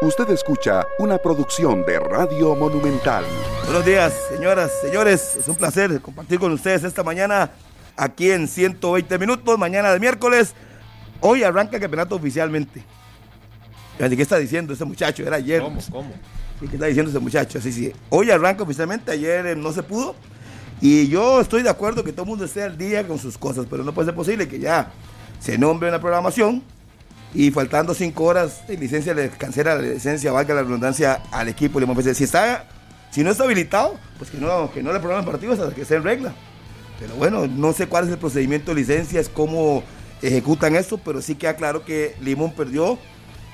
Usted escucha una producción de Radio Monumental. Buenos días, señoras, señores. Es un placer compartir con ustedes esta mañana aquí en 120 minutos, mañana de miércoles. Hoy arranca el campeonato oficialmente. ¿Qué está diciendo ese muchacho? Era ayer. ¿Cómo? ¿Cómo? ¿Qué está diciendo ese muchacho? Sí, sí. Hoy arranca oficialmente, ayer eh, no se pudo. Y yo estoy de acuerdo que todo el mundo esté al día con sus cosas, pero no puede ser posible que ya se nombre una programación y faltando cinco horas de licencia le cancela la licencia, valga la redundancia al equipo. Si está, si no está habilitado, pues que no, que no le programen partidos hasta que esté en regla. Pero bueno, no sé cuál es el procedimiento de licencias, cómo ejecutan esto, pero sí queda claro que Limón perdió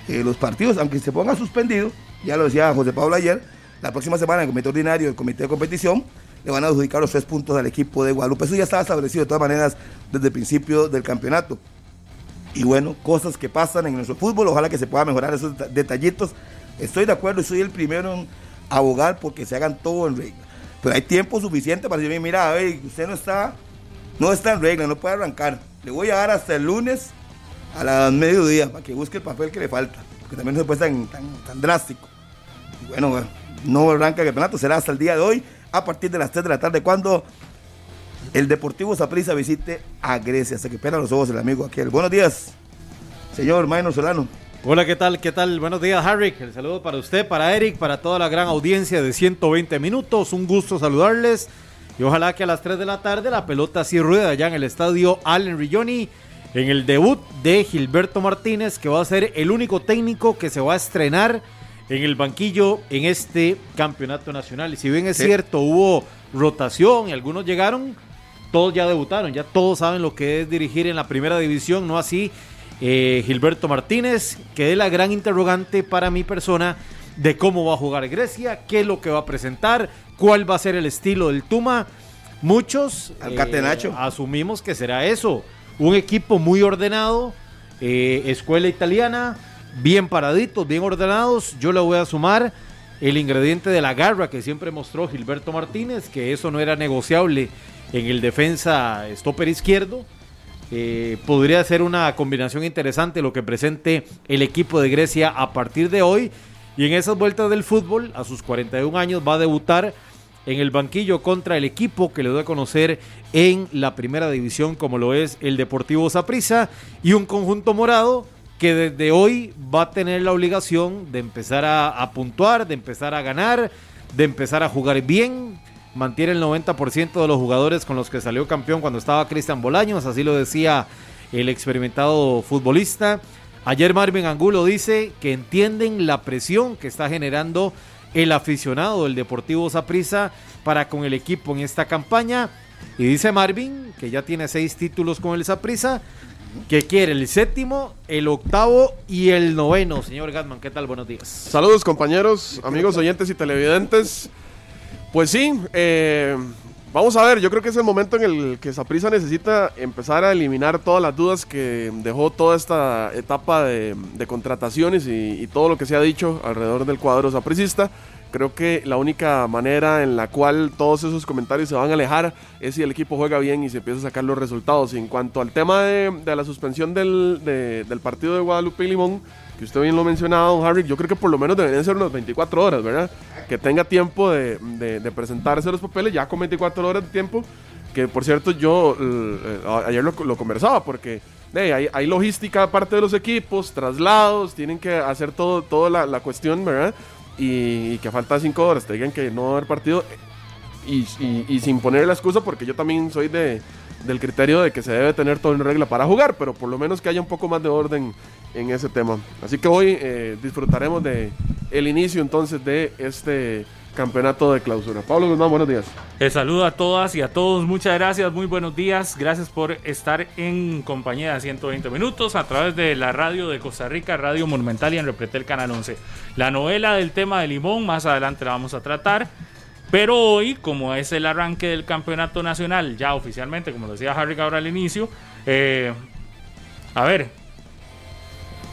eh, los partidos, aunque se ponga suspendido, ya lo decía José Pablo ayer, la próxima semana en el comité ordinario del comité de competición le van a adjudicar los tres puntos al equipo de Guadalupe. Eso ya estaba establecido de todas maneras desde el principio del campeonato. Y bueno, cosas que pasan en nuestro fútbol, ojalá que se pueda mejorar esos detallitos. Estoy de acuerdo y soy el primero en abogar porque se hagan todo en regla. Pero hay tiempo suficiente para decirme, mira, a usted no está, no está en regla, no puede arrancar. Le voy a dar hasta el lunes a las mediodía para que busque el papel que le falta. Porque también no se puede tan, tan, tan drástico. Y bueno, no arranca el campeonato, será hasta el día de hoy, a partir de las 3 de la tarde, cuando el Deportivo Saprissa visite a Grecia. Se que pena los ojos el amigo aquel. Buenos días, señor Maino Solano. Hola, ¿qué tal? ¿Qué tal? Buenos días, Harry. El saludo para usted, para Eric, para toda la gran audiencia de 120 minutos. Un gusto saludarles. Y ojalá que a las 3 de la tarde la pelota así rueda allá en el estadio Allen Rigioni en el debut de Gilberto Martínez, que va a ser el único técnico que se va a estrenar en el banquillo en este campeonato nacional. Y si bien es cierto, hubo rotación y algunos llegaron, todos ya debutaron, ya todos saben lo que es dirigir en la primera división, no así eh, Gilberto Martínez, que es la gran interrogante para mi persona de cómo va a jugar Grecia, qué es lo que va a presentar, cuál va a ser el estilo del Tuma. Muchos eh, asumimos que será eso, un equipo muy ordenado, eh, escuela italiana, bien paraditos, bien ordenados. Yo le voy a sumar el ingrediente de la garra que siempre mostró Gilberto Martínez, que eso no era negociable en el defensa stopper izquierdo. Eh, podría ser una combinación interesante lo que presente el equipo de Grecia a partir de hoy. Y en esas vueltas del fútbol, a sus 41 años, va a debutar en el banquillo contra el equipo que le doy a conocer en la primera división, como lo es el Deportivo Saprissa, y un conjunto morado que desde hoy va a tener la obligación de empezar a, a puntuar, de empezar a ganar, de empezar a jugar bien, mantiene el 90% de los jugadores con los que salió campeón cuando estaba Cristian Bolaños, así lo decía el experimentado futbolista. Ayer Marvin Angulo dice que entienden la presión que está generando el aficionado del Deportivo Saprissa para con el equipo en esta campaña. Y dice Marvin, que ya tiene seis títulos con el Saprissa, que quiere el séptimo, el octavo y el noveno. Señor Gatman, ¿qué tal? Buenos días. Saludos compañeros, amigos oyentes y televidentes. Pues sí, eh, vamos a ver, yo creo que es el momento en el que Saprisa necesita empezar a eliminar todas las dudas que dejó toda esta etapa de, contrataciones y, todo lo que se ha dicho alrededor del cuadro sapricista. Creo que la única manera en la cual todos esos comentarios se van a alejar es si el equipo juega bien y se empieza a sacar los resultados. Y en cuanto al tema de, la suspensión del, del partido de Guadalupe y Limón, que usted bien lo mencionaba, don Harry, yo creo que por lo menos deberían ser unas 24 horas, ¿verdad? Que tenga tiempo de, de, presentarse los papeles ya con 24 horas de tiempo, que por cierto yo eh, ayer lo, conversaba, porque hay, hay, logística aparte de los equipos, traslados, tienen que hacer todo, toda la, la cuestión, ¿verdad? Y, que falta 5 horas, te digan que no va a haber partido, y, y sin poner la excusa, porque yo también soy de del criterio de que se debe tener todo en regla para jugar, pero por lo menos que haya un poco más de orden en ese tema. Así que hoy eh, disfrutaremos de el inicio entonces de este campeonato de clausura. Pablo Guzmán, buenos días. Les saludo a todas y a todos, muchas gracias, muy buenos días, gracias por estar en compañía de 120 minutos a través de la radio de Costa Rica, Radio Monumental y en Repretel Canal 11. La novela del tema de Limón, más adelante la vamos a tratar. Pero hoy, como es el arranque del campeonato nacional, ya oficialmente, como decía Harry al inicio, eh, a ver,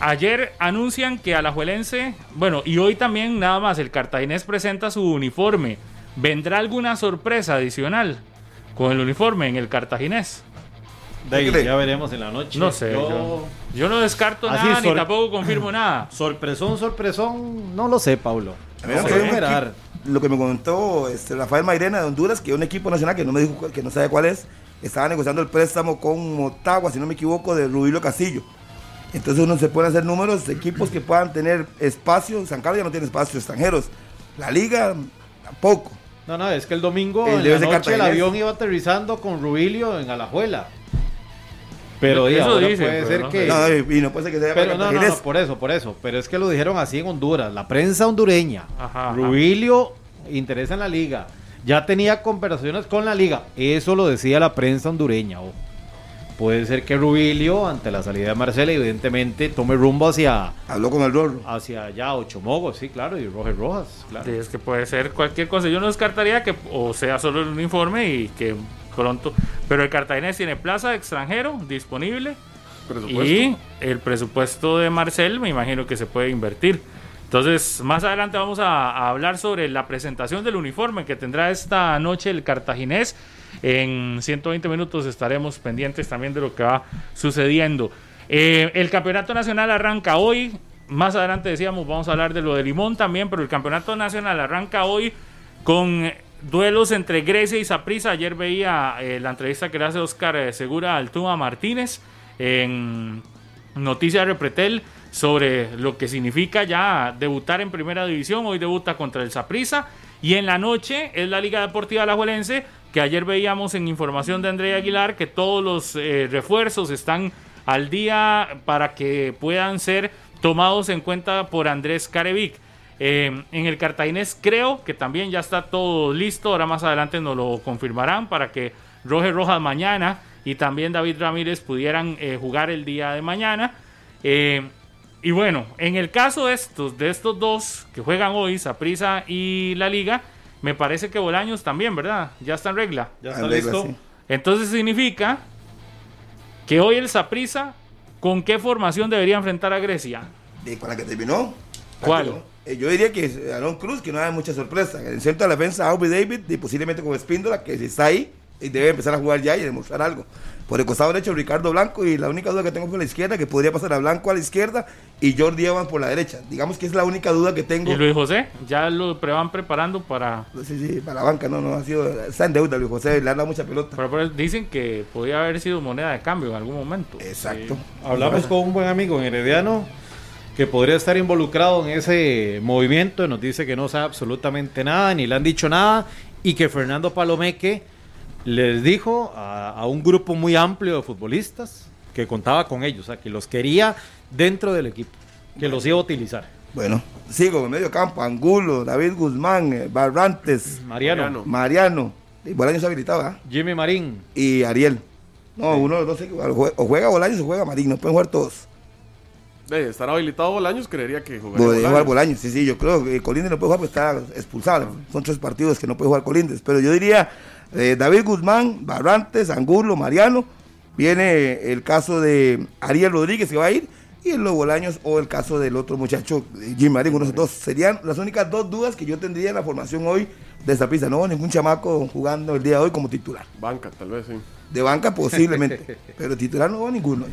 ayer anuncian que Alajuelense, bueno, y hoy también nada más el cartaginés presenta su uniforme. ¿Vendrá alguna sorpresa adicional con el uniforme en el cartaginés? ya veremos en la noche. No sé. Yo, Yo no descarto Así, nada ni tampoco confirmo nada. Sorpresón, sorpresón, no lo sé, Pablo. No sé equipo- Lo que me comentó este, Rafael Mairena de Honduras, que un equipo nacional que no me dijo que no sabe cuál es, estaba negociando el préstamo con Motagua, si no me equivoco, de Rubilio Castillo. Entonces uno se puede hacer números de equipos que puedan tener espacio. San Carlos ya no tiene espacio extranjeros. La liga tampoco. No, no, es que el domingo El en la noche el avión iba aterrizando con Rubilio en Alajuela. Pero Eso ahora dicen, puede pero ser no que... No, y, y no puede ser que sea Pero no, no, no, por eso, por eso. Pero es que lo dijeron así en Honduras. La prensa hondureña. Ajá, ajá. Rubilio interesa en la liga. Ya tenía conversaciones con la liga. Eso lo decía la prensa hondureña. ojo. Puede ser que Rubilio, ante la salida de Marcela, evidentemente tome rumbo hacia, Habló con el Rorro. hacia allá, Ochomogo, sí, claro, y Roger Rojas, claro. Sí, Es que puede ser cualquier cosa. Yo no descartaría que o sea solo el uniforme y que pronto. Pero el Cartaginés tiene plaza de extranjero disponible Presupuesto. y el presupuesto de Marcel me imagino que se puede invertir. Entonces, más adelante vamos a, a hablar sobre la presentación del uniforme que tendrá esta noche el Cartaginés. En 120 minutos estaremos pendientes también de lo que va sucediendo. Eh, el campeonato nacional arranca hoy. Más adelante decíamos, vamos a hablar de lo de Limón también, pero el campeonato nacional arranca hoy con duelos entre Grecia y Saprissa. Ayer veía eh, la entrevista que le hace Oscar eh, Segura al Tuma Martínez en Noticias Repretel sobre lo que significa ya debutar en primera división. Hoy debuta contra el Saprissa. Y en la noche es la Liga Deportiva Alajuelense, que ayer veíamos en información de Andrea Aguilar que todos los eh, refuerzos están al día para que puedan ser tomados en cuenta por Andrés Carevic. Eh, en el Cartaginés creo que también ya está todo listo. Ahora más adelante nos lo confirmarán para que Roger Rojas mañana y también David Ramírez pudieran eh, jugar el día de mañana. Y bueno, en el caso de estos, de estos dos que juegan hoy, Saprisa y la Liga, me parece que Bolaños también, ¿verdad? Ya está en regla. Ya está En regla, listo. sí. Entonces significa que hoy el Saprisa, ¿con qué formación debería enfrentar a Grecia? Y con la que terminó. ¿Cuál? Eh, yo diría que Aaron Cruz, que no hay mucha sorpresa. En el centro de la defensa, Aubrey David, y posiblemente con Espíndola, que si está ahí, debe empezar a jugar ya y demostrar algo. Por el costado derecho, Ricardo Blanco, y la única duda que tengo por la izquierda, que podría pasar a Blanco a la izquierda y Jordi Evans por la derecha. Digamos que es la única duda que tengo. Y Luis José, ya lo pre- van preparando para... Sí, sí, para la banca, no, no, ha sido, está en deuda Luis José, le han dado mucha pelota. pero- pero dicen que podía haber sido moneda de cambio en algún momento. Exacto. Hablamos con un buen amigo en Herediano que podría estar involucrado en ese movimiento. Nos dice que no sabe absolutamente nada, ni le han dicho nada, y que Fernando Palomeque les dijo a, a un grupo muy amplio de futbolistas que contaba con ellos, o sea, que los quería dentro del equipo, que los iba a utilizar. Bueno, sigo en medio campo, Angulo, David Guzmán, eh, Barrantes, Mariano, Mariano. Mariano, y Bolaños habilitado, ¿ah? Jimmy Marín, y Ariel. No, uno de los dos, o jue- o juega Bolaños o juega Marín, no pueden jugar todos. De estar habilitado Bolaños, creería que jugaría Podría jugar Bolaños. Bolaños, sí, sí, yo creo que Colindres no puede jugar porque está expulsado. Son tres partidos que no puede jugar Colindres. Pero yo diría eh, David Guzmán, Barrantes, Angulo, Mariano. Viene el caso de Ariel Rodríguez que va a ir. Y en los Bolaños o el caso del otro muchacho, eh, Jim Marín, uno de esos dos. Serían las únicas dos dudas que yo tendría en la formación hoy de esta pista. No ningún chamaco jugando el día de hoy como titular. Banca, tal vez, sí. De banca posiblemente, pero titular no hubo ninguno. hoy.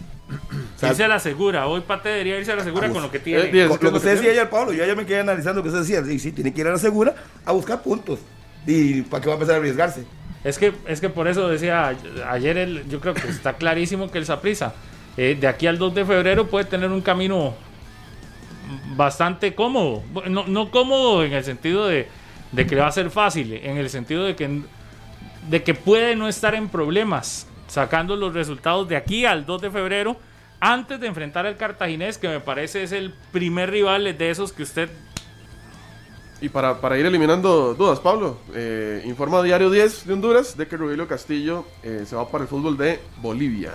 O sea, Irse a la segura. Hoy Pate debería irse a la segura con lo que Eh, tiene. Con que lo que usted que decía ayer, Pablo, yo ayer me quedé analizando lo que usted decía. Sí, sí, tiene que ir a la segura a buscar puntos. ¿Y para qué va a empezar a arriesgarse? Es que, es que por eso decía ayer, el- yo creo que está clarísimo que el Saprisa de aquí al 2 de febrero puede tener un camino bastante cómodo. No, no cómodo en el sentido de, de que va a ser fácil, en el sentido de que, de que puede no estar en problemas sacando los resultados de aquí al 2 de febrero antes de enfrentar al Cartaginés, que me parece es el primer rival de esos que usted Y para, para ir eliminando dudas, Pablo, eh, informa Diario 10 de Honduras de que Rubilio Castillo eh, se va para el fútbol de Bolivia.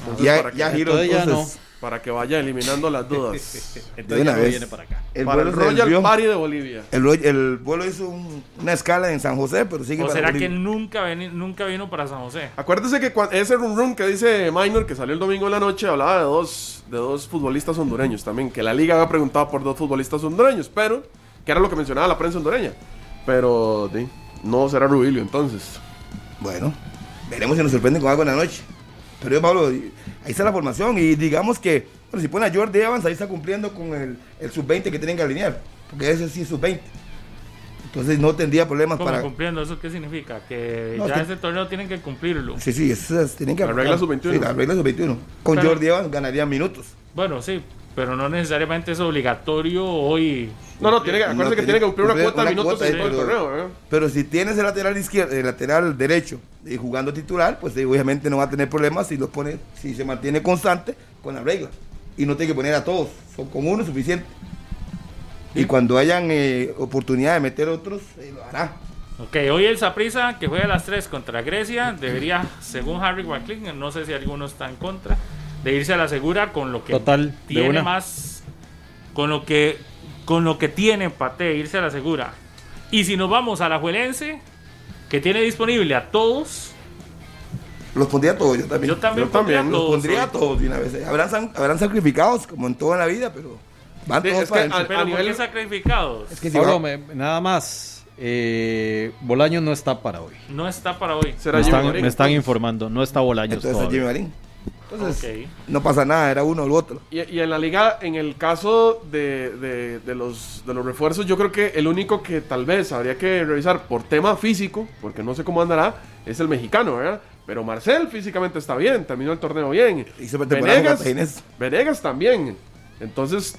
Entonces, Ya, para, ya ya entonces. Para que vaya eliminando las dudas. de entonces una ya viene para acá. El para vuelo el Royal. Party de Bolivia. El, el vuelo hizo un- una escala en San José, pero sigue ¿O para será que Bolivia. nunca, veni- nunca vino para San José? Acuérdese que cua- ese run run que dice Minor que salió el domingo en la noche hablaba de dos, de dos futbolistas hondureños también, que la liga había preguntado por dos futbolistas hondureños, pero que era lo que mencionaba la prensa hondureña. Pero di, no será Rubilio entonces. Bueno, veremos si nos sorprenden con algo en la noche. Pero yo, Pablo, ahí está la formación y digamos que, bueno, si pone a Jordi Evans, ahí está cumpliendo con el, el sub-20 que tienen que alinear, porque ese sí es sub-20. Entonces no tendría problemas ¿Cómo para... cumpliendo? ¿Eso qué significa? Que No, ya que- ese torneo tienen que cumplirlo. Sí, sí, esas tienen que... La regla aplicar. sub-21. Sí, la regla sub-21. Con Pero- Jordi Evans ganarían minutos. Bueno, sí, pero no necesariamente es obligatorio hoy. No, no, tiene que, No, que tiene- tiene que cumplir una cumplir cuota de minutos cuota en todo el torneo, ¿eh? Pero si tienes el lateral izquierdo, el lateral derecho y jugando titular, pues eh, obviamente no va a tener problemas si los pone, si se mantiene constante con la regla. Y no tiene que poner a todos, son con uno suficiente. Y cuando hayan eh, oportunidad de meter otros, eh, lo hará. Ok, hoy el Saprissa que juega a las 3 contra Grecia debería, según Harry Wackling, no sé si alguno está en contra, de irse a la segura con lo que Total, de tiene una. más, con lo que con lo que tiene Pate, irse a la segura. Y si nos vamos a la Juelense, que tiene disponible a todos, Los pondría a todos, yo también. yo también, Yo también, pondría a Los todos pondría a todos de una vez. Habrán, habrán sacrificados, como en todo en la vida, pero van Sí, todos es para que al- Pero A ¿por nivel- qué sacrificados? Es que si Pablo, va- me- nada más. Eh, Bolaño no está para hoy. No está para hoy. Será Me Jimmy están, me están informando. No está Bolaños entonces es Jimmy. Marín. Entonces, no pasa nada, era uno o el otro. Y, y en la liga, en el caso de, de- de los, de los refuerzos, yo creo que el único que tal vez habría que revisar por tema físico, porque no sé cómo andará, es el mexicano, ¿verdad? Pero Marcel físicamente está bien, terminó el torneo bien. Hizo Venegas. Venegas también. Entonces,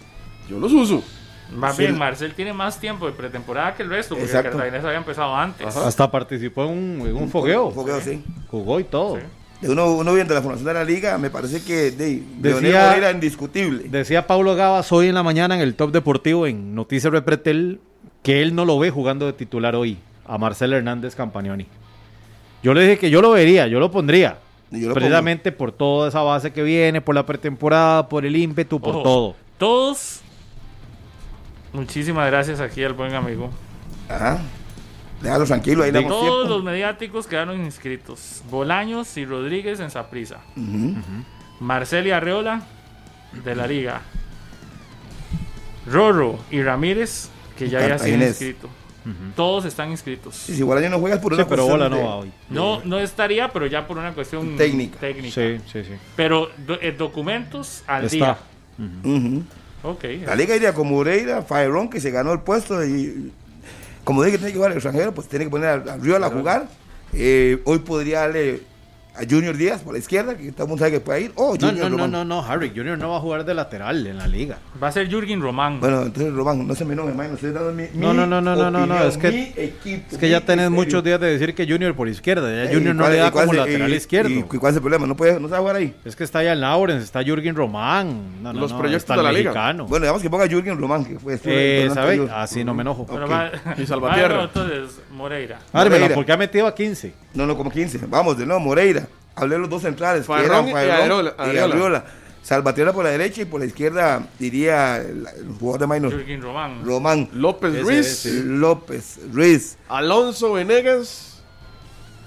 yo los uso. Más Sí. bien, Marcel tiene más tiempo de pretemporada que el resto, porque Exacto. Cartaginés había empezado antes. Ajá. Hasta participó en un, en un fogueo. Un fogueo, sí. Jugó y todo. Sí. De uno, uno viendo la formación de la liga, me parece que de, Decía- Moreira indiscutible. Decía Pablo Gabas hoy en la mañana en el Top Deportivo en Noticias Repretel que él no lo ve jugando de titular hoy a Marcel Hernández Campagnoni. Yo le dije que yo lo vería, yo lo pondría. Yo lo precisamente por toda esa base que viene, por la pretemporada, por el ímpetu, por Ojo, todo. Todos, muchísimas gracias aquí al buen amigo. Ajá. Déjalo tranquilo, ahí le damos Todos tiempo. los mediáticos quedaron inscritos. Bolaños y Rodríguez en Saprisa. Marcel y Arreola de la liga. Rorro y Ramírez, que ya había sido inscrito. Todos están inscritos. Sí, si Bolaño no juega es por Sí, una pero cuestión bola no de- va hoy. No, no estaría, pero ya por una cuestión Técnica. técnica. Sí, sí, sí. Pero do- eh, documentos al Está. día. Ok. La liga iría con Moreira, Fairón, que se ganó el puesto y como dije que tiene que jugar el extranjero, pues tiene que poner a, a Riola a jugar. Eh, hoy podría darle a Junior Díaz por la izquierda, que todo el mundo sabe que puede ir. O No, Junior no, no, Román. no, no, Harry Junior no va a jugar de lateral en la liga. Va a ser Jürgen Román. Bueno, entonces Román, no se me enoje, hermano, estoy dando mi, No, mi no, no, no, no, no, no, es que- equipo, Es que ya tenés criterio. muchos días de decir que Junior por izquierda. Ya Eh, Junior ¿y no le da como es- lateral y- izquierdo. ¿Y cuál es el problema? ¿No, puede, no sabe jugar ahí? Es que está Ian Lawrence, está Jürgen Román. No, no, Los no, proyectos está de el la liga. mexicano. Bueno, digamos que ponga Jürgen Román, que fue... eh, el torneo ¿sabe? anterior. Así no me enojo. Y Salvatierra. va, no, entonces, Moreira. Moreira. porque ha metido a 15. No, no, como 15. Vamos, de nuevo, Moreira. Hablé de los dos centrales. que Farrón eran y Farrón Areola- y Areola. Arriola. Salvatierra por la derecha y por la izquierda diría el, el jugador de minor. Jürgen Román. Román López Ese Ruiz, López, Ruiz Alonso Venegas,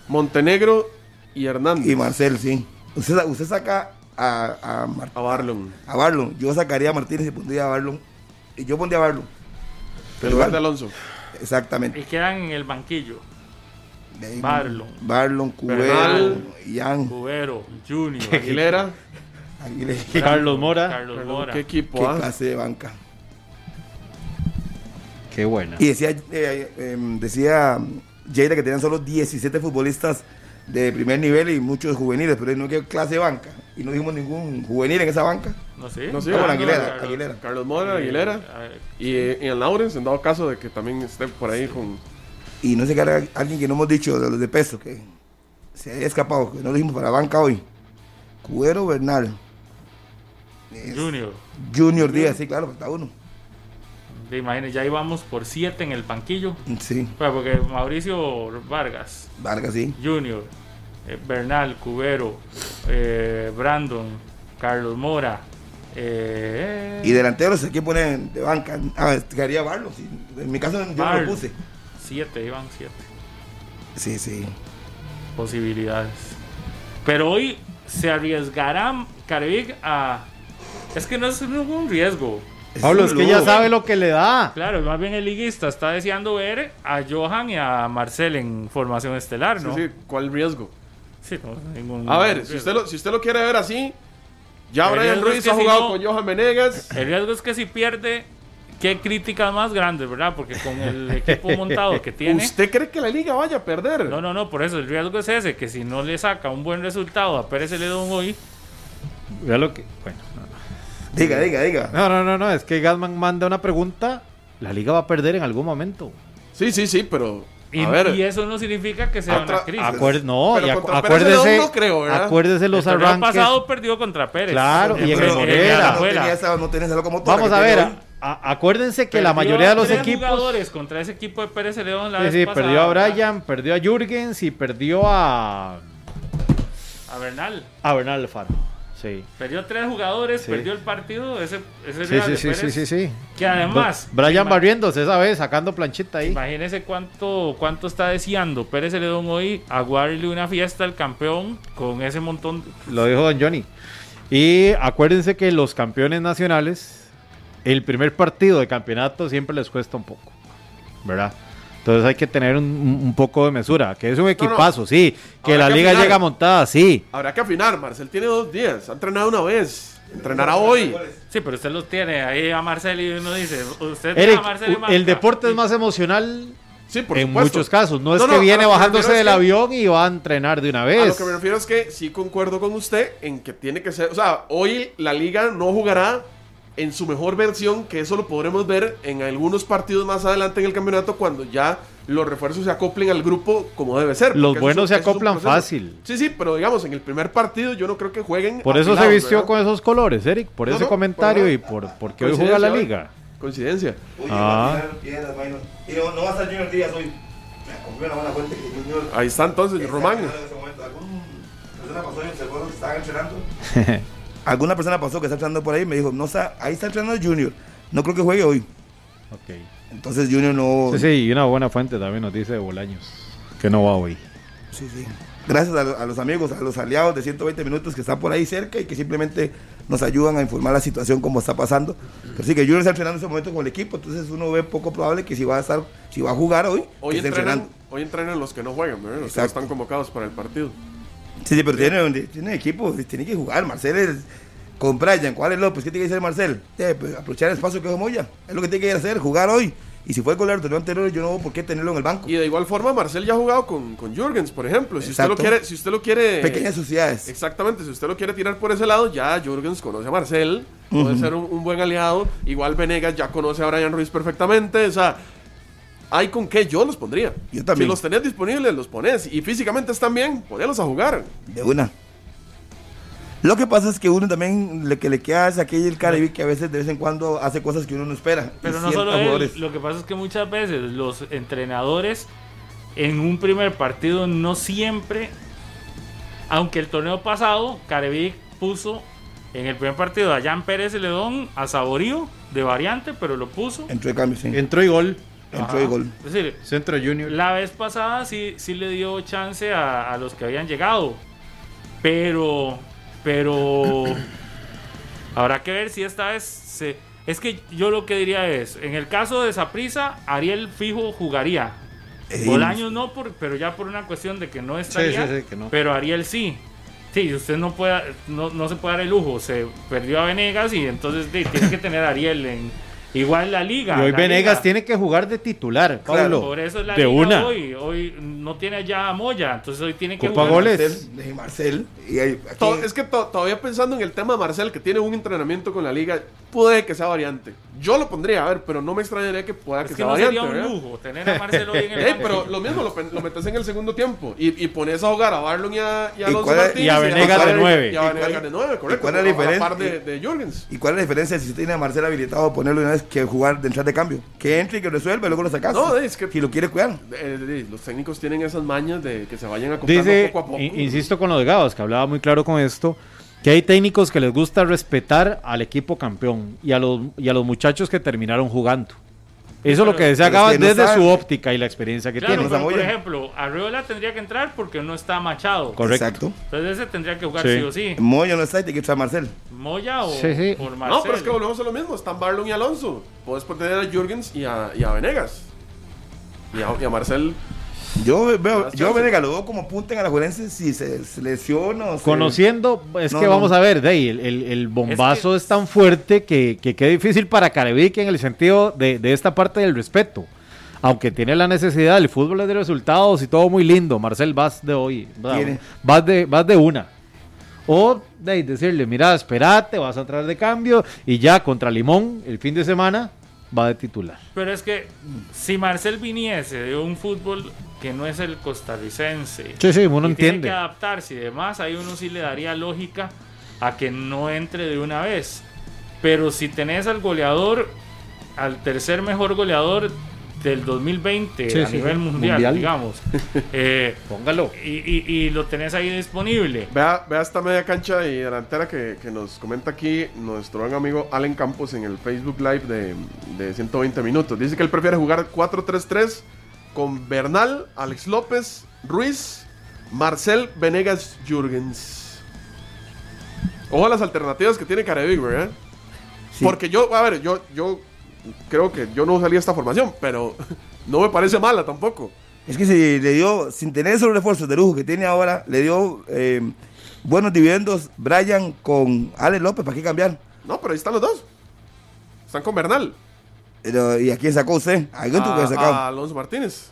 Montenegro y Hernández. y Marcel, sí. Usted, usted saca a, a, Mar- A Barlon. a Barlon. Yo sacaría a Martínez y pondría a Barlon. Y yo pondría a Barlon. En lugar de Alonso. Exactamente. Y quedan en el banquillo. Barlon. Barlon, Cubero, Bernal. Ian, Cubero, Junior, Aguilera. Aguilera. Carlos Mora. Carlos Perdón, Mora. ¿Qué equipo? Qué ah? clase de banca. Qué buena. Y decía, eh, eh, decía Lleida que tenían solo 17 futbolistas de primer nivel y muchos juveniles, pero no que clase de banca. Y no dijimos ningún juvenil en esa banca. No sé. No sé, Ah, Aguilera, Carlos- Aguilera. Carlos Mora, Aguilera. a ver, Y, y en Lawrence, en dado caso de que también esté por ahí con. Y no sé qué era alguien que no hemos dicho de los de peso, que se haya escapado, que no lo dijimos para banca hoy. Cubero Bernal. Junior. Junior Díaz, sí, claro, falta uno. Te imaginas, ya íbamos por siete en el banquillo. Sí, Bueno, porque Mauricio Vargas, Vargas, sí. Junior, eh, Bernal, Cubero, eh, Brandon, Carlos Mora. eh, Y delanteros, ¿quién pone de banca? Ah, quedaría Barlo. sí. En mi caso yo no lo puse. Siete, iban siete Sí, sí. posibilidades. Pero hoy se arriesgará Carevic a. Es que no es ningún riesgo. Pablo, es que ya sabe lo que le da. Claro, más bien el liguista está deseando ver a Johan y a Marcel en formación estelar, ¿no? Sí, sí, ¿cuál riesgo? Sí, no, ningún- A ver, si usted lo, si usted lo quiere ver así, ya El Brian es Ruiz que ha si jugado no- con Johan Venegas. El riesgo es que si pierde, qué críticas más grandes, ¿verdad? Porque con el equipo montado que tiene. ¿Usted cree que la liga vaya a perder? No, no, no, por eso el riesgo es ese, que si no le saca un buen resultado a Pérez Celedón hoy, Vea lo que. Bueno. Diga, diga, diga. No, no, no, no. Es que Gasman manda una pregunta. La liga va a perder en algún momento. Sí, sí, sí, pero. y, a ver. y eso no significa que sea Otra- una crisis. Acuer- no, Pero y acu- acuérdese. No acuérdese los el arranques. pasado perdió contra Pérez. Claro, y en el Morera. no tenía esa, no tenía esa locomotora Vamos a ver. hoy. A- acuérdense que la mayoría de los tres equipos. jugadores contra ese equipo de Pérez Celedón la Sí, vez sí, pasada, perdió a ¿verdad? Brian, perdió a Jürgens y perdió a. A Bernal. A Bernal Alfaro. Sí. Perdió tres jugadores, Sí. perdió el partido. Ese, ese Sí, sí, sí, sí, Pérez, sí, sí. Que además. Brian barriéndose esa vez, sacando planchita ahí. Imagínese cuánto, cuánto está deseando Pérez Celedón hoy aguardarle una fiesta al campeón con ese montón. Lo dijo Don Johnny. Y acuérdense que los campeones nacionales, el primer partido de campeonato siempre les cuesta un poco, ¿verdad? Entonces hay que tener un, un- poco de mesura, que es un equipazo, sí, que Habrá la que liga afinar. llega montada, sí. Habrá que afinar. Marcel tiene dos días. Ha entrenado una vez. Entrenará hoy. Sí, pero usted los tiene ahí a Marcel y uno dice: Usted tiene Eric, a Marcel y el deporte es más emocional Sí, por en supuesto. muchos casos, no es No, que no, a viene lo que me bajándose del es que- avión y va a entrenar de una A vez. lo que me refiero es que sí concuerdo con usted en que tiene que ser. O sea, hoy la liga no jugará en su mejor versión, que eso lo podremos ver en algunos partidos más adelante en el campeonato cuando ya los refuerzos se acoplen al grupo como debe ser. Los buenos es se acoplan fácil. Sí, sí, pero digamos, en el primer partido yo no creo que jueguen. Por eso se vistió ¿verdad? con esos colores, Eric, por No, ese no, comentario por y por porque hoy juega la Coincidencia, liga. Coincidencia. Uy, Ah. no, va a estar Junior Díaz hoy. Me confío una buena fuente que Junior. Ahí está entonces, Román. en ese momento. ¿Alguna persona pasó y observó que estaban entrenando? Alguna persona pasó que está entrenando por ahí y me dijo, no está, ahí está entrenando Junior. No creo que juegue hoy. Ok. Entonces Junior no. Sí, sí, y una buena fuente también nos dice de Bolaños, que no va hoy. Sí, sí. Gracias a, lo- a los amigos, a los aliados de 120 minutos que están por ahí cerca y que simplemente nos ayudan a informar la situación como está pasando. Pero sí que Junior está entrenando en ese momento con el equipo, entonces uno ve poco probable que si va a estar, si va a jugar hoy, Hoy que esté entrenan, entrenando. hoy entrenan los que no juegan, ¿verdad? Los que no están convocados para el partido. Sí, sí, pero tiene, tiene equipo, tiene que jugar. Marcel es con Brian, ¿cuál es López? ¿Qué tiene que hacer Marcel? Eh, pues, aprovechar el espacio que dejó Moya. Es lo que tiene que hacer, jugar hoy. Y si fue el goleador del torneo anterior, yo no veo por qué tenerlo en el banco. Y de igual forma, Marcel ya ha jugado con, con Jürgens, por ejemplo. Si usted lo quiere, si usted lo quiere. Pequeñas sociedades. Exactamente, si usted lo quiere tirar por ese lado, ya Jürgens conoce a Marcel, puede ser un, un buen aliado. Igual Venegas ya conoce a Brian Ruiz perfectamente. O sea, hay con qué yo los pondría. Yo también. Si los tenés disponibles, los pones. Y físicamente están bien, ponerlos a jugar. De una. Lo que pasa es que uno también lo que le queda es aquel Caribe que a veces de vez en cuando hace cosas que uno no espera. Pero no solo él, lo que pasa es que muchas veces los entrenadores en un primer partido no siempre, aunque el torneo pasado Carevic puso en el primer partido a Jan Pérez Ledón a Saborío de variante, pero lo puso. Entró de cambio, sí. Entró y gol, Entró Ajá. y gol. Es decir, Centro Junior. la vez pasada sí, sí le dio chance a, a los que habían llegado. Pero, pero habrá que ver si esta vez se... Es que yo lo que diría es, en el caso de Saprisa, Ariel Fijo jugaría. Eh, Bolaños no, por, pero ya por una cuestión de que no estaría. sí, sí, que no. Pero Ariel sí. Sí, usted no puede, no, no se puede dar el lujo. Se perdió a Venegas y entonces sí, tiene que tener a Ariel en igual la liga. Y hoy Venegas liga. tiene que jugar de titular, Claro, Pablo. Por eso es la de liga una. hoy. Hoy no tiene ya a Moya, entonces hoy tiene que Copa jugar. goles. Marcel, de Marcel. Y ahí, aquí- To- es que to- todavía pensando en el tema de Marcel, que tiene un entrenamiento con la liga, puede que sea variante. Yo lo pondría, a ver, pero no me extrañaría que pueda Es que, que sea no variante. sería un ¿verdad? lujo tener a Marcelo hoy en el Ey, pero lo mismo, lo, lo metes en el segundo tiempo y, y pones a jugar a Barlon y a, y a ¿Y Martínez y a Venegas Marcel- de nueve? Y a ¿Y Venegas cuál- de nueve, correcto. cuál es la a- a diferencia? par de, de Jürgens. ¿Y cuál es la diferencia si tiene a Marcel habilitado ponerlo de una vez que jugar de entrar de cambio? Que entre y que resuelva y luego lo sacas. No, es que- Si lo quiere cuidar. Eh, los técnicos tienen esas mañas de que se vayan acopando Dice, poco a poco. in- insisto con los de que hablaba muy claro con esto, que hay técnicos que les gusta respetar al equipo campeón y a los, y a los muchachos que terminaron jugando. Eso es lo que decía pero es que desde su óptica y la experiencia que Claro, tiene. pero por ejemplo, Arriola tendría que entrar porque no está machado. Correcto. Exacto. Entonces ese tendría que jugar Sí. sí, o sí. Moyo no está y tiene que entrar Marcel. Moya o Sí, sí. por Marcelo. No, pero es que volvemos a lo mismo. Están Barlon y Alonso. Puedes poner a Jürgens y a, y a Venegas. Y a, y a Marcel. Yo veo, yo. Venegas lo veo como punta en Alajuelense si se, se lesiona o se- Conociendo, es No, que no. vamos a ver, Dey, el, el- el bombazo es, tan fuerte que, que qué difícil para Carevic en el sentido de, de esta parte del respeto. Aunque tiene la necesidad, el fútbol es de resultados y todo muy lindo. Marcel, vas de hoy. Vas de, vas de una. O de decirle, mira, espérate, vas a entrar de cambio y ya contra Limón el fin de semana va de titular. Pero es que si Marcel viniese de un fútbol que no es el costarricense, Sí, sí, uno y tiene que adaptarse y demás, ahí uno sí le daría lógica a que no entre de una vez. Pero si tenés al goleador, al tercer mejor goleador del 2020 Sí, a sí, nivel sí. mundial, Mundial. digamos, eh, Póngalo. y, y- y lo tenés ahí disponible. Vea, vea esta media cancha y delantera que, que nos comenta aquí nuestro buen amigo Allen Campos en el Facebook Live de, de 120 minutos. Dice que él prefiere jugar 4-3-3 con Bernal, Alex López, Ruiz, Marcel Venegas Jürgens. Ojo a las alternativas que tiene Carevic, ¿verdad? Sí. Porque yo, a ver, yo, yo creo que yo no usaría esta formación, pero no me parece mala tampoco. Es que si le dio, sin tener esos refuerzos de lujo que tiene ahora, le dio eh, buenos dividendos Brian con Alex López, ¿para qué cambiar? No, pero ahí están los dos. Están con Bernal. Pero, ¿Y a quién sacó usted? ¿A quién tuvo que sacar? a Alonso Martínez.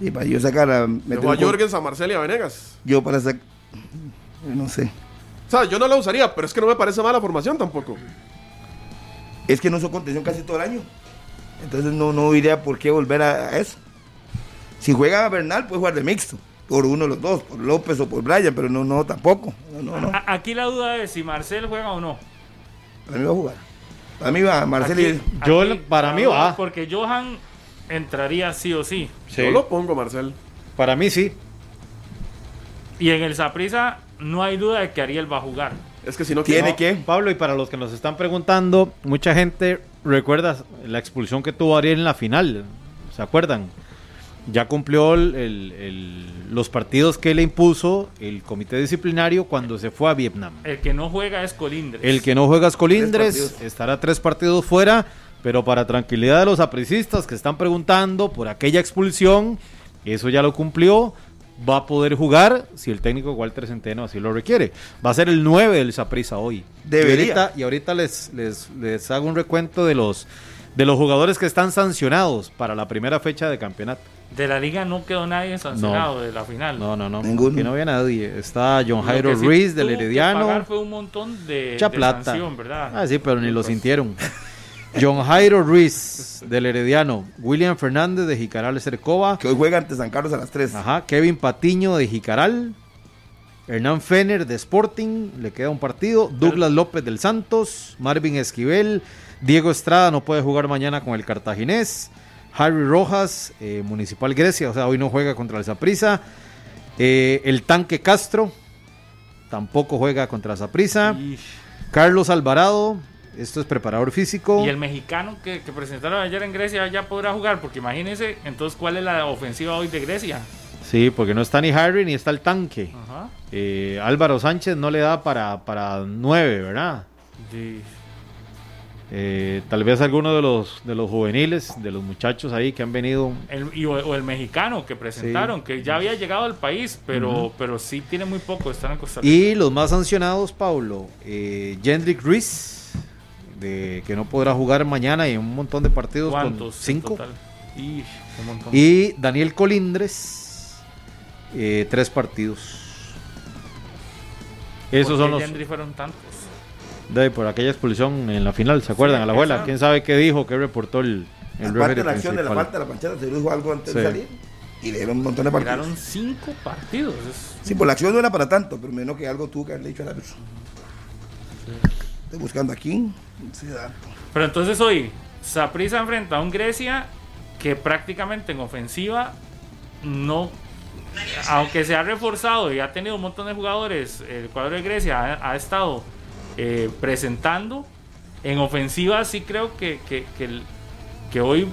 Y para yo sacar a... Dejó a. Jorgens, a Marcel y a Venegas. Yo para sacar... No sé. O sea, yo no la usaría, pero es que no me parece mala formación tampoco. Es que no son contención casi todo el año. Entonces no, no diría por qué volver a, a eso. Si juega a Bernal, puede jugar de mixto. Por uno de los dos, por López o por Brian, pero no, no, tampoco. No, no, no. A- Aquí la duda es si Marcel juega o no. Para mí va a jugar. Para mí va Marcelo y- Yo, aquí para mí, va. Porque Johan entraría sí o sí. Yo lo pongo, Marcel. Para mí sí. Y en el Saprisa no hay duda de que Ariel va a jugar. Es que si no Tiene no. que... Pablo, y para los que nos están preguntando, mucha gente recuerda la expulsión que tuvo Ariel en la final. ¿Se acuerdan? Ya cumplió el- el- el- los partidos que le impuso el comité disciplinario cuando se fue a Vietnam. El que no juega es Colindres. El que no juega es Colindres, estará tres partidos fuera, pero para tranquilidad de los apricistas que están preguntando por aquella expulsión, eso ya lo cumplió, va a poder jugar si el técnico Walter Centeno así lo requiere. Va a ser el 9 del Saprissa hoy. Debería. Y ahorita, y ahorita les, les, les hago un recuento de los, de los jugadores que están sancionados para la primera fecha de campeonato. De la liga no quedó nadie sancionado de la final. No, no, no. Ninguno. Aquí no había nadie. Está John Jairo sí Ruiz del que Herediano. pagar fue un montón de, Mucha de plata. sanción, ¿verdad? Ah, sí, pero ni lo sintieron. John Jairo Ruiz del Herediano. William Fernández de Jicaral Cercova. Que hoy juega ante San Carlos a las 3. Ajá. Kevin Patiño de Jicaral. Hernán Fener de Sporting. Le queda un partido. Douglas López del Santos. Marvin Esquivel. Diego Estrada no puede jugar mañana con el Cartaginés. Harry Rojas, eh, Municipal Grecia. O sea, hoy no juega contra el Saprissa. el Tanque Castro. Tampoco juega contra Saprissa. Y, Carlos Alvarado, esto es preparador físico. y el mexicano que, que presentaron ayer en Grecia ya podrá jugar, porque imagínense, entonces, ¿cuál es la ofensiva hoy de Grecia? Sí, porque no está ni Harry ni está el tanque. Ajá. Eh, Álvaro Sánchez no le da para, para nueve, ¿verdad? Sí. Eh, tal vez alguno de los, de los juveniles, de los muchachos ahí que han venido. El- y, o, o el mexicano que presentaron, que ya había llegado al país, pero, pero sí tiene muy poco, están en Costa Rica. Y los más sancionados, Paulo, eh, Jendrik Ruiz, de, que no podrá jugar mañana y en un montón de partidos cinco. total? Y, un montón. Y Daniel Colindres, eh, tres partidos. Esos ¿Por son los fueron tantos. de por aquella expulsión en la final, ¿se acuerdan? Sí, a la abuela, esa- quién sabe qué dijo, qué reportó el, el Aparte de la acción de la falta de la panchada, se dijo algo antes Sí. de salir. Y le dieron un montón de partidos. Tiraron cinco partidos. es- Sí, por la acción no era para tanto, pero menos que algo tuvo que haberle dicho al árbitro. Estoy buscando aquí. Sí. Pero entonces hoy, Saprissa enfrenta a un Grecia que prácticamente en ofensiva no. Aunque se ha reforzado y ha tenido un montón de jugadores, el cuadro de Grecia ha, ha estado eh, presentando. En ofensiva sí creo que, que, que, hoy.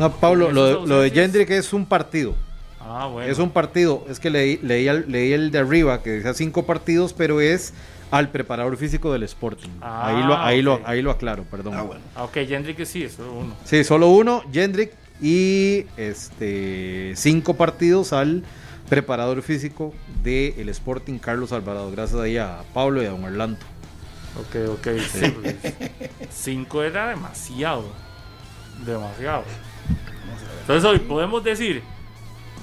No, Pablo, lo, lo de. Jendrik es un partido. Ah, bueno. Es un partido. Es que leí, leí, el, leí el de arriba que decía cinco partidos, pero es al preparador físico del Sporting. Ah, ahí, lo, ahí, lo, ok. ahí lo aclaro, perdón. Ah, bueno. Ah, ok, Jendrik sí, eso es uno. Sí, solo uno, Jendrik, y este cinco partidos al preparador físico del Sporting Carlos Alvarado. Gracias ahí a Pablo y a don Orlando. Ok, ok. Sí, pues, cinco era demasiado. Demasiado. Entonces hoy podemos decir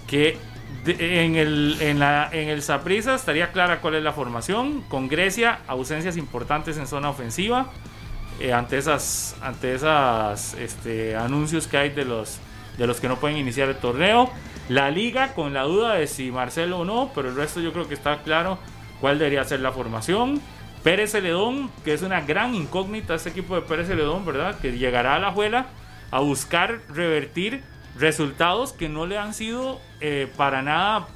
que en el en la en el Saprissa estaría clara cuál es la formación con Grecia ausencias importantes en zona ofensiva eh, ante esas ante esas este, anuncios que hay de los de los que no pueden iniciar el torneo. La liga con la duda de si Marcelo o no pero el resto yo creo que está claro cuál debería ser la formación. Pérez Celedón que es una gran incógnita este equipo de Pérez Celedón verdad que llegará a la juela a buscar revertir resultados que no le han sido eh, para nada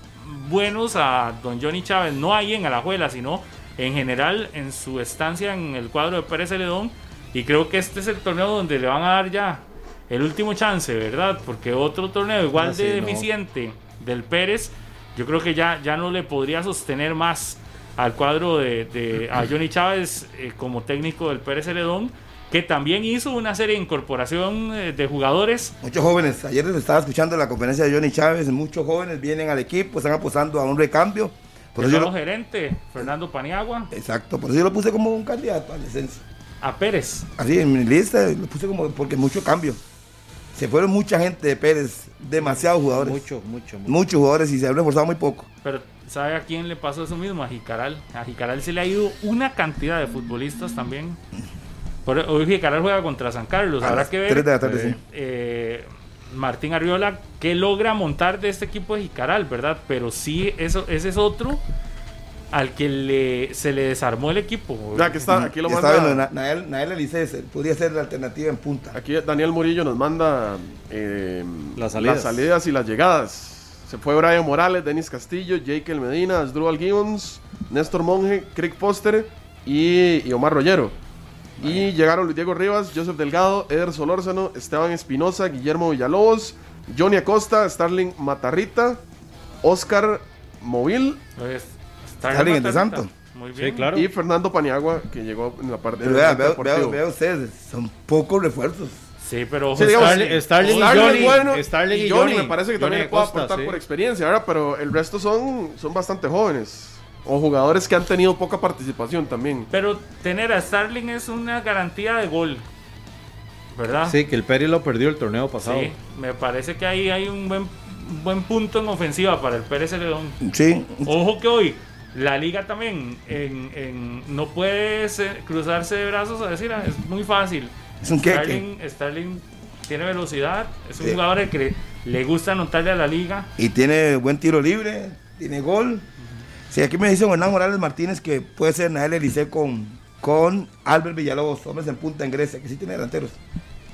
buenos a don Johnny Chávez, no ahí en Alajuela, sino en general en su estancia en el cuadro de Pérez Celedón. Y creo que este es el torneo donde le van a dar ya el último chance, ¿verdad? Porque otro torneo igual Ah, sí, de no. deficiente del Pérez, yo creo que ya, ya no le podría sostener más al cuadro de, de- a Johnny Chávez eh, como técnico del Pérez Celedón, que también hizo una serie de incorporación eh, de jugadores Muchos jóvenes, ayer les estaba escuchando la conferencia de Johnny Chávez, muchos jóvenes vienen al equipo, están apostando a un recambio. Por eso yo lo- gerente, Fernando Paniagua, exacto, por eso yo lo puse como un candidato al descenso. a Pérez. Así en mi lista lo puse como porque mucho cambio. Se fueron mucha gente de Pérez, demasiados jugadores. Mucho, mucho, mucho. Muchos jugadores y se han reforzado muy poco. Pero ¿sabe a quién le pasó eso mismo? A Jicaral. A Jicaral se le ha ido una cantidad de futbolistas también. Por, hoy Jicaral juega contra San Carlos. A Habrá que ver. tres de la tarde, sí. eh, Martín Arriola qué logra montar de este equipo de Jicaral, ¿verdad? Pero sí, eso, ese es otro al que le, se le desarmó el equipo. Ya que está, aquí lo está viendo, manda. Na- Nael, Nael Elices, podría ser la alternativa en punta. Aquí Daniel Murillo nos manda eh, Las salidas. salidas y las llegadas. Se fue Brian Morales, Denis Castillo, Jake Medina, Asdrúbal Gibbons, Néstor Monge, Crick Poster y, y Omar Rollero. Y llegaron Luis Diego Rivas, Joseph Delgado, Eder Solórzano, Esteban Espinosa, Guillermo Villalobos, Johnny Acosta, Starling Matarrita, Oscar Movil Pues, Está alguien de. Santo. Muy Sí, bien. claro. y Fernando Paniagua, que llegó en la parte Pero del vea, frente vea, deportivo. vea- vea ustedes, son pocos refuerzos. Sí, pero Sí, digamos, Starling- Starling y Starling Johnny, es bueno, Starling y y Johnny, Johnny. me parece que también puede aportar sí. por experiencia, ¿verdad? Pero el resto son, son bastante jóvenes. O jugadores que han tenido poca participación también. Pero tener a Starling es una garantía de gol. ¿Verdad? Sí, que el Pérez lo perdió el torneo pasado. Sí, me parece que ahí hay un buen, un buen punto en ofensiva para el Pérez Celedón. Sí, Ojo que hoy la liga también en, en- no puede cruzarse de brazos a decir, "Ah, es muy fácil. Es un. Starling, Starling tiene velocidad, es un Sí. jugador que le, le gusta anotarle a la liga. y tiene buen tiro libre, tiene gol. Sí, aquí me dice Hernán Morales Martínez que puede ser Nael Elice con, con Albert Villalobos, hombres en punta en Grecia, que sí tiene delanteros.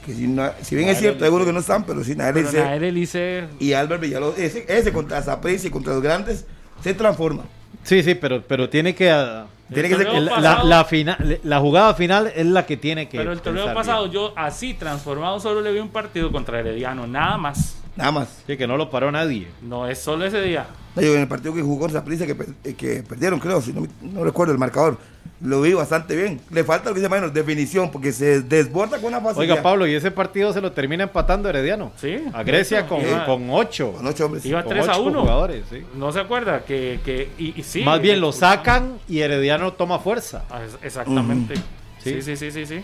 Que si, no- si bien es cierto, seguro que no están, pero sí Nael Elice Nael Elice, y Albert Villalobos, ese, ese contra Zaprisa y contra los grandes, se transforma. Sí, sí, pero, pero tiene que... ah, Tiene que ser pasado- la, la, fina- la jugada final es la que tiene que... pero el torneo pasado bien. yo así transformado solo le vi un partido contra Herediano, nada más. Nada más. Sí, que no lo paró nadie. No es solo ese día. Yo en el partido que jugó con Zaprisa que, eh, que perdieron, creo, si no, recuerdo el marcador, lo vi bastante bien. Le falta lo que se llama definición, porque se desborda con una facilidad. Oiga, Pablo, y ese partido se lo termina empatando Herediano. Sí. A Grecia con, Iba- con ocho. Con ocho hombres. Iba Con 3 a ocho 1. jugadores, sí. No se acuerda que, que y, y sí. Más bien lo sacan y Herediano toma fuerza. Ah, Exactamente. Sí. Sí, sí, sí, sí, sí.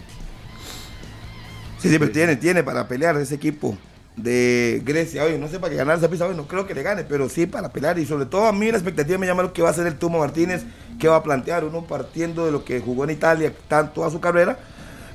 Sí, sí, pero tiene, tiene para pelear ese equipo de Grecia. Oye, no sé para qué ganar esa pista hoy, no creo que le gane, pero sí para pelear. Y sobre todo a mí la expectativa me llama lo que va a hacer el Tumo Martínez, que va a plantear uno partiendo de lo que jugó en Italia tanto a su carrera.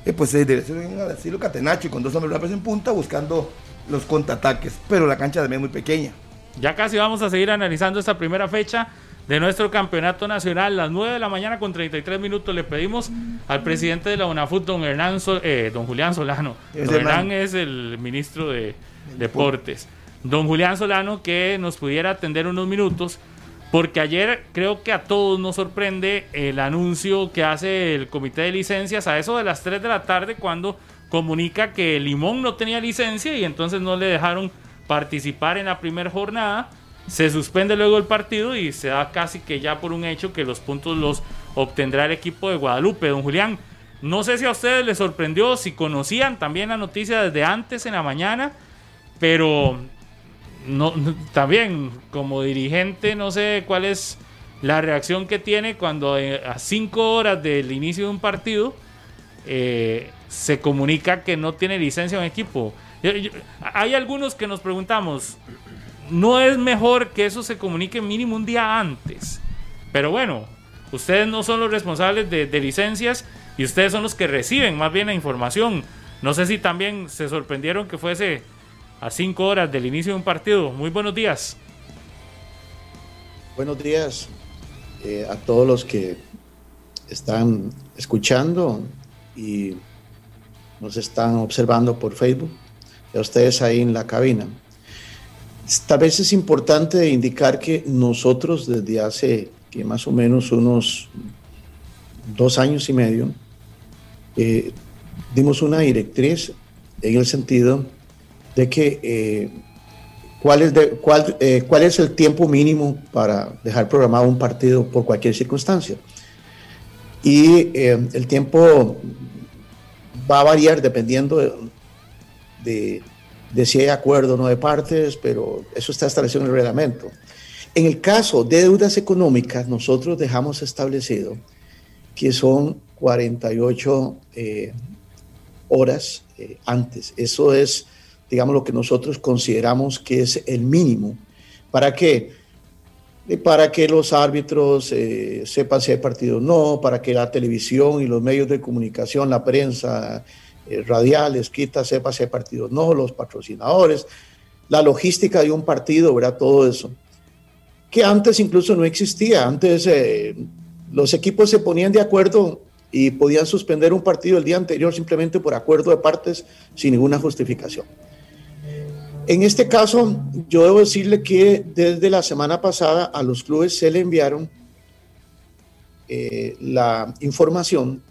eh, pues eh, debe ser un estilo catenacho y con dos hombres rápidos en punta buscando los contraataques. Pero la cancha también es muy pequeña. Ya casi vamos a seguir analizando esta primera fecha de nuestro campeonato nacional. Las 9 de la mañana con 33 minutos le pedimos al presidente de la UNAFUT, don, Hernán Sol- eh, don Julián Solano. Es Don Hernán. Hernán es el ministro de Deportes. Don Julián Solano que nos pudiera atender unos minutos. Porque ayer creo que a todos nos sorprende el anuncio que hace el comité de licencias a eso de las 3 de la tarde cuando comunica que Limón no tenía licencia y entonces no le dejaron participar en la primera jornada. Se suspende luego el partido y se da casi que ya por un hecho que los puntos los obtendrá el equipo de Guadalupe. Don Julián, no sé si a ustedes les sorprendió, si conocían también la noticia desde antes en la mañana pero no, también como dirigente no sé cuál es la reacción que tiene cuando eh, a cinco horas del inicio de un partido eh, se comunica que no tiene licencia un equipo. hay algunos que nos preguntamos, ¿no es mejor que eso se comunique mínimo un día antes? Pero bueno, ustedes no son los responsables de, de licencias y ustedes son los que reciben más bien la información. No sé si también se sorprendieron que fuese a cinco horas del inicio de un partido. Muy buenos días. Buenos días eh, a todos los que están escuchando y nos están observando por Facebook y a ustedes ahí en la cabina. Tal vez es importante indicar que nosotros desde hace que más o menos unos dos años y medio eh, dimos una directriz en el sentido de que eh, cuál, es de, cuál, eh, cuál es el tiempo mínimo para dejar programado un partido por cualquier circunstancia. Y eh, el tiempo va a variar dependiendo de, de, si hay acuerdo o no de partes, pero eso está establecido en el reglamento. En el caso de deudas económicas, nosotros dejamos establecido que son 48 horas antes. Eso es digamos, lo que nosotros consideramos que es el mínimo. ¿Para qué? Para que los árbitros eh, sepan si hay partido o no, para que la televisión y los medios de comunicación, la prensa eh, radial, escrita, sepa si hay partido o no, los patrocinadores, la logística de un partido, ¿verdad? Todo eso. Que antes incluso no existía. Antes eh, los equipos se ponían de acuerdo y podían suspender un partido el día anterior simplemente por acuerdo de partes sin ninguna justificación. En este caso, yo debo decirle que desde la semana pasada a los clubes se le enviaron eh, la información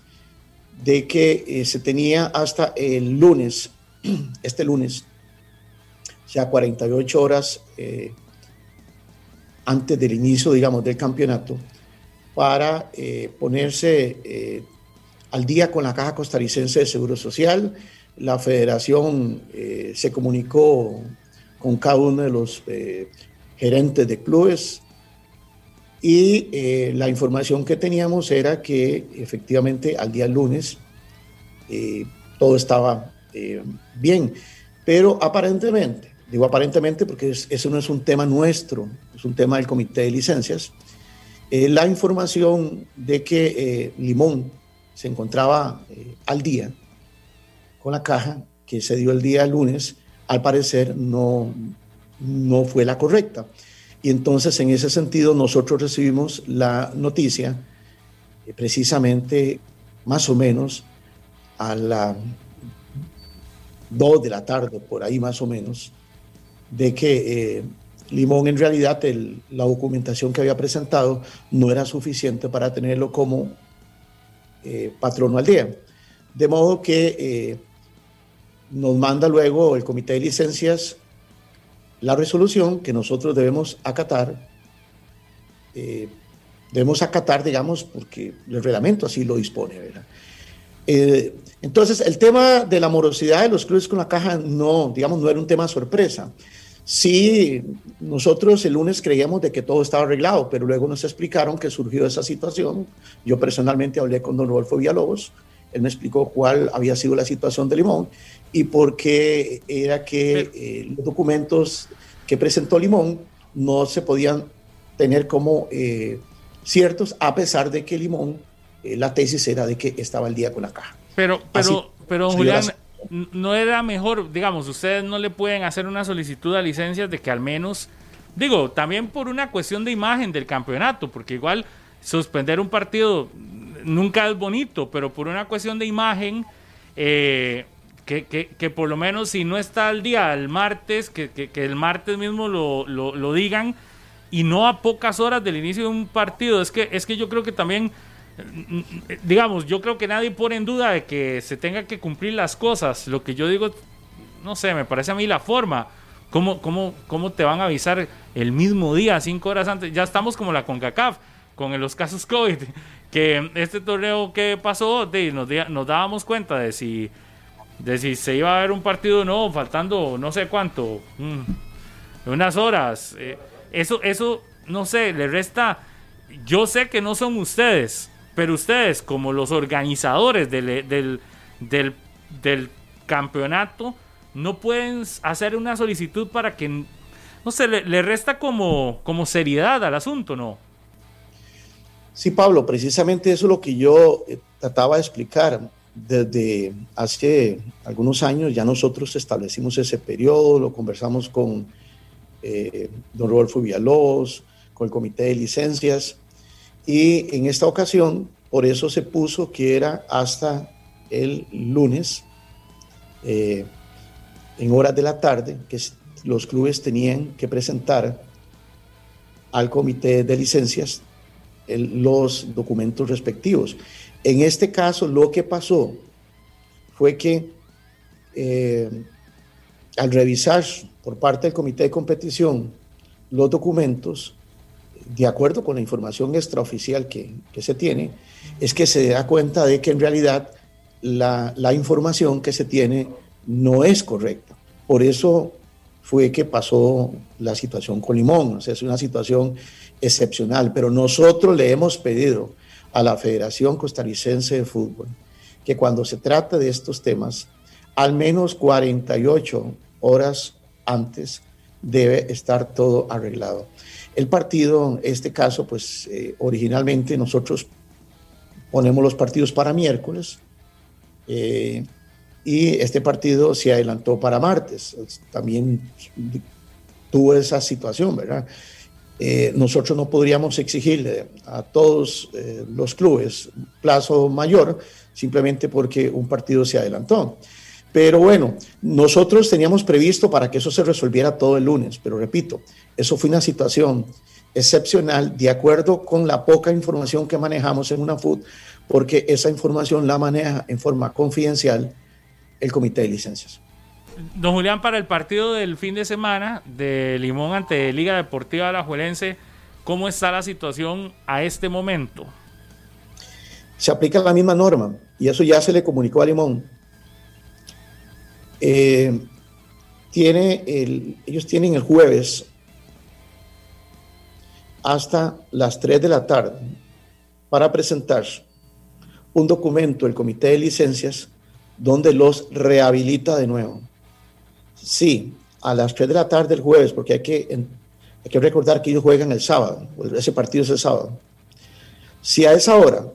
de que eh, se tenía hasta el lunes, este lunes, ya 48 horas eh, antes del inicio, digamos, del campeonato, para ponerse al día con la Caja Costarricense de Seguro Social, la federación eh, se comunicó con cada uno de los eh, gerentes de clubes y eh, la información que teníamos era que efectivamente al día lunes todo estaba bien, pero aparentemente, digo aparentemente porque eso no es un tema nuestro, es un tema del comité de licencias, la información de que Limón se encontraba al día con la caja que se dio el día lunes, al parecer no, no fue la correcta. Y entonces en ese sentido nosotros recibimos la noticia eh, precisamente más o menos a las 2 de la tarde, por ahí más o menos, de que eh, Limón en realidad la documentación que había presentado no era suficiente para tenerlo como eh, patrono al día. De modo que nos manda luego el comité de licencias la resolución que nosotros debemos acatar. Eh, debemos acatar, digamos, porque el reglamento así lo dispone. Eh, entonces, el tema de la morosidad de los clubes con la caja no, digamos, no era un tema sorpresa. Sí, nosotros el lunes creíamos de que todo estaba arreglado, pero luego nos explicaron que surgió esa situación. Yo personalmente hablé con don Rodolfo Villalobos, él me explicó cuál había sido la situación de Limón y por qué era que eh, los documentos que presentó Limón no se podían tener como eh, ciertos, a pesar de que Limón, eh, la tesis era de que estaba al día con la caja. Pero, pero, pero Julián, no era mejor, digamos, ustedes no le pueden hacer una solicitud a licencias de que al menos, digo, también por una cuestión de imagen del campeonato, porque igual suspender un partido nunca es bonito, pero por una cuestión de imagen, eh, que, por lo menos si no está al día el martes, que, el martes mismo lo, digan y no a pocas horas del inicio de un partido. Es que, es que yo creo que también, digamos, yo creo que nadie pone en duda de que se tenga que cumplir las cosas. Lo que yo digo, no sé, me parece a mí la forma. ¿Cómo, cómo, cómo te van a avisar el mismo día, cinco horas antes? Ya estamos como la CONCACAF, con los casos COVID, que este torneo que pasó, nos, dábamos cuenta de si de si se iba a ver un partido o no, faltando no sé cuánto, mm, unas horas. Eh, eso, eso, no sé, le resta. Yo sé que no son ustedes, pero ustedes, como los organizadores del, del, del, del campeonato, no pueden hacer una solicitud para que, no sé, le, resta como, como seriedad al asunto, ¿no? Sí, Pablo, precisamente eso es lo que yo eh, trataba de explicar. Desde hace algunos años ya nosotros establecimos ese periodo, lo conversamos con eh, don Rodolfo Villalobos, con el comité de licencias, y en esta ocasión, por eso se puso que era hasta el lunes, eh, en horas de la tarde, que los clubes tenían que presentar al comité de licencias los documentos respectivos. En este caso, lo que pasó fue que eh, al revisar por parte del comité de competición los documentos, de acuerdo con la información extraoficial que, que se tiene, es que se da cuenta de que en realidad la, la información que se tiene no es correcta. Por eso fue que pasó la situación con Limón. O sea, es una situación excepcional, pero nosotros le hemos pedido a la Federación Costarricense de Fútbol que cuando se trata de estos temas, al menos 48 horas antes debe estar todo arreglado. El partido, en este caso, pues eh, originalmente nosotros ponemos los partidos para miércoles eh, y este partido se adelantó para martes. También tuvo esa situación, ¿verdad? Eh, nosotros no podríamos exigirle a todos eh, los clubes plazo mayor simplemente porque un partido se adelantó. Pero bueno, nosotros teníamos previsto para que eso se resolviera todo el lunes, pero repito, eso fue una situación excepcional de acuerdo con la poca información que manejamos en una FUT, porque esa información la maneja en forma confidencial el comité de licencias. Don Julián, para el partido del fin de semana de Limón ante Liga Deportiva Alajuelense, ¿cómo está la situación a este momento? Se aplica la misma norma y eso ya se le comunicó a Limón. Eh, ellos tienen el jueves hasta las 3 de la tarde para presentar un documento del comité de licencias donde los rehabilita de nuevo. Sí, a las 3 de la tarde el jueves, porque hay que, hay que recordar que ellos juegan el sábado, ese partido es el sábado. Si a esa hora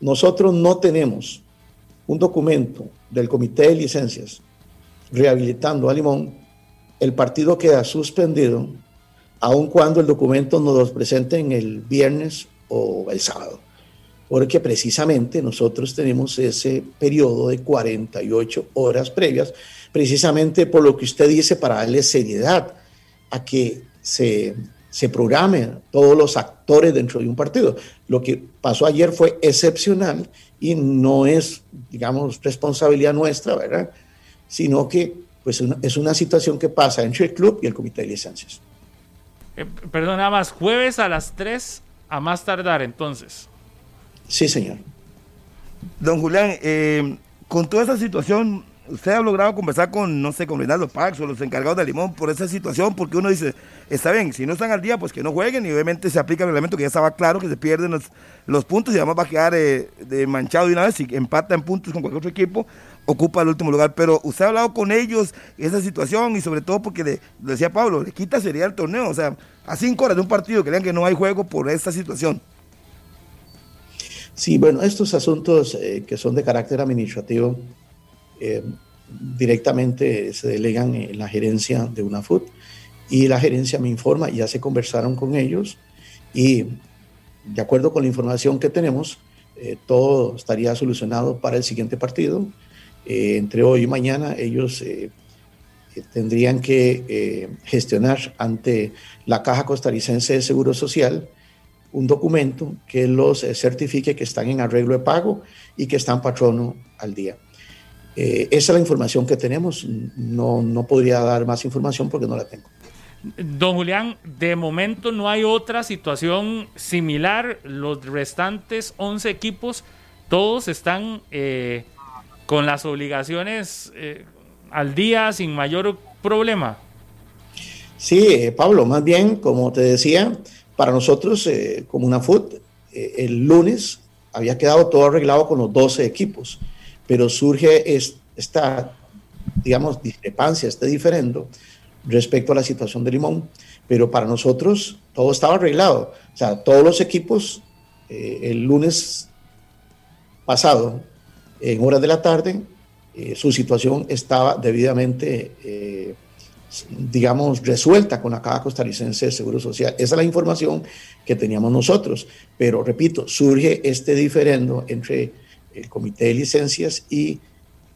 nosotros no tenemos un documento del comité de licencias rehabilitando a Limón, el partido queda suspendido, aun cuando el documento nos lo presenten el viernes o el sábado. Porque precisamente nosotros tenemos ese periodo de 48 horas previas precisamente por lo que usted dice, para darle seriedad a que se, se programe todos los actores dentro de un partido. Lo que pasó ayer fue excepcional y no es, digamos, responsabilidad nuestra, ¿verdad? Sino que pues, es una situación que pasa entre el club y el comité de licencias. Eh, perdón, nada más, jueves a las 3 a más tardar entonces. Sí, señor. Don Julián, eh, con toda esa situación, usted ha logrado conversar con, no sé, con Reinaldo Pax o los encargados de Limón por esa situación, porque uno dice, está bien, si no están al día, pues que no jueguen y obviamente se aplica el reglamento que ya estaba claro que se pierden los, los puntos y además va a quedar eh, de manchado de una vez, si empata en puntos con cualquier otro equipo, ocupa el último lugar. Pero usted ha hablado con ellos esa situación y sobre todo porque le, decía Pablo, le quita sería el torneo, o sea, a cinco horas de un partido que que no hay juego por esta situación. Sí, bueno, estos asuntos eh, que son de carácter administrativo, eh, directamente se delegan en la gerencia de UNAFUT y la gerencia me informa, ya se conversaron con ellos y de acuerdo con la información que tenemos, eh, todo estaría solucionado para el siguiente partido. Eh, entre hoy y mañana ellos tendrían que gestionar ante la Caja Costarricense de Seguro Social un documento que los certifique que están en arreglo de pago y que están patrono al día. Eh, esa es la información que tenemos. No, no podría dar más información porque no la tengo. Don Julián, de momento no hay otra situación similar. Los restantes 11 equipos, todos están eh, con las obligaciones eh, al día sin mayor problema. Sí, eh, Pablo, más bien, como te decía, para nosotros, eh, como una FUT, el lunes había quedado todo arreglado con los 12 equipos, pero surge esta, digamos, discrepancia, este diferendo respecto a la situación de Limón, pero para nosotros todo estaba arreglado. O sea, todos los equipos el lunes pasado, en horas de la tarde, eh, su situación estaba debidamente, eh, digamos, resuelta con la Caja Costarricense de Seguro Social. Esa es la información que teníamos nosotros. Pero, repito, surge este diferendo entre el Comité de Licencias y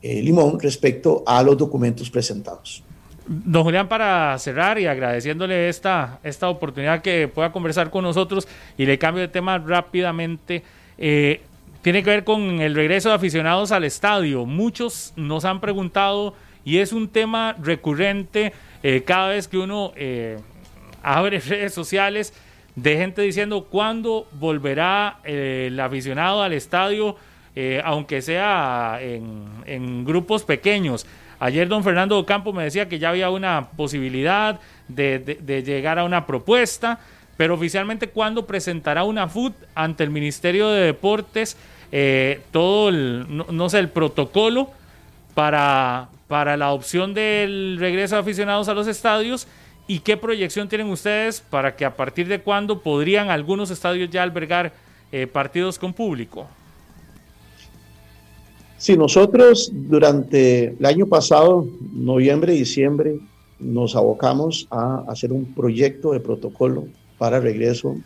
eh, Limón respecto a los documentos presentados. Don Julián, para cerrar y agradeciéndole esta, esta oportunidad que pueda conversar con nosotros y le cambio de tema rápidamente. Eh, tiene que ver con el regreso de aficionados al estadio. Muchos nos han preguntado y es un tema recurrente eh, cada vez que uno abre redes sociales de gente diciendo cuándo volverá el aficionado al estadio, aunque sea en, grupos pequeños. Ayer don Fernando Ocampo me decía que ya había una posibilidad de llegar a una propuesta pero oficialmente cuándo presentará una FUT ante el Ministerio de Deportes eh, todo el, no, sé, el protocolo para, para la opción del regreso de aficionados a los estadios y qué proyección tienen ustedes para que a partir de cuándo podrían algunos estadios ya albergar eh, partidos con público. Sí, nosotros durante el año pasado, noviembre, diciembre, nos abocamos a hacer un proyecto de protocolo para regreso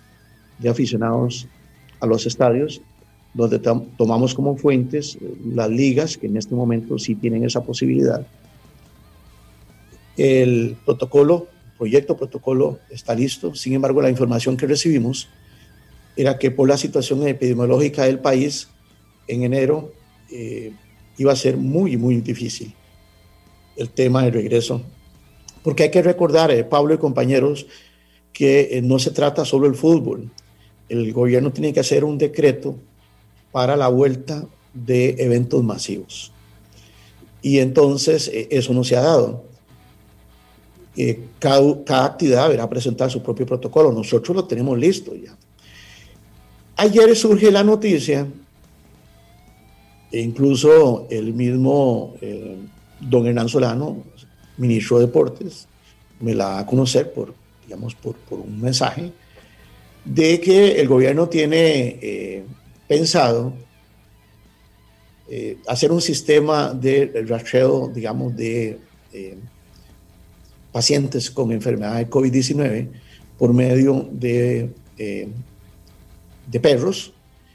de aficionados a los estadios, donde tomamos como fuentes eh, las ligas, que en este momento sí tienen esa posibilidad. El protocolo, proyecto protocolo está listo, sin embargo la información que recibimos era que por la situación epidemiológica del país, en enero eh, iba a ser muy, muy difícil el tema del regreso. Porque hay que recordar, eh, Pablo y compañeros, que eh, no se trata solo del fútbol. El gobierno tiene que hacer un decreto para la vuelta de eventos masivos. Y entonces eh, eso no se ha dado. Eh, cada, cada, actividad deberá presentar su propio protocolo. Nosotros lo tenemos listo ya. Ayer surge la noticia, e incluso el mismo don Hernán Solano, ministro de Deportes, me la da a conocer por digamos, por, un mensaje, de que el gobierno tiene eh, pensado eh, hacer un sistema de rastreo, digamos, de eh, pacientes con enfermedad de COVID-19 por medio de perros.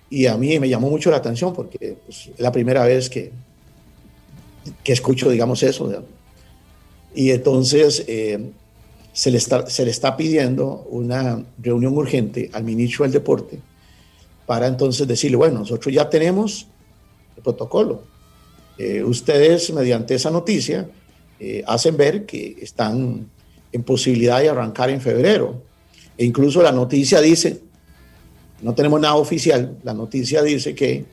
Y a mí me llamó mucho la atención porque pues, es la primera vez que, que escucho, digamos, eso. Y entonces se le, está, se le está pidiendo una reunión urgente al ministro del Deporte para entonces decirle, bueno, nosotros ya tenemos el protocolo. Eh, ustedes, mediante esa noticia, eh, hacen ver que están en posibilidad de arrancar en febrero. E incluso la noticia dice, no tenemos nada oficial, la noticia dice que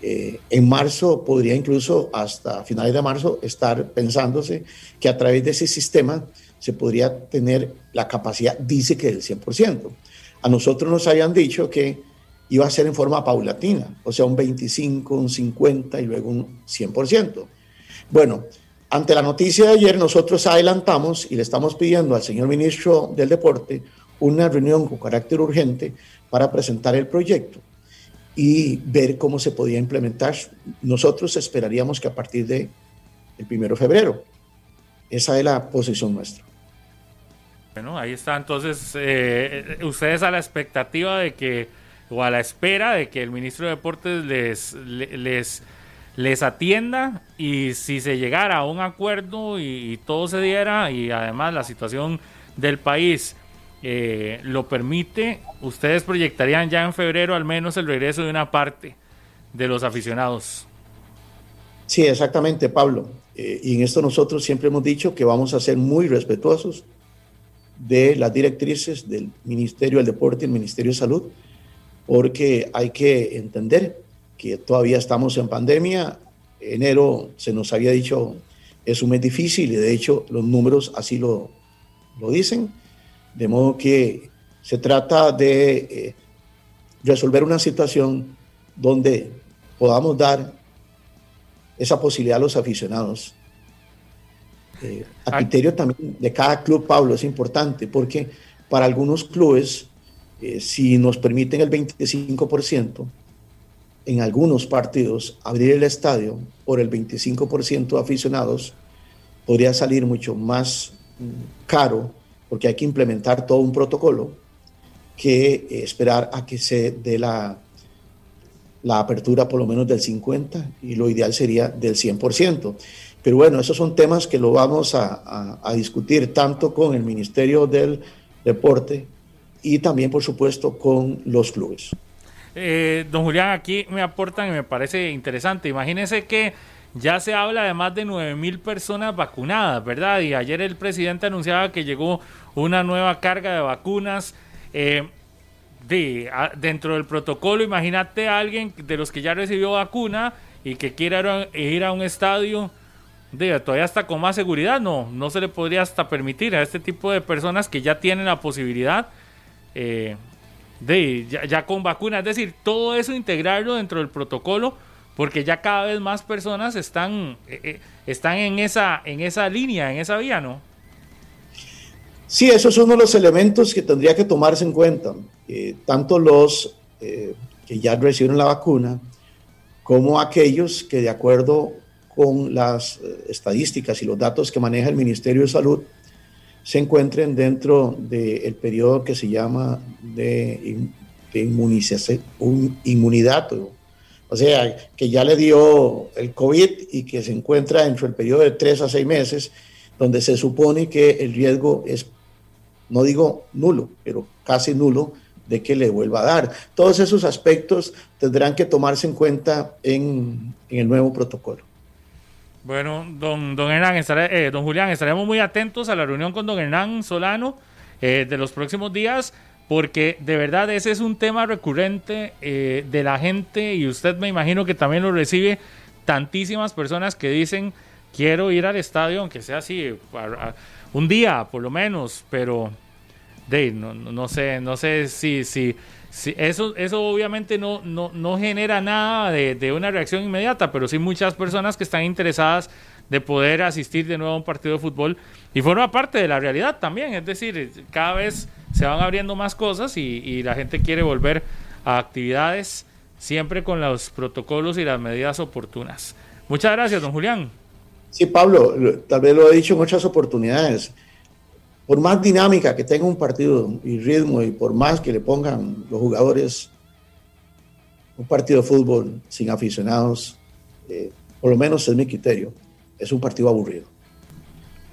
eh, en marzo podría incluso hasta finales de marzo estar pensándose que a través de ese sistema se podría tener la capacidad, dice que del 100%. A nosotros nos habían dicho que iba a ser en forma paulatina, o sea, un 25, un 50 y luego un 100%. Bueno, ante la noticia de ayer, nosotros adelantamos y le estamos pidiendo al señor ministro del Deporte una reunión con carácter urgente para presentar el proyecto y ver cómo se podía implementar. Nosotros esperaríamos que a partir de el primero de febrero. Esa es la posición nuestra. Bueno, ahí está. Entonces, eh, ustedes a la expectativa de que, o a la espera de que el ministro de Deportes les, les, les atienda y si se llegara a un acuerdo y, todo se diera y además la situación del país eh, lo permite, ustedes proyectarían ya en febrero al menos el regreso de una parte de los aficionados. Sí, exactamente, Pablo. Eh, y en esto nosotros siempre hemos dicho que vamos a ser muy respetuosos de las directrices del Ministerio del Deporte y el Ministerio de Salud, porque hay que entender que todavía estamos en pandemia, enero se nos había dicho es un mes difícil y de hecho los números así lo, lo dicen, de modo que se trata de eh, resolver una situación donde podamos dar esa posibilidad a los aficionados. Eh, a criterio también de cada club, Pablo, es importante porque para algunos clubes, eh, si nos permiten el 25%, en algunos partidos abrir el estadio por el 25% de aficionados podría salir mucho más mm, caro porque hay que implementar todo un protocolo que eh, esperar a que se dé la, la apertura por lo menos del 50 y lo ideal sería del 100%. Pero bueno, esos son temas que lo vamos a, a discutir tanto con el Ministerio del Deporte y también, por supuesto, con los clubes. Eh, don Julián, aquí me aportan y me parece interesante. Imagínense que ya se habla de más de 9 mil personas vacunadas, ¿verdad? Y ayer el presidente anunciaba que llegó una nueva carga de vacunas. Eh, de, dentro del protocolo, imagínate a alguien de los que ya recibió vacuna y que quiera ir a un estadio, de, todavía está con más seguridad, no, no se le podría hasta permitir a este tipo de personas que ya tienen la posibilidad eh, de ya, con vacunas, es decir, todo eso integrarlo dentro del protocolo, porque ya cada vez más personas están, eh, eh, están en, esa, en esa línea, en esa vía, ¿no? Sí, esos son uno de los elementos que tendría que tomarse en cuenta, tanto los que ya recibieron la vacuna, como aquellos que de acuerdo con las estadísticas y los datos que maneja el Ministerio de Salud, se encuentren dentro del periodo que se llama de, inmunidad, o sea, que ya le dio el COVID y que se encuentra dentro del periodo de tres a seis meses, donde se supone que el riesgo es, no digo nulo, pero casi nulo, de que le vuelva a dar. Todos esos aspectos tendrán que tomarse en cuenta en el nuevo protocolo. Bueno, don, don, Hernán, eh, don Julián, estaremos muy atentos a la reunión con don Hernán Solano eh, de los próximos días, porque de verdad ese es un tema recurrente eh, de la gente y usted me imagino que también lo recibe tantísimas personas que dicen quiero ir al estadio, aunque sea así, un día por lo menos, pero de, no, no sé, no sé si, si Sí, eso, eso obviamente no, no, no genera nada de, una reacción inmediata, pero sí muchas personas que están interesadas de poder asistir de nuevo a un partido de fútbol y forma parte de la realidad también, es decir, cada vez se van abriendo más cosas y, la gente quiere volver a actividades siempre con los protocolos y las medidas oportunas. Muchas gracias, don Julián. Sí, Pablo, tal vez lo he dicho en muchas oportunidades por más dinámica que tenga un partido y ritmo y por más que le pongan los jugadores un partido de fútbol sin aficionados, eh, por lo menos es mi criterio, es un partido aburrido.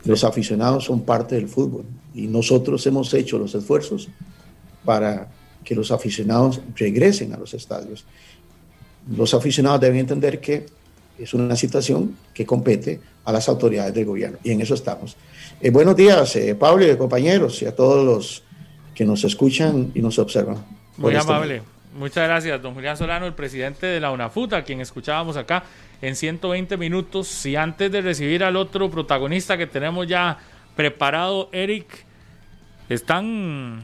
Los aficionados son parte del fútbol y nosotros hemos hecho los esfuerzos para que los aficionados regresen a los estadios. Los aficionados deben entender que es una situación que compete a las autoridades del gobierno y en eso estamos. Eh, buenos días, eh, Pablo y compañeros, y a todos los que nos escuchan y nos observan. Muy este amable. Muchas gracias, don Julián Solano, el presidente de la UNAFUTA, quien escuchábamos acá en 120 minutos. Y antes de recibir al otro protagonista que tenemos ya preparado, Eric, están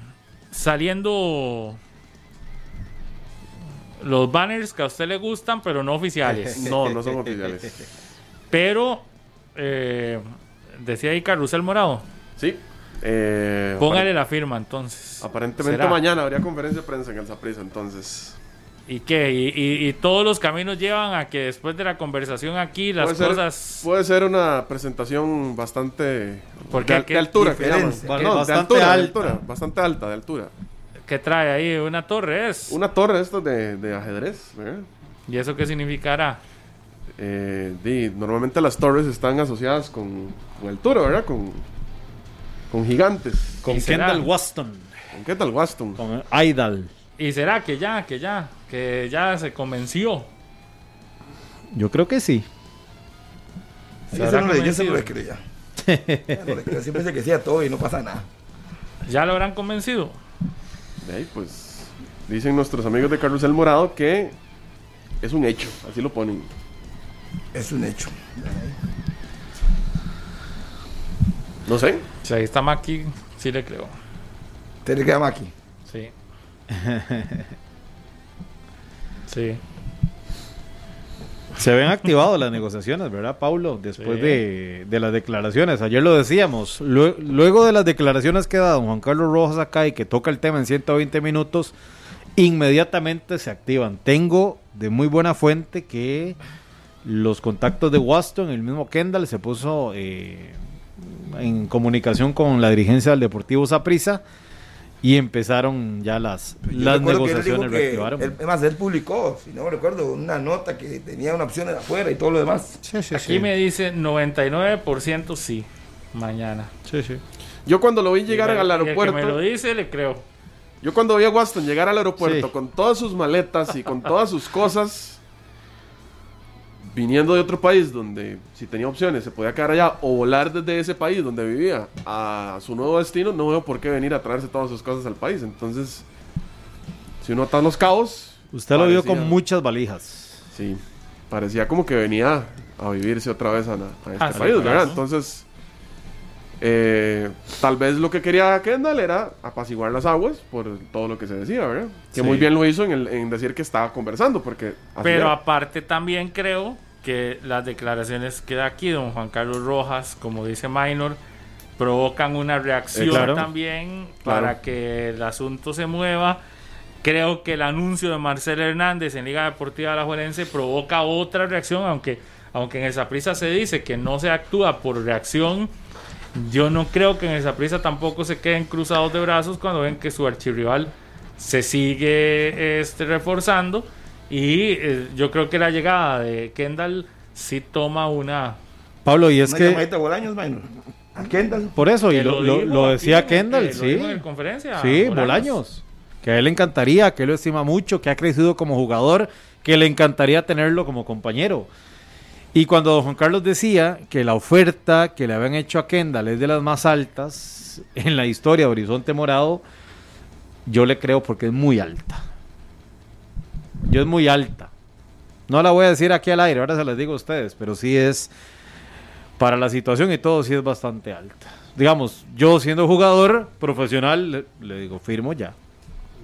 saliendo los banners que a usted le gustan, pero no oficiales. no, no son oficiales. Pero eh, Decía ahí Carrusel Morado. Sí. Eh, Póngale la firma entonces. Aparentemente mañana habría conferencia de prensa en el Saprissa entonces. ¿Y qué? ¿Y, todos los caminos llevan a que después de la conversación aquí las cosas... puede ser una presentación bastante... Porque de, altura, que bastante alta. bastante alta, de altura. ¿Qué trae ahí? ¿Una torre es? Una torre esto de, de ajedrez. ¿Y eso qué significará? Eh, normalmente las torres están asociadas con, con altura, ¿verdad? Con, con gigantes. Con Kendall Waston. Con Kendall Waston. Con Idal. ¿Y será que ya, que ya, que ya se convenció? Yo creo que sí. yo se lo le creo ya. Siempre dice que sí a todo y no pasa nada. ¿Ya lo habrán convencido? pues dicen nuestros amigos de Carlos El Morado que es un hecho, así lo ponen. Es un hecho. No sé. Si ahí está Maki, sí le creo. Te le queda Maki. Sí. Se ven activado las negociaciones, ¿verdad, Paulo? Después Sí. de, de las declaraciones. Ayer lo decíamos. lue- luego de las declaraciones que da don Juan Carlos Rojas acá y que toca el tema en 120 minutos, inmediatamente se activan. Tengo de muy buena fuente que los contactos de Waston, el mismo Kendall, se puso eh, en comunicación con la dirigencia del Deportivo Saprissa y empezaron ya las, Yo las negociaciones. que- reactivaron. él- además, él publicó, si no me recuerdo, una nota que tenía una opción de afuera y todo lo demás. Sí, sí, Aquí sí. me dice 99% sí. Mañana. Sí, sí. Yo cuando lo vi llegar al y el que aeropuerto. me lo dice, le creo. Yo cuando vi a Waston llegar al aeropuerto Sí. con todas sus maletas y con todas sus cosas, viniendo de otro país donde si tenía opciones se podía quedar allá o volar desde ese país donde vivía a su nuevo destino, no veo por qué venir a traerse todas sus cosas al país. Entonces, si uno ata los cabos... Usted lo vio con muchas valijas. Sí, parecía como que venía a vivirse otra vez a, a este Ah, país. ¿verdad? Entonces, eh, tal vez lo que quería Kendall era apaciguar las aguas por todo lo que se decía, ¿verdad? Que Sí. muy bien lo hizo en, el- en decir que estaba conversando, porque... Pero era. aparte también creo que las declaraciones que da aquí don Juan Carlos Rojas, como dice Minor, provocan una reacción Eh, claro. también Claro. para que el asunto se mueva. Creo que el anuncio de Marcelo Hernández en Liga Deportiva Alajuelense provoca otra reacción, aunque, aunque en el Saprissa se dice que no se actúa por reacción. Yo no creo que en el Saprissa tampoco se queden cruzados de brazos cuando ven que su archirrival se sigue este, reforzando. Y eh, yo creo que la llegada de Kendall sí toma una. Pablo, y es Una que Bolaños, minor. A Kendall. por eso, y lo, lo- decía Kendall, lo sí. dijo en conferencia. Sí, Bolaños. Que a él le encantaría, que él lo estima mucho, que ha crecido como jugador, que le encantaría tenerlo como compañero. Y cuando don Juan Carlos decía que la oferta que le habían hecho a Kendall es de las más altas en la historia de Horizonte Morado, yo le creo porque es muy alta. Yo es muy alta. No la voy a decir aquí al aire, ahora se las digo a ustedes, pero sí es, para la situación y todo, sí es bastante alta. Digamos, yo siendo jugador profesional, le, le digo, firmo ya.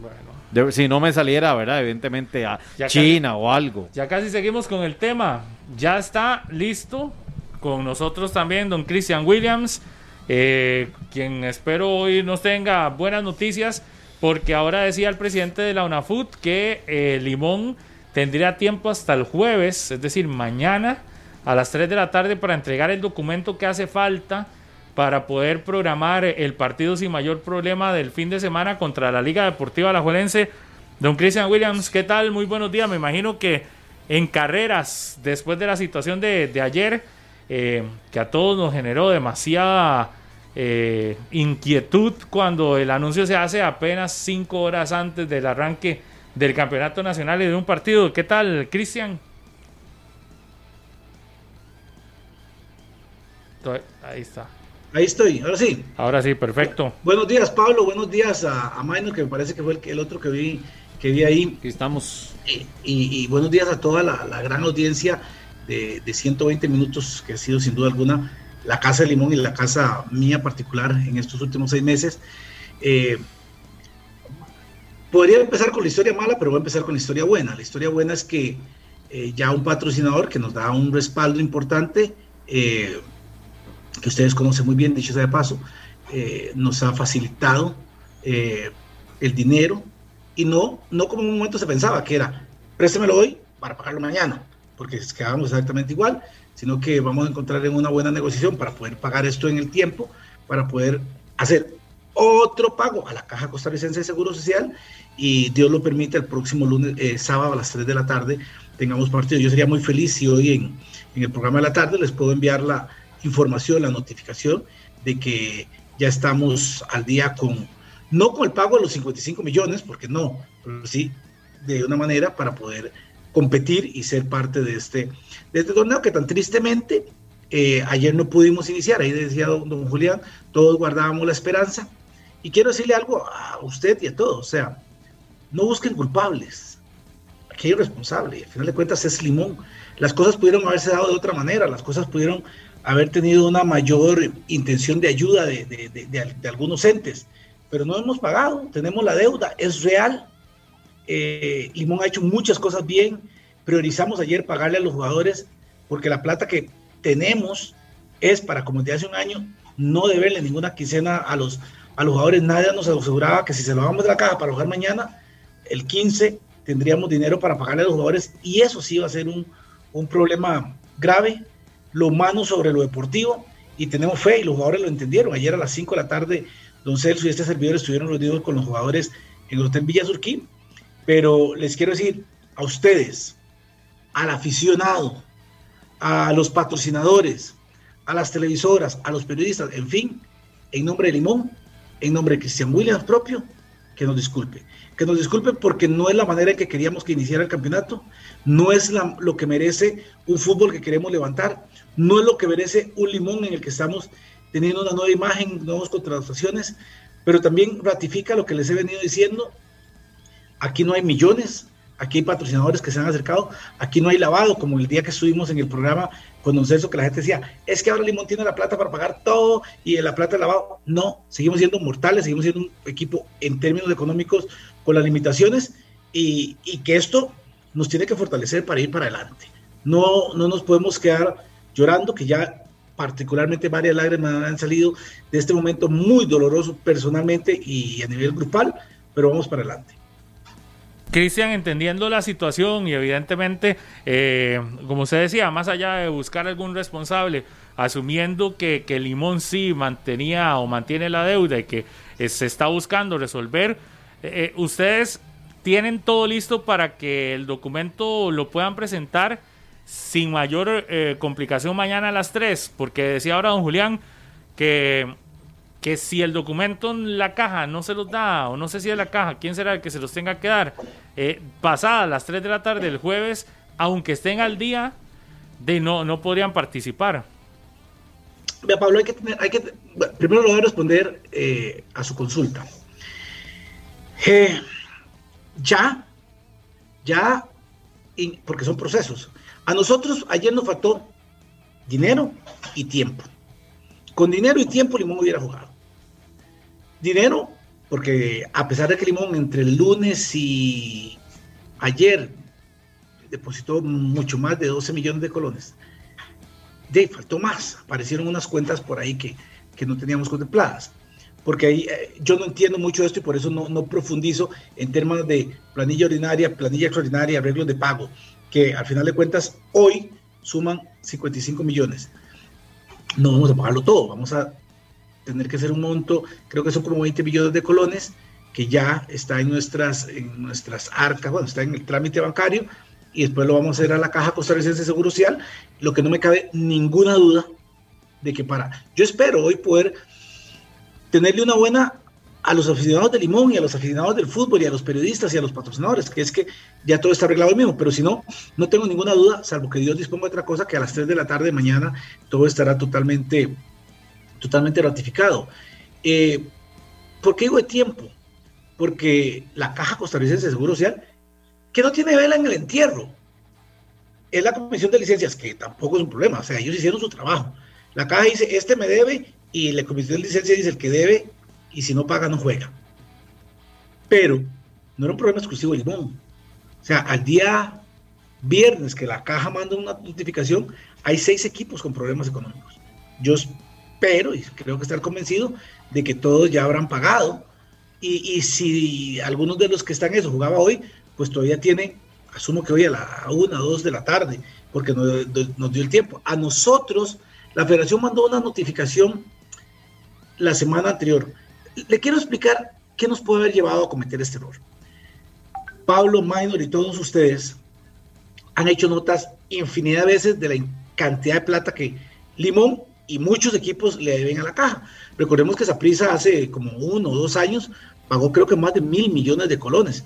Bueno, De- si no me saliera, ¿verdad? Evidentemente a Ya China o algo. ya casi seguimos con el tema. Ya está listo con nosotros también don Christian Williams, eh, quien espero hoy nos tenga buenas noticias, porque ahora decía el presidente de la UNAFUT que eh, Limón tendría tiempo hasta el jueves, es decir, mañana a las 3 de la tarde para entregar el documento que hace falta para poder programar el partido sin mayor problema del fin de semana contra la Liga Deportiva Alajuelense. Don Christian Williams, ¿qué tal? Muy buenos días. Me imagino que en carreras, después de la situación de, de ayer, eh, que a todos nos generó demasiada eh, inquietud cuando el anuncio se hace apenas cinco horas antes del arranque del campeonato nacional y de un partido. ¿Qué tal, Cristian? Ahí está. Ahí estoy, ahora sí. Ahora sí, perfecto. Buenos días, Pablo. Buenos días a, a Maino, que me parece que fue el, el otro que vi, que vi ahí. Aquí estamos. Y, y- y buenos días a toda la, la gran audiencia de, de 120 minutos, que ha sido sin duda alguna la Casa de Limón y la casa mía particular en estos últimos seis meses. Eh, podría empezar con la historia mala, pero voy a empezar con la historia buena. La historia buena es que eh, ya un patrocinador que nos da un respaldo importante, eh, que ustedes conocen muy bien, dicho sea de paso, eh, nos ha facilitado eh, el dinero y no, no como en un momento se pensaba que era préstemelo hoy para pagarlo mañana, porque quedábamos exactamente igual, sino que vamos a encontrar en una buena negociación para poder pagar esto en el tiempo, para poder hacer otro pago a la Caja Costarricense de Seguro Social y Dios lo permite el próximo lunes, eh, sábado a las 3 de la tarde tengamos partido. Yo sería muy feliz si hoy en, en el programa de la tarde les puedo enviar la información, la notificación de que ya estamos al día con, no con el pago de los 55 millones, porque no, pero sí de una manera para poder competir y ser parte de este, de este torneo que tan tristemente eh, ayer no pudimos iniciar. Ahí decía don, don Julián, todos guardábamos la esperanza. Y quiero decirle algo a usted y a todos, o sea, no busquen culpables, qué irresponsable. Al final de cuentas es Limón. Las cosas pudieron haberse dado de otra manera, las cosas pudieron haber tenido una mayor intención de ayuda de, de, algunos entes, pero no hemos pagado, tenemos la deuda, es real. Eh, Limón ha hecho muchas cosas bien, priorizamos ayer pagarle a los jugadores porque la plata que tenemos es para, como de hace un año, no deberle ninguna quincena a los, a los jugadores. Nadie nos aseguraba que si se lo vamos de la caja para jugar mañana, el 15 tendríamos dinero para pagarle a los jugadores y eso sí va a ser un, un problema grave lo humano sobre lo deportivo y tenemos fe y los jugadores lo entendieron. Ayer a las 5 de la tarde, don Celso y este servidor estuvieron reunidos con los jugadores en el Hotel Villa Surquín, pero les quiero decir a ustedes, al aficionado, a los patrocinadores, a las televisoras, a los periodistas, en fin, en nombre de Limón, en nombre de Cristian Williams propio, que nos disculpe. Que nos disculpe porque no es la manera en que queríamos que iniciara el campeonato, no es lo que merece un fútbol que queremos levantar, no es lo que merece un limón en el que estamos teniendo una nueva imagen, nuevas contrataciones, pero también ratifica lo que les he venido diciendo. Aquí no hay millones, aquí hay patrocinadores que se han acercado, aquí no hay lavado, como el día que estuvimos en el programa con Don Celso, que la gente decía, es que ahora Limón tiene la plata para pagar todo y la plata lavado. No, seguimos siendo mortales, seguimos siendo un equipo en términos económicos con las limitaciones y, y que esto nos tiene que fortalecer para ir para adelante. No, no nos podemos quedar llorando, que ya particularmente varias lágrimas han salido de este momento muy doloroso personalmente y a nivel grupal, pero vamos para adelante. Cristian, entendiendo la situación y evidentemente, eh, como usted decía, más allá de buscar algún responsable, asumiendo que, que Limón sí mantenía o mantiene la deuda y que eh, se está buscando resolver, eh, ustedes tienen todo listo para que el documento lo puedan presentar sin mayor complicación mañana a las 3, porque decía ahora don Julián que que si el documento en la caja no se los da, o no sé si es la caja, quién será el que se los tenga que dar, eh, pasadas las 3 de la tarde del jueves, aunque estén al día, de no, no podrían participar. Vea, Pablo, hay que tener, hay que, primero lo voy a responder eh, a su consulta. Eh, ya, ya, porque son procesos. A nosotros ayer nos faltó dinero y tiempo. Con dinero y tiempo Limón hubiera jugado dinero, porque a pesar de que Limón entre el lunes y ayer depositó mucho más de 12 millones de colones, de faltó más, aparecieron unas cuentas por ahí que, que no teníamos contempladas. Porque ahí, eh, yo no entiendo mucho esto y por eso no, no profundizo en términos de planilla ordinaria, planilla extraordinaria, arreglos de pago, que al final de cuentas hoy suman 55 millones. No vamos a pagarlo todo, vamos a tener que ser un monto, creo que son como 20 millones de colones, que ya está en nuestras, en nuestras arcas, bueno, está en el trámite bancario, y después lo vamos a hacer a la Caja Costarricense de Seguro Social, lo que no me cabe ninguna duda de que para, yo espero hoy poder tenerle una buena a los aficionados de Limón y a los aficionados del fútbol y a los periodistas y a los patrocinadores, que es que ya todo está arreglado mismo, pero si no, no tengo ninguna duda, salvo que Dios disponga de otra cosa, que a las 3 de la tarde de mañana todo estará totalmente totalmente ratificado. Eh, ¿Por qué digo de tiempo? Porque la Caja Costarricense de Seguro Social, que no tiene vela en el entierro, es la Comisión de Licencias, que tampoco es un problema, o sea, ellos hicieron su trabajo. La Caja dice, este me debe, y la Comisión de Licencias dice, el que debe, y si no paga, no juega. Pero no era un problema exclusivo de Limón. O sea, al día viernes que la caja manda una notificación, hay seis equipos con problemas económicos. Yo pero y creo que estar convencido de que todos ya habrán pagado. Y, si algunos de los que están eso jugaba hoy, pues todavía tiene, asumo que hoy a la una, dos de la tarde, porque nos, nos dio el tiempo. A nosotros, la federación mandó una notificación la semana anterior. Le quiero explicar qué nos puede haber llevado a cometer este error. Pablo, Minor y todos ustedes han hecho notas infinidad de veces de la cantidad de plata que Limón y muchos equipos le deben a la caja. Recordemos que prisa hace como uno o dos años pagó creo que más de mil millones de colones.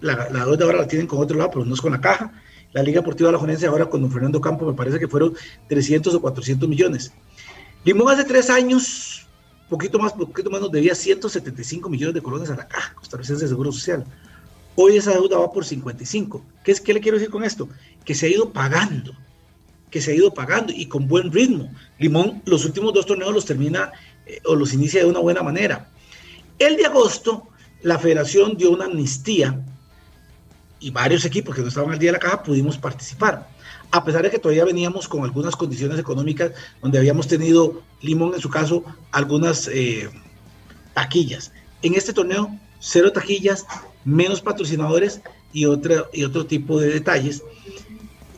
La, la ahora la tienen con otro lado, pero no es con la caja. La Liga Deportiva La Jonencia ahora con don Fernando Campo me parece que fueron 300 o 400 millones. Limón hace tres años, poquito más, poquito menos, debía 175 millones de colones a la caja costarricense de Seguro Social. Hoy esa deuda va por 55. ¿Qué, es, ¿Qué le quiero decir con esto? Que se ha ido pagando, que se ha ido pagando y con buen ritmo. Limón los últimos dos torneos los termina eh, o los inicia de una buena manera. El de agosto, la federación dio una amnistía y varios equipos que no estaban al día de la caja pudimos participar. A pesar de que todavía veníamos con algunas condiciones económicas donde habíamos tenido, Limón en su caso, algunas eh, taquillas. En este torneo, cero taquillas, menos patrocinadores y, otra, y otro tipo de detalles.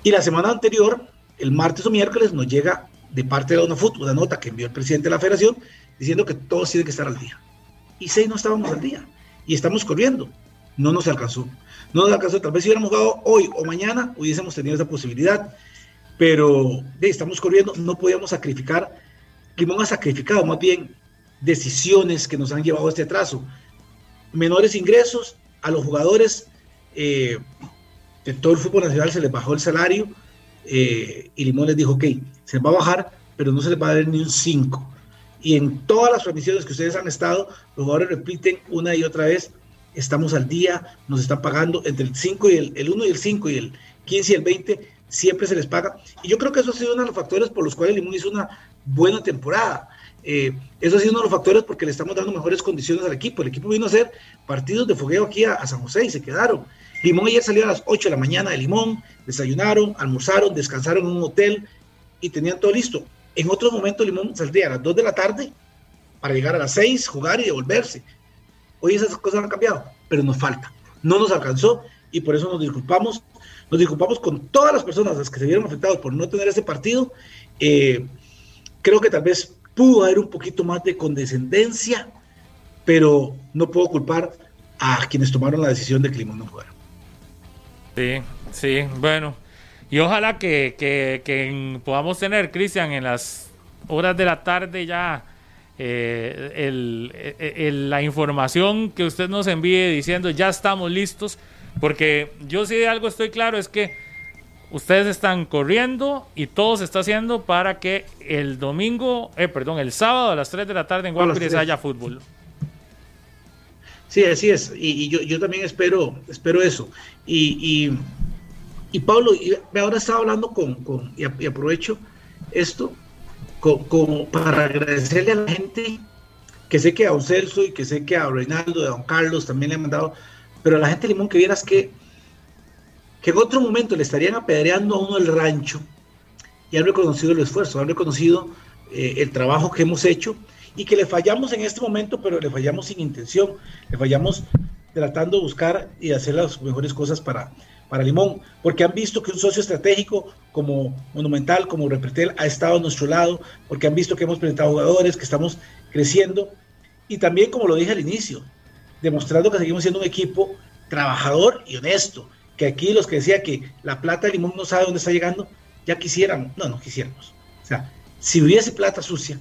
Y la semana anterior, el martes o miércoles, nos llega de parte de la UNAFUT una nota que envió el presidente de la federación diciendo que todos tienen que estar al día. Y seis no estábamos al día. Y estamos corriendo. No nos alcanzó. No nos alcanzó. Tal vez si hubiéramos jugado hoy o mañana, hubiésemos tenido esa posibilidad. Pero estamos corriendo. No podíamos sacrificar. Limón ha sacrificado más bien decisiones que nos han llevado a este atraso. Menores ingresos a los jugadores eh, de todo el fútbol nacional se les bajó el salario eh, y Limón les dijo, ok, se va a bajar, pero no se les va a dar ni un 5. Y en todas las transmisiones que ustedes han estado, los jugadores repiten una y otra vez, estamos al día, nos están pagando entre el 5 y el, el 1 y el 5 y el 15 y el 20, siempre se les paga. Y yo creo que eso ha sido uno de los factores por los cuales Limón hizo una buena temporada. Eh, eso ha sido uno de los factores porque le estamos dando mejores condiciones al equipo. El equipo vino a hacer partidos de fogueo aquí a, a San José y se quedaron. Limón ayer salió a las 8 de la mañana de Limón, desayunaron, almorzaron, descansaron en un hotel y tenían todo listo. En otros momentos Limón saldría a las 2 de la tarde para llegar a las 6, jugar y devolverse. Hoy esas cosas han cambiado, pero nos falta. No nos alcanzó y por eso nos disculpamos. Nos disculpamos con todas las personas las que se vieron afectadas por no tener ese partido. Eh, creo que tal vez pudo haber un poquito más de condescendencia, pero no puedo culpar a quienes tomaron la decisión de que Limón no fuera. Sí, sí, bueno. Y ojalá que, que, que podamos tener, Cristian, en las horas de la tarde ya eh, el, el, la información que usted nos envíe diciendo ya estamos listos, porque yo sí de algo estoy claro, es que ustedes están corriendo y todo se está haciendo para que el domingo, eh, perdón, el sábado a las 3 de la tarde en Guapiles haya fútbol. Sí, así es. Y, y yo, yo, también espero, espero eso. Y, y, y Pablo, ahora estaba hablando con, con y, aprovecho esto con, para agradecerle a la gente que sé que a Don Celso y que sé que a Reinaldo, a Don Carlos también le han mandado, pero a la gente Limón que vieras que, que en otro momento le estarían apedreando a uno el rancho y han reconocido el esfuerzo, han reconocido eh, el trabajo que hemos hecho y que le fallamos en este momento, pero le fallamos sin intención, le fallamos tratando de buscar y hacer las mejores cosas para, para Limón, porque han visto que un socio estratégico como Monumental, como Repretel, ha estado a nuestro lado, porque han visto que hemos presentado jugadores, que estamos creciendo, y también, como lo dije al inicio, demostrando que seguimos siendo un equipo trabajador y honesto, que aquí los que decía que la plata de Limón no sabe dónde está llegando, ya quisiéramos, no, no quisiéramos. O sea, si hubiese plata sucia,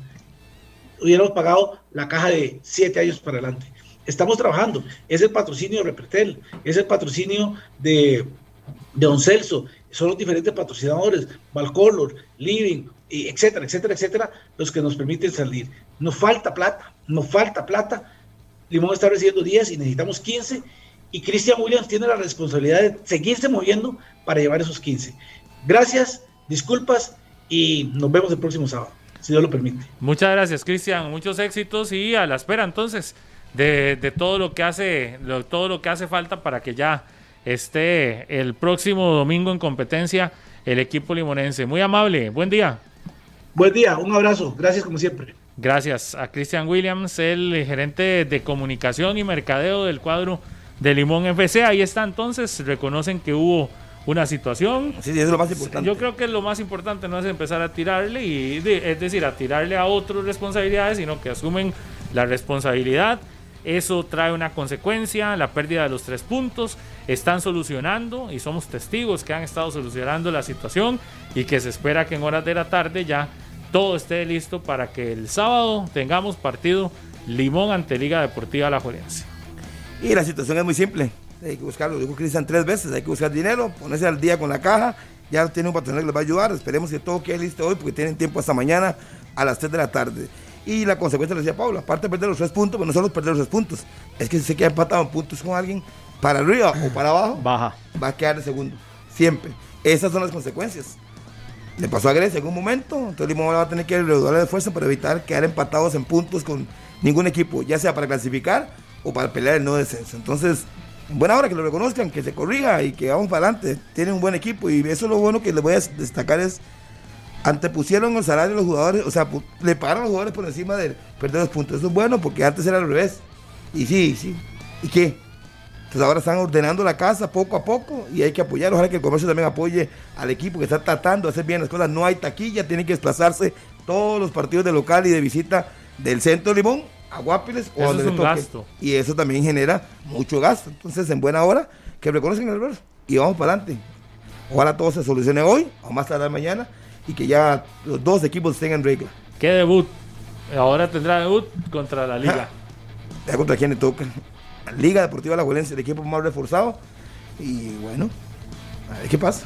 hubiéramos pagado la caja de siete años para adelante. Estamos trabajando. Es el patrocinio de Repretel, es el patrocinio de, Don Celso, son los diferentes patrocinadores, Valcolor, Living, etcétera, etcétera, etcétera, los que nos permiten salir. Nos falta plata, nos falta plata. Limón está recibiendo 10 y necesitamos 15. Y Christian Williams tiene la responsabilidad de seguirse moviendo para llevar esos 15. Gracias, disculpas y nos vemos el próximo sábado si Dios lo permite. Muchas gracias, Cristian. Muchos éxitos y a la espera entonces de, de todo lo que hace, lo, todo lo que hace falta para que ya esté el próximo domingo en competencia el equipo limonense. Muy amable, buen día. Buen día, un abrazo, gracias como siempre. Gracias a Christian Williams, el gerente de comunicación y mercadeo del cuadro de Limón FC. Ahí está entonces, reconocen que hubo una situación. Sí, es lo más importante. Yo creo que lo más importante no es empezar a tirarle, y es decir, a tirarle a otros responsabilidades, sino que asumen la responsabilidad. Eso trae una consecuencia, la pérdida de los tres puntos. Están solucionando y somos testigos que han estado solucionando la situación y que se espera que en horas de la tarde ya todo esté listo para que el sábado tengamos partido Limón ante Liga Deportiva La. Y la situación es muy simple hay que buscarlo, dijo Cristian tres veces, hay que buscar dinero, ponerse al día con la caja, ya tiene un patrocinador que les va a ayudar, esperemos que todo quede listo hoy porque tienen tiempo hasta mañana a las 3 de la tarde. Y la consecuencia, le decía Pablo, aparte de perder los tres puntos, pero no solo perder los tres puntos, es que si se queda empatado en puntos con alguien, para arriba o para abajo, Baja. va a quedar de segundo. Siempre. Esas son las consecuencias. Le pasó a Grecia en un momento, entonces Limón va a tener que reducir el esfuerzo para evitar quedar empatados en puntos con ningún equipo, ya sea para clasificar o para pelear el no descenso. Entonces, en buena hora que lo reconozcan, que se corrija y que vamos para adelante. Tienen un buen equipo y eso es lo bueno que les voy a destacar es antepusieron el salario de los jugadores, o sea, le pagaron a los jugadores por encima de perder los puntos. Eso es bueno porque antes era al revés. Y sí, sí. ¿Y qué? Entonces ahora están ordenando la casa poco a poco y hay que apoyar. Ojalá que el comercio también apoye al equipo que está tratando de hacer bien las cosas. No hay taquilla, tienen que desplazarse todos los partidos de local y de visita del centro de Limón a Guapiles o Eso donde es le un toque. gasto. Y eso también genera mucho gasto. Entonces, en buena hora, que reconocen el error y vamos para adelante. Ojalá todo se solucione hoy o más tarde mañana y que ya los dos equipos estén en regla. ¿Qué debut? Ahora tendrá debut contra la liga. Ya contra quién le toca. Liga Deportiva La el equipo más reforzado. Y bueno, a ver qué pasa.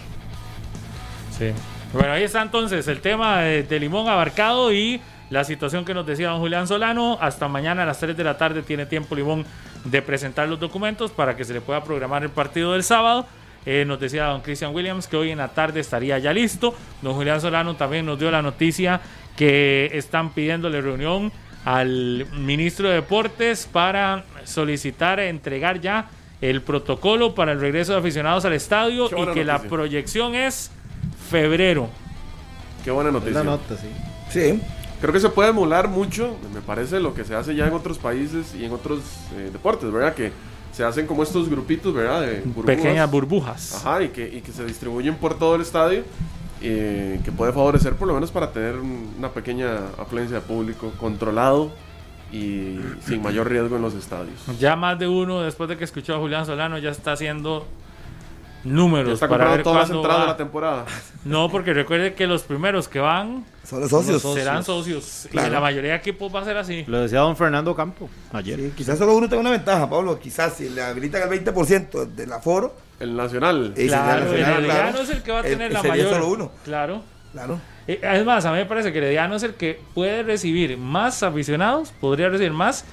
Sí. Bueno, ahí está entonces el tema de, de Limón abarcado y la situación que nos decía don Julián Solano. Hasta mañana a las 3 de la tarde tiene tiempo Limón de presentar los documentos para que se le pueda programar el partido del sábado. Eh, nos decía don Christian Williams que hoy en la tarde estaría ya listo. Don Julián Solano también nos dio la noticia que están pidiéndole reunión al ministro de Deportes para solicitar entregar ya el protocolo para el regreso de aficionados al estadio y que la proyección es febrero. Qué buena noticia. nota, sí. Sí, Creo que se puede emular mucho, me parece, lo que se hace ya en otros países y en otros eh, deportes, ¿verdad? Que se hacen como estos grupitos, ¿verdad? De burbujas. Pequeñas burbujas. Ajá, y que, y que se distribuyen por todo el estadio, eh, que puede favorecer por lo menos para tener un- una pequeña afluencia de público controlado y sin mayor riesgo en los estadios. Ya más de uno, después de que escuchó a Julián Solano, ya está haciendo Ya números está para comprando ver todas las entradas de la temporada. No, porque recuerde que los primeros que van son los socios. serán socios. Claro. Y la mayoría de equipos va a ser así. Lo decía don Fernando Campo ayer. Sí, quizás solo uno tenga una ventaja, Pablo. Quizás si le habilitan el 20% del aforo, El Nacional. Claro, el nacional, Herediano claro, es el que va a el- tener la sería mayor. solo uno. Claro. Claro. Es más, a mí me parece que Herediano es el que puede recibir más aficionados, podría recibir más,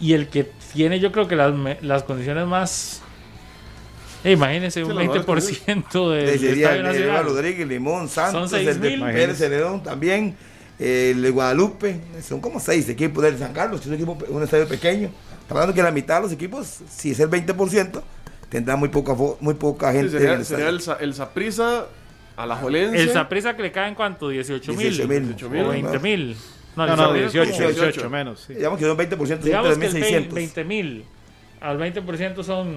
y el que tiene yo creo que las, las condiciones más... Eh, imagínense un Sí, las mejores 20% del Sería Estadio el de Nacional. Rodríguez, Limón, Santos, el de 6.000. Pérez Celedón también, el de Guadalupe, son como seis equipos del San Carlos, que es un, equipo, un estadio pequeño. Estamos hablando que la mitad de los equipos, si es el 20%, tendrá muy poca, muy poca Sí, gente en sería, el sería el, el Saprissa a la Jolense. El Saprissa que le caen cuánto, 18 mil 18.000. o 20 mil. No, no, Saprissa 18, como- 18 menos. sí. Digamos que son 20%, son Digamos que el 3.600. 20 mil. Al 20% son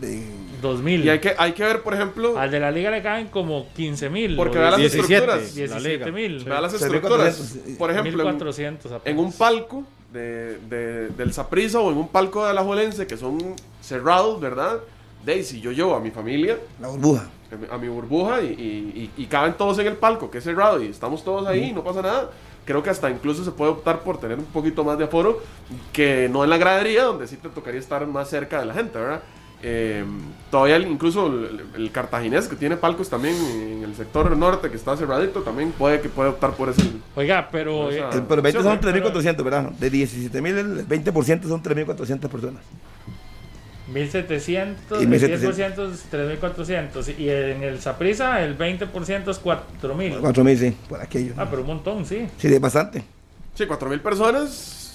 De- 2 mil. Y hay que, hay que ver, por ejemplo, Al de la liga le caen como 15 mil. Porque vea las 17, estructuras. la 17 liga. mil. vea las 6.400, estructuras. Por ejemplo, en, 1400 apenas. en un palco de, de- del Saprissa o en un palco de la Jolense que son cerrados, ¿verdad? Si yo llevo a mi familia, la burbuja. a mi- burbuja y, y- y- y caben todos en el palco, que es cerrado, y estamos todos ahí, no pasa nada. Creo que hasta incluso se puede optar por tener un poquito más de aforo, que no en la gradería, donde sí te tocaría estar más cerca de la gente, ¿verdad? Eh, todavía el- incluso el, el cartaginés, que tiene palcos también en el sector norte, que está cerradito, también puede que puede optar por ese. Oiga, pero eh, El, pero el 20 son pero- 3.400, ¿verdad? De 17.000, el 20% son 3.400 personas. 1700, Y el 1700. 10% es 3400 y en el Saprissa el 20% es 4000. 4.000, sí, por aquello. Ah, pero un montón, sí. Sí, es bastante. Sí, 4.000 personas.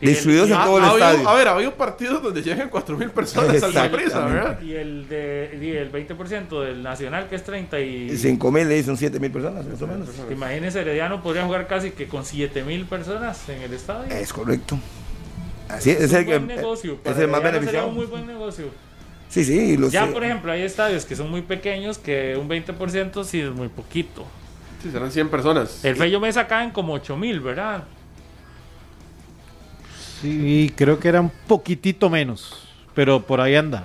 Y el- Distribuidos en Ha- todo el ha habido- estadio. a ver, ha habido partidos donde llegan 4.000 personas al Exactamente. Saprissa, ¿verdad? Y el de y el 20% del Nacional que es 30 y 5.000 y son 7.000 personas, más o menos. Imagínense, Herediano podría jugar casi que con 7000 personas en el estadio. Es correcto. Así es, es el que buen negocio. es para el más Herediano sería beneficiado. un muy buen negocio. Sí, sí, los Ya, eh, por ejemplo, hay estadios que son muy pequeños que un 20% sí es muy poquito. Sí, serán 100 personas. El Fello Mesa caen como 8000, ¿verdad? Sí, creo que era un poquitito menos, pero por ahí anda.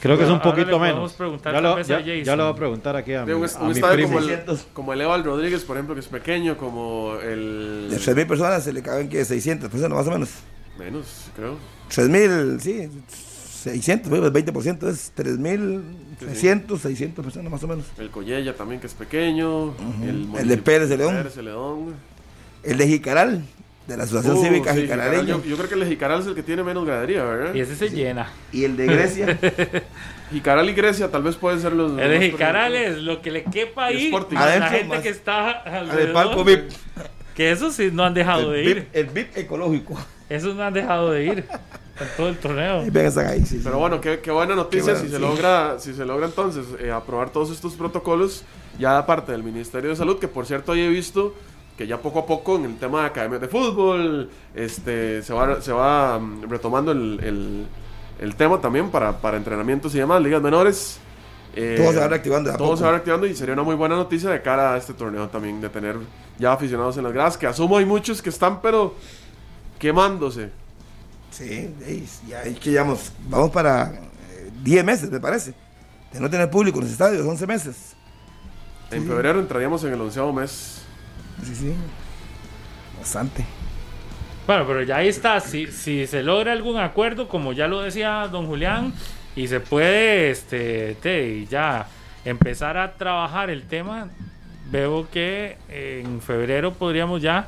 Creo que es un poquito menos. preguntar Ya lo, ya, ya lo voy a preguntar aquí a, mi, un, a un mi primo. como el, 600. como el Eval Rodríguez, por ejemplo, que es pequeño, como el... de 3.000 personas se le caben que 600 personas más o menos. Menos, creo. 3.000, sí, 600, pues, el 20% es 3.300, 600 personas más o menos. El Collella también, que es pequeño. el, El de Pérez de León. Pérez de León. El de Jicaral, de la Asociación Uh, Cívica sí. Jicaral, yo, yo creo que el de Jicaral es el que tiene menos gradería, ¿verdad? Y ese se llena. Y el de Grecia. Jicaral y Grecia tal vez pueden ser los. El de Jicaral es lo que le quepa ahí Sporting. a la Adentro, gente más- que está al alrededor. palco VIP. Que eso sí no han dejado de El ir. VIP, el VIP ecológico. Esos no han dejado de ir en todo el torneo. Y ahí. sí, sí. Pero bueno, qué, qué buena noticia Qué si bueno, se sí. logra, si se logra entonces eh, aprobar todos estos protocolos ya da parte del Ministerio de Salud, que por cierto hoy he visto que ya poco a poco en el tema de academias de fútbol, este, se va, se va mm, retomando el, el- el tema también para, para entrenamientos y demás, ligas menores. Eh, Todo se va reactivando de a Todo poco. se va reactivando y sería una muy buena noticia de cara a este torneo también, de tener ya aficionados en las gradas, que asumo hay muchos que están pero quemándose. Sí, ya es que llevamos, vamos para eh, 10 meses, me parece. De no tener público en los estadios, 11 meses. En febrero entraríamos en el onceavo mes. Sí, sí. Bastante. Bueno, pero ya ahí está. Si, si se logra algún acuerdo, como ya lo decía don Julián, y se puede este, te- ya empezar a trabajar el tema, veo que en febrero podríamos ya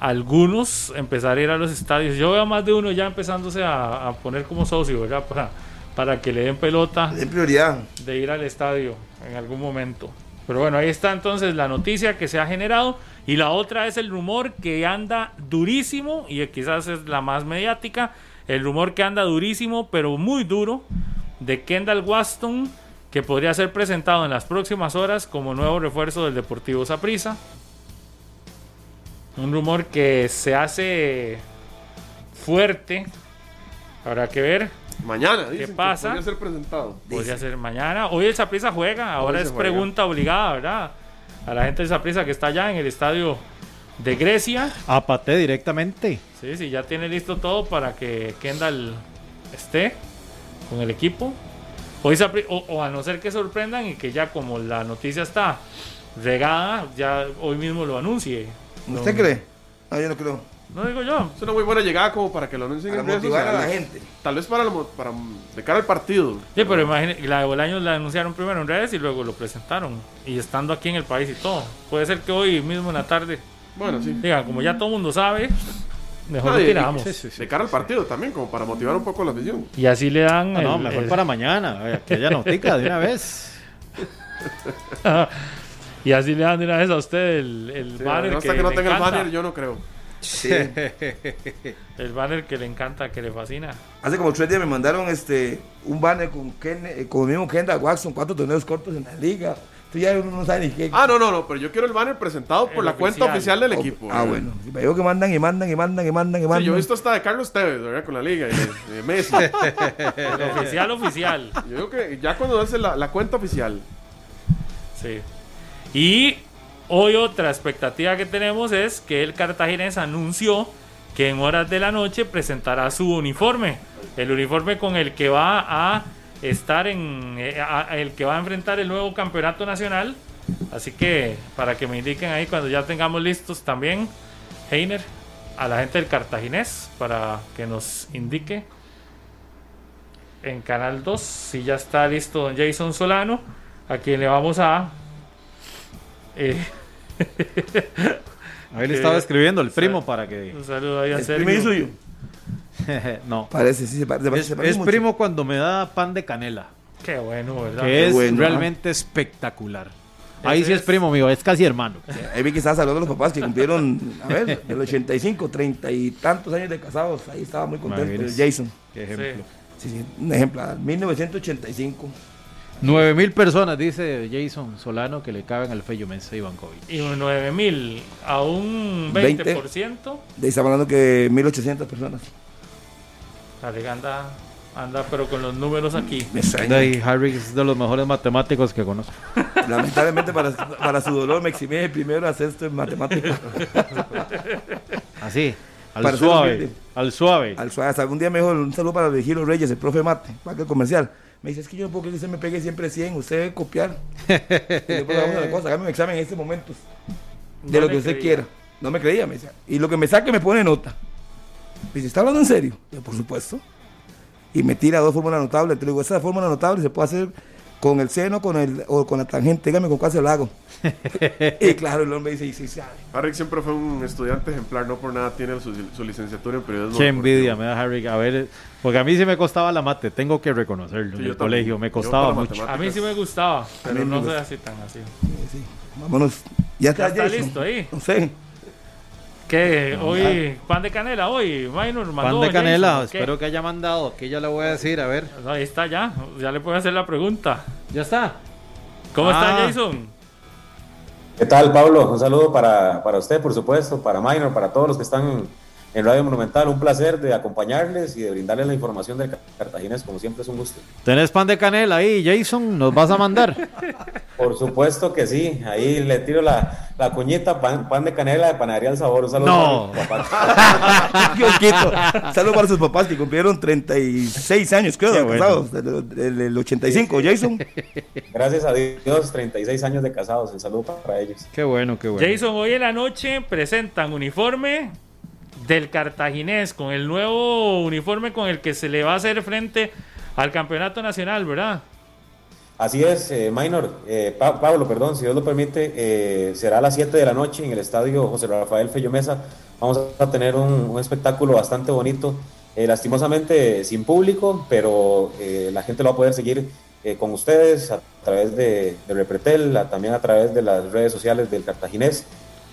algunos empezar a ir a los estadios. Yo veo a más de uno ya empezándose a, a poner como socio, ¿verdad? Para, para que le den pelota De prioridad. de ir al estadio en algún momento. Pero bueno, ahí está entonces la noticia que se ha generado. Y la otra es el rumor que anda durísimo, y quizás es la más mediática, el rumor que anda durísimo, pero muy duro, de Kendall Waston, que podría ser presentado en las próximas horas como nuevo refuerzo del Deportivo Saprissa. Un rumor que se hace fuerte. Habrá que ver. Mañana, dicen que pasa? podría ser presentado. Podría ser mañana. Hoy el Saprissa juega. Ahora es juega. pregunta obligada, ¿verdad? A la gente del Saprissa que está allá en el estadio de Grecia. Apate directamente. Sí, sí, ya tiene listo todo para que Kendall esté con el equipo. Hoy o a no ser que sorprendan y que ya como la noticia está regada, ya hoy mismo lo anuncie. ¿Usted cree? No, yo no creo. No digo yo. Es una muy buena llegada como para que lo anuncien Para en redes motivar a la gente. Tal vez para, la mo- para de cara al partido. Sí, pero imagínate, la de Bolaños la anunciaron primero en redes y luego lo presentaron. Y estando aquí en el país y todo. Puede ser que hoy mismo en la tarde Bueno, sí. Digan, como ya todo el mundo sabe, mejor lo y- tiramos. Sí, sí, sí. De cara al partido también, como para motivar un poco la afición. Y así le dan. Ah, no, el- mejor el- para mañana. Que haya notica de una vez. y así le dan de una vez a usted el, el Sí, banner. hasta que, que no tenga el banner, yo no creo. Sí. El banner que le encanta, que le fascina. Hace como tres días me mandaron este un banner con, Ken, eh, con el mismo Kendall Watson, cuatro torneos cortos en la liga. Tú ya uno no sabe ni qué. Ah, no, no, no, pero yo quiero el banner presentado por El la cuenta oficial. del equipo. Ah, bueno. Me digo que mandan y mandan y mandan y mandan y Sí, mandan. yo he visto hasta de Carlos Tevez, ¿verdad? Con la liga y de, de Messi. El oficial, oficial. Yo digo que ya cuando hace la, la cuenta oficial. Sí. Y hoy otra expectativa que tenemos es que el cartaginés anunció que en horas de la noche presentará su uniforme. El uniforme con el que va a estar en. eh, el que va a enfrentar el nuevo campeonato nacional. Así que para que me indiquen ahí cuando ya tengamos listos también, Heiner, a la gente del cartaginés, para que nos indique en Canal 2 si ya está listo don Jason Solano, a quien le vamos a. eh, Ahí le estaba escribiendo el primo para que. un saludo ahí a ¿Es Sergio. primo y suyo? no. Parece, sí, se parece. Es, se parece es mucho. primo cuando me da pan de canela. Qué bueno, ¿verdad? Que es bueno, realmente espectacular. Ahí sí es es- primo mío, es casi hermano. Ahí vi que estabas hablando de los papás que cumplieron, a ver, del 85, 30 y tantos años de casados. Ahí estaba muy contento el. Jason. Qué ejemplo. Sí. Sí, sí, un ejemplo, 1985. Nueve mil personas, dice Jason Solano, que le caben al Fello Mensa Ivankovic. Y un 9000 a un 20. 20%. De ahí estamos hablando que 1800 personas. La liga anda, anda, pero con los números aquí. Ahí, Harry es de los mejores matemáticos que conozco. Lamentablemente para, para su dolor me eximí de primero a hacer esto en matemáticas. Así, al Para suave, al suave. Al suave, hasta algún día me dijo un saludo para Virgilio Reyes, el profe Mate, para que el comercial. Me dice, es que yo no puedo que usted me pegue siempre 100, usted debe copiar. y después vamos a la cosa, hágame un examen en este momento. De No lo que usted creía. quiera. No me creía, me decía. Y lo que me saque me pone nota. Me dice, ¿está hablando en serio? Yo, por supuesto. Y me tira dos fórmulas notables. Te digo, esa fórmula notable se puede hacer con el seno con el, o con la tangente, dígame con cuál se lo hago. y claro, el hombre dice, y sí sabe. Harry siempre fue un estudiante ejemplar, no por nada tiene su, su licenciatura en periodismo. Qué envidia me da Harry. A ver, porque a mí sí me costaba la mate, tengo que reconocerlo. Sí, en el colegio me costaba mucho. A mí sí me gustaba, pero no soy así tan así. Sí, Vámonos. Ya Ya está, está listo ahí. No sé. ¿Qué? Hoy, pan de canela hoy, Minor Pan mandó de canela, espero que haya mandado. Que ya le voy a decir, a ver. Ahí está ya, ya le puedo hacer la pregunta. Ya está. ¿Cómo Ah. está Jason? ¿Qué tal, Pablo? Un saludo para, para usted, por supuesto, para Minor, para todos los que están en, Radio Monumental. Un placer de acompañarles y de brindarles la información del Cartaginés. Como siempre, es un gusto. ¿Tenés pan de canela ahí, Jason? ¿Nos vas a mandar? Por supuesto que sí. Ahí le tiro la, la cuñita, pan, pan de canela de panadería al sabor. Un saludo No. para mi papá. Qué bonito. Saludos para sus papás que cumplieron 36 años, creo, bueno. casados, del, del- del 85. Jason. Gracias a Dios, 36 años de casados. Un saludo para ellos. Qué bueno, qué bueno. Jason, hoy en la noche presentan uniforme del cartaginés con el nuevo uniforme con el que se le va a hacer frente al campeonato nacional, ¿verdad? Así es, eh, Minor, eh, Pa- Pablo, perdón, si Dios lo permite, eh, será a las 7 de la noche en el estadio José Rafael Fello Mesa. Vamos a tener un, espectáculo bastante bonito, eh, lastimosamente sin público, pero la gente lo va a poder seguir con ustedes a través de, Repretel, también a través de las redes sociales del Cartaginés.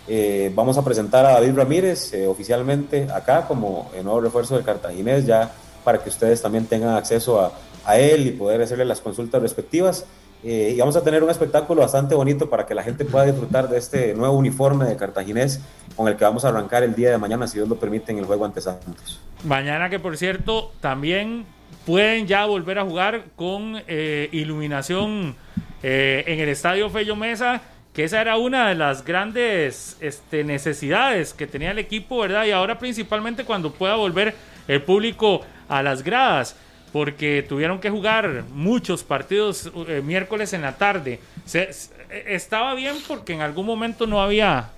Eh, vamos a presentar a David Ramírez eh, oficialmente acá como el nuevo refuerzo del Cartaginés, ya para que ustedes también tengan acceso a, a él y poder hacerle las consultas respectivas. Eh, y vamos a tener un espectáculo bastante bonito para que la gente pueda disfrutar de este nuevo uniforme de Cartaginés con el que vamos a arrancar el día de mañana, si Dios lo permite, en el juego ante Santos. Mañana que por cierto también pueden ya volver a jugar con eh, iluminación eh, en el estadio Fello Mesa, que esa era una de las grandes este, necesidades que tenía el equipo, ¿verdad? Y ahora principalmente cuando pueda volver el público a las gradas, porque tuvieron que jugar muchos partidos eh, miércoles en la tarde. Se- se- estaba bien porque en algún momento no había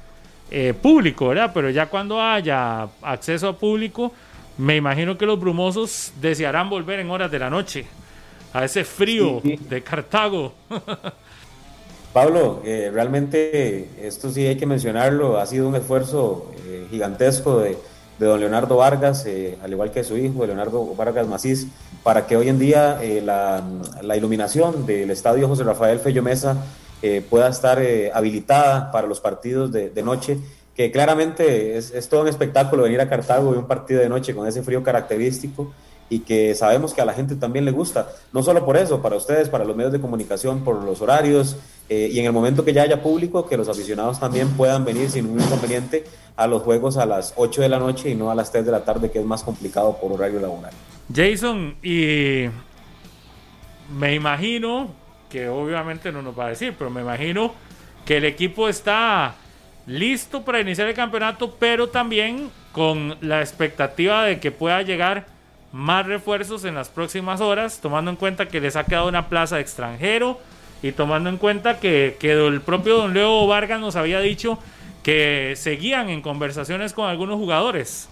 eh, público, ¿verdad? Pero ya cuando haya acceso a público, me imagino que los brumosos desearán volver en horas de la noche a ese frío Sí. de Cartago. Pablo, eh, realmente esto sí hay que mencionarlo, ha sido un esfuerzo eh, gigantesco de, don Leonardo Vargas, eh, al igual que su hijo, Leonardo Vargas Macís, para que hoy en día la, iluminación del estadio José Rafael Fello Mesa pueda estar habilitada para los partidos de, de noche, que claramente es, es todo un espectáculo venir a Cartago y un partido de noche con ese frío característico y que sabemos que a la gente también le gusta, no solo por eso, para ustedes, para los medios de comunicación, por los horarios eh, y en el momento que ya haya público, que los aficionados también puedan venir sin ningún inconveniente a los juegos a las 8 de la noche y no a las 3 de la tarde, que es más complicado por horario laboral. Jason, y me imagino que obviamente no nos va a decir, pero me imagino que el equipo está listo para iniciar el campeonato, pero también con la expectativa de que pueda llegar más refuerzos en las próximas horas, tomando en cuenta que les ha quedado una plaza de extranjero y tomando en cuenta que, que el propio don Leo Vargas nos había dicho que seguían en conversaciones con algunos jugadores.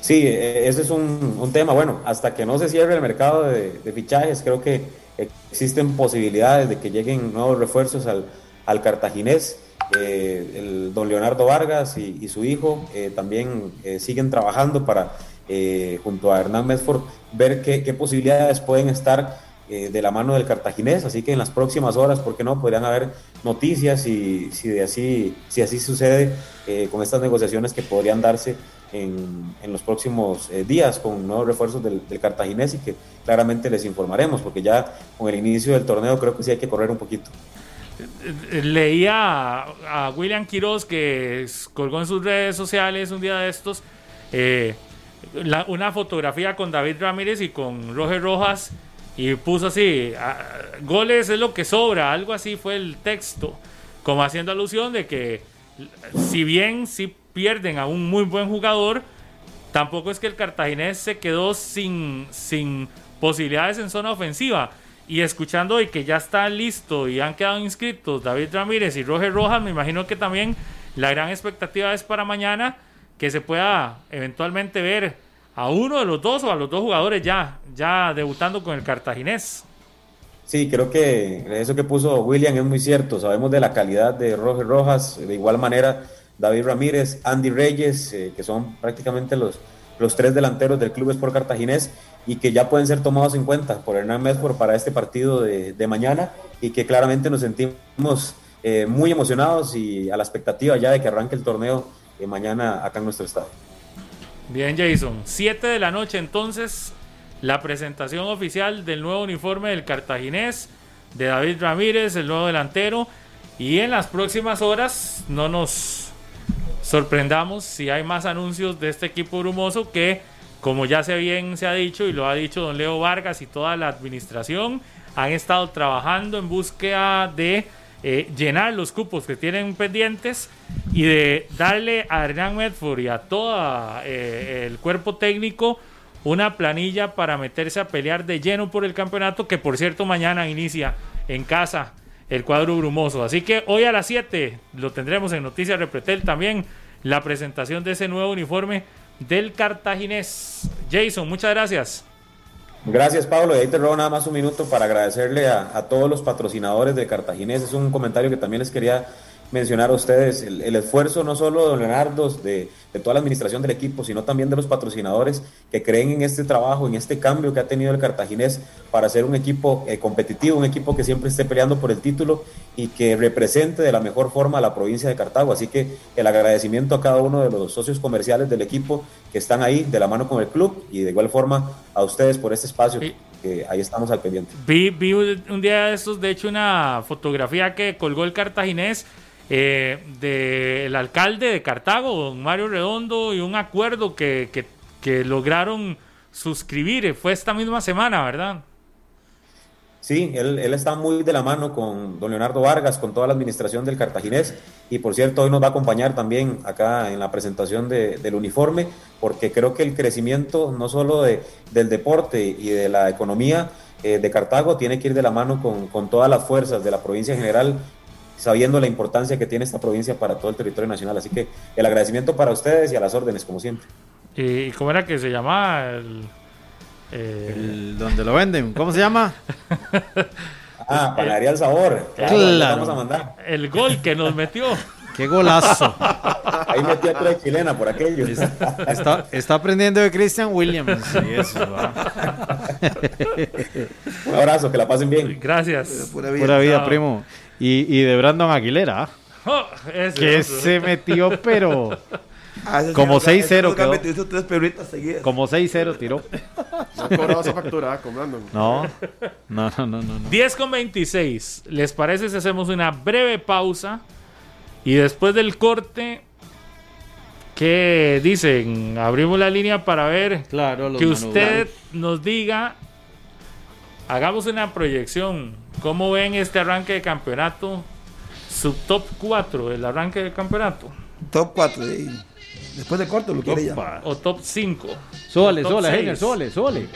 Sí, eh, ese es un, tema. Bueno, hasta que no se cierre el mercado de, fichajes, creo que existen posibilidades de que lleguen nuevos refuerzos al, al cartaginés. Eh, el don Leonardo Vargas y, y su hijo eh, también eh, siguen trabajando para, eh, junto a Hernán Medford, ver qué, posibilidades pueden estar eh, de la mano del cartaginés. Así que en las próximas horas, ¿por qué no? Podrían haber noticias y si, de así, si así sucede eh, con estas negociaciones que podrían darse en, en los próximos días con nuevos refuerzos del, cartaginés y que claramente les informaremos, porque ya con el inicio del torneo creo que sí hay que correr un poquito. Leía a, William Quiroz que colgó en sus redes sociales un día de estos la- una fotografía con David Ramírez y con Roger Rojas y puso así, "Ah, goles es lo que sobra, algo así fue el texto, como haciendo alusión de que si bien si pierden a un muy buen jugador, tampoco es que el cartaginés se quedó sin, sin posibilidades en zona ofensiva. Y escuchando y que ya está listo y han quedado inscritos David Ramírez y Roger Rojas, me imagino que también la gran expectativa es para mañana que se pueda eventualmente ver a uno de los dos o a los dos jugadores ya, ya debutando con el cartaginés. Sí, creo que eso que puso William es muy cierto. Sabemos de la calidad de Roger Rojas, de igual manera David Ramírez, Andy Reyes, eh, que son prácticamente los, los tres delanteros del Club Sport Cartaginés y que ya pueden ser tomados en cuenta por Hernán Medford para este partido de, de mañana y que claramente nos sentimos eh, muy emocionados y a la expectativa ya de que arranque el torneo eh, mañana acá en nuestro estado. Bien, Jason. 7 de la noche entonces, la presentación oficial del nuevo uniforme del cartaginés, de David Ramírez, el nuevo delantero. Y en las próximas horas no nos sorprendamos si hay más anuncios de este equipo brumoso que, como ya se bien se ha dicho y lo ha dicho don Leo Vargas y toda la administración, han estado trabajando en búsqueda de eh, llenar los cupos que tienen pendientes y de darle a Hernán Medford y a todo eh, el cuerpo técnico una planilla para meterse a pelear de lleno por el campeonato, que por cierto mañana inicia en casa el cuadro brumoso. Así que hoy a las 7 lo tendremos en Noticias Repretel también, la presentación de ese nuevo uniforme del cartaginés. Jason, muchas gracias. Gracias, Pablo. Y ahí te robo nada más un minuto para agradecerle a, todos los patrocinadores de Cartaginés. Es un comentario que también les quería mencionar a ustedes el, el esfuerzo no solo de Leonardo, de, de, toda la administración del equipo, sino también de los patrocinadores que creen en este trabajo, en este cambio que ha tenido el cartaginés para ser un equipo eh, competitivo, un equipo que siempre esté peleando por el título y que represente de la mejor forma a la provincia de Cartago. Así que el agradecimiento a cada uno de los socios comerciales del equipo que están ahí de la mano con el club y de igual forma a ustedes por este espacio. Sí. Que ahí estamos al pendiente. Vi, vi un día de estos, de hecho, una fotografía que colgó el cartaginés eh, del alcalde de Cartago, don Mario Redondo, y un acuerdo que, que, lograron suscribir. Fue esta misma semana, ¿verdad? Sí, él, él, está muy de la mano con don Leonardo Vargas, con toda la administración del cartaginés, y por cierto, hoy nos va a acompañar también acá en la presentación de, del uniforme, porque creo que el crecimiento no solo de, del deporte y de la economía eh, de Cartago tiene que ir de la mano con, con todas las fuerzas de la provincia en general, sabiendo la importancia que tiene esta provincia para todo el territorio nacional. Así que el agradecimiento para ustedes y a las órdenes, como siempre. ¿Y cómo era que se llamaba el, eh... el donde lo venden? ¿Cómo se llama? ah, Panadería El Sabor. Claro, claro. Vamos a mandar. El gol que nos metió. ¡Qué golazo! Ahí metió a tres chilena por aquello. Está, está aprendiendo de Christian Williams. Y eso, Un abrazo, que la pasen bien. Gracias. Pura vida, Pura vida primo. Y, y, de Brandon Aguilera. Oh, ese que otro. se metió, pero. Ah, como 6-0 quedó. Hizo tres perritas seguidas. Como 6-0 tiró. No cobraba esa factura con Brandon. No. No, no, no, no. 10 con 26. ¿Les parece si hacemos una breve pausa? Y después del corte, ¿qué dicen? Abrimos la línea para ver claro, que usted nos diga, hagamos una proyección. ¿Cómo ven este arranque de campeonato? Su top 4 del arranque del campeonato. Top 4. Eh. Después de corto lo quiere ya. O top 5. Sole, sole, Heiner, sole, sole.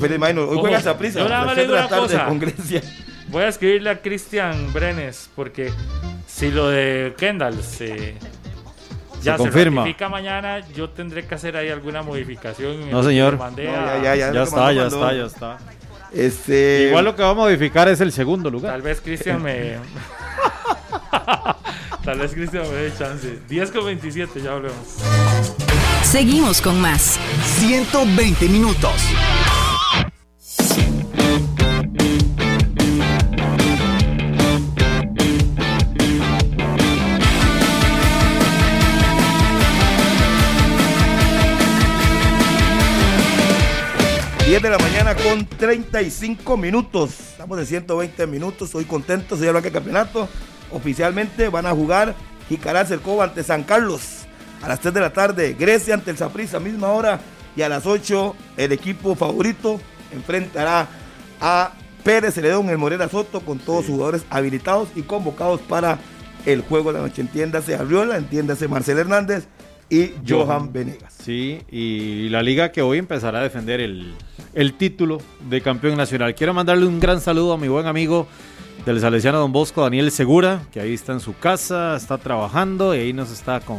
Feliz, Maynor. Hoy Ojo, juega esa prisa. yo nada más una cosa. con Grecia. Voy a escribirle a Cristian Brenes porque si lo de Kendall se ya se, confirma. mañana, yo tendré que hacer ahí alguna modificación. No, señor. No, a- ya, ya, ya. Ya lo está, ya está, ya está. Este. Igual lo que va a modificar es el segundo lugar. Tal vez Cristian me. Tal vez Cristian me dé chance. 10 con 27, ya hablemos. Seguimos con más. 120 minutos. Diez de la mañana con 35 minutos. Estamos en 120 minutos. Estoy contento. Se arranca el campeonato. Oficialmente van a jugar Jicará Cercova ante San Carlos a las 3 de la tarde. Grecia ante el Saprissa, misma hora. Y a las 8 el equipo favorito enfrentará a Pérez Celedón, el Morera Soto, con todos sus jugadores habilitados y convocados para el juego de la noche. Entiéndase Arriola, entiéndase Marcel Hernández y Johan. Venegas. Sí, y la liga que hoy empezará a defender el, el título de campeón nacional. Quiero mandarle un gran saludo a mi buen amigo del Salesiano Don Bosco, Daniel Segura, que ahí está en su casa, está trabajando y ahí nos está con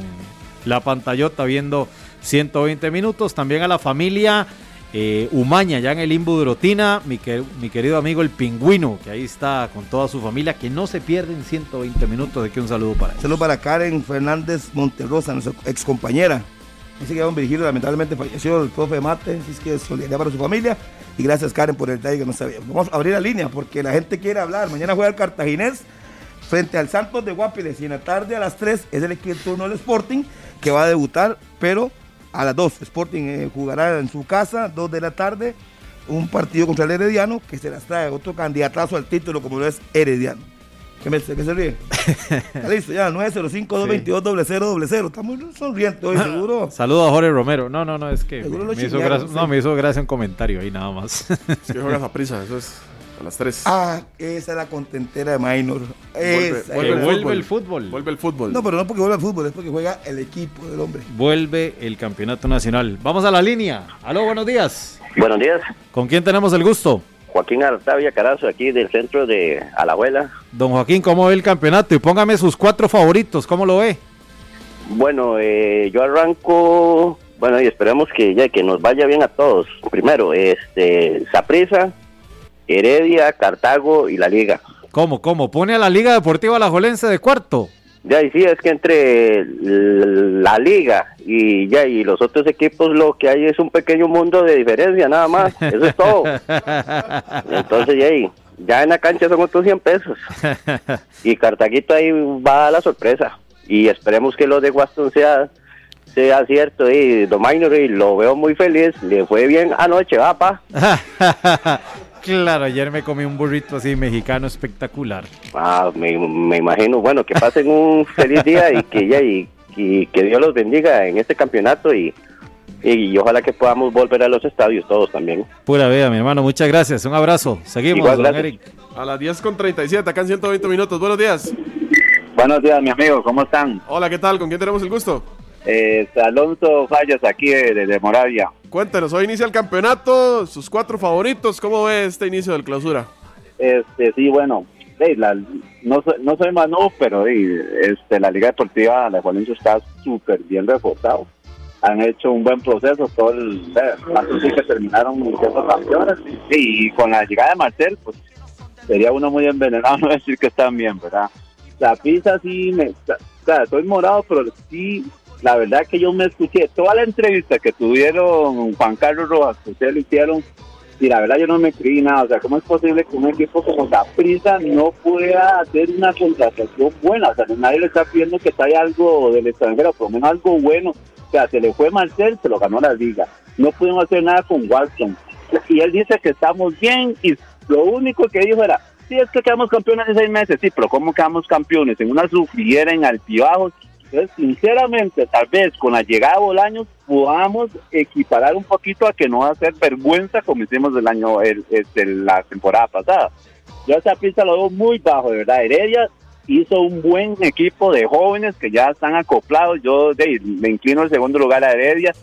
la pantallota viendo 120 minutos. También a la familia Eh, Umaña, ya en el Limbo de Rotina, mi, que- mi querido amigo el pingüino, que ahí está con toda su familia, que no se pierden 120 minutos. De que un saludo para él. Saludos para Karen Fernández Monterrosa, nuestra ex compañera. Dice que don Virgilio lamentablemente falleció, el profe Mate, así es que solidaridad para su familia. Y gracias Karen por el detalle que no sabía. Vamos a abrir la línea porque la gente quiere hablar. Mañana juega el Cartaginés frente al Santos de Guapiles y en la tarde a las 3 es el equipo turno del Sporting que va a debutar, pero a las 2 Sporting eh, jugará en su casa, 2 de la tarde, un partido contra el Herediano que se las trae otro candidatazo al título como lo es Herediano. ¿Qué, me, qué se ríe? Está listo, ya, 905-222-0000. Estamos sonrientes hoy, seguro. Saludo a Jorge Romero. No, no, no, es que me, me hizo gracia, sí. no, me hizo gracia un comentario ahí nada más. Es que juegas a prisa, eso es a las 3. Ah, esa es la contentera de Minor. Esa vuelve el Vuelve el fútbol. Vuelve el fútbol. No, pero no porque juega al fútbol, es porque juega el equipo del hombre. Vuelve el campeonato nacional. Vamos a la línea. Aló, buenos días. Buenos días, ¿Con quién tenemos el gusto? Joaquín Artavia Carazo, aquí del centro de Alajuela. Don Joaquín, ¿cómo ve el campeonato? Y póngame sus cuatro favoritos, ¿cómo lo ve? Bueno, eh, yo arranco, bueno, y esperemos que ya que nos vaya bien a todos. Primero, este, Saprisa, Heredia, Cartago y la Liga. ¿Cómo, cómo? ¿Pone a la Liga Deportiva Alajuelense de cuarto? Ya, y sí, es que entre la Liga y ya y los otros equipos lo que hay es un pequeño mundo de diferencia, nada más. Eso es todo. Entonces, ya, y ya en la cancha son otros 100 pesos. Y Cartaguito ahí va a la sorpresa. Y esperemos que lo de Waston sea, sea cierto. Y Dominor, y lo veo muy feliz. Le fue bien anoche, va, pa. claro, ayer me comí un burrito así mexicano espectacular. Ah, me, me imagino. Bueno, que pasen un feliz día y que ya y, y que Dios los bendiga en este campeonato y, y ojalá que podamos volver a los estadios todos también. Pura vida, mi hermano. Muchas gracias. Un abrazo. Seguimos, Igual, don gracias. Eric. A las 10 con 37, acá en 120 minutos. Buenos días. Buenos días, mi amigo, ¿cómo están? Hola, ¿qué tal? ¿Con quién tenemos el gusto? Eh, Alonso Fallas, aquí de, de- de Moravia. Cuéntenos, hoy inicia el campeonato, sus cuatro favoritos. ¿Cómo ve este inicio del clausura? Este, sí, bueno, hey, la- no, soy, no soy Manu, pero este, la Liga Deportiva de Jualencho está súper bien reforzado. Han hecho un buen proceso, todo el, eh, sí que terminaron siendo campeones. Y con la llegada de Marcel, pues sería uno muy envenenado no decir que están bien, ¿verdad? La pizza sí, me, estoy morado, pero sí, la verdad que yo me escuché toda la entrevista que tuvieron Juan Carlos Rojas, que ustedes lo hicieron, y la verdad yo no me creí nada. O sea, ¿cómo es posible que un equipo como Saprissa no pueda hacer una contratación buena? O sea, nadie le está pidiendo que traiga algo del extranjero, por lo menos algo bueno. O sea, se le fue Marcel, se lo ganó la liga. No pudimos hacer nada con Watson. Y él dice que estamos bien y lo único que dijo era, sí, es que quedamos campeones en seis meses. Sí, pero ¿cómo quedamos campeones? En una sufriera, en altibajos. Entonces, sinceramente, tal vez con la llegada de Bolaños podamos equiparar un poquito a que no va a ser vergüenza como hicimos el año, el, este, la temporada pasada. Yo esa pista lo veo muy bajo, de verdad. Heredia hizo un buen equipo de jóvenes que ya están acoplados. Yo de, me inclino el segundo lugar a Heredia.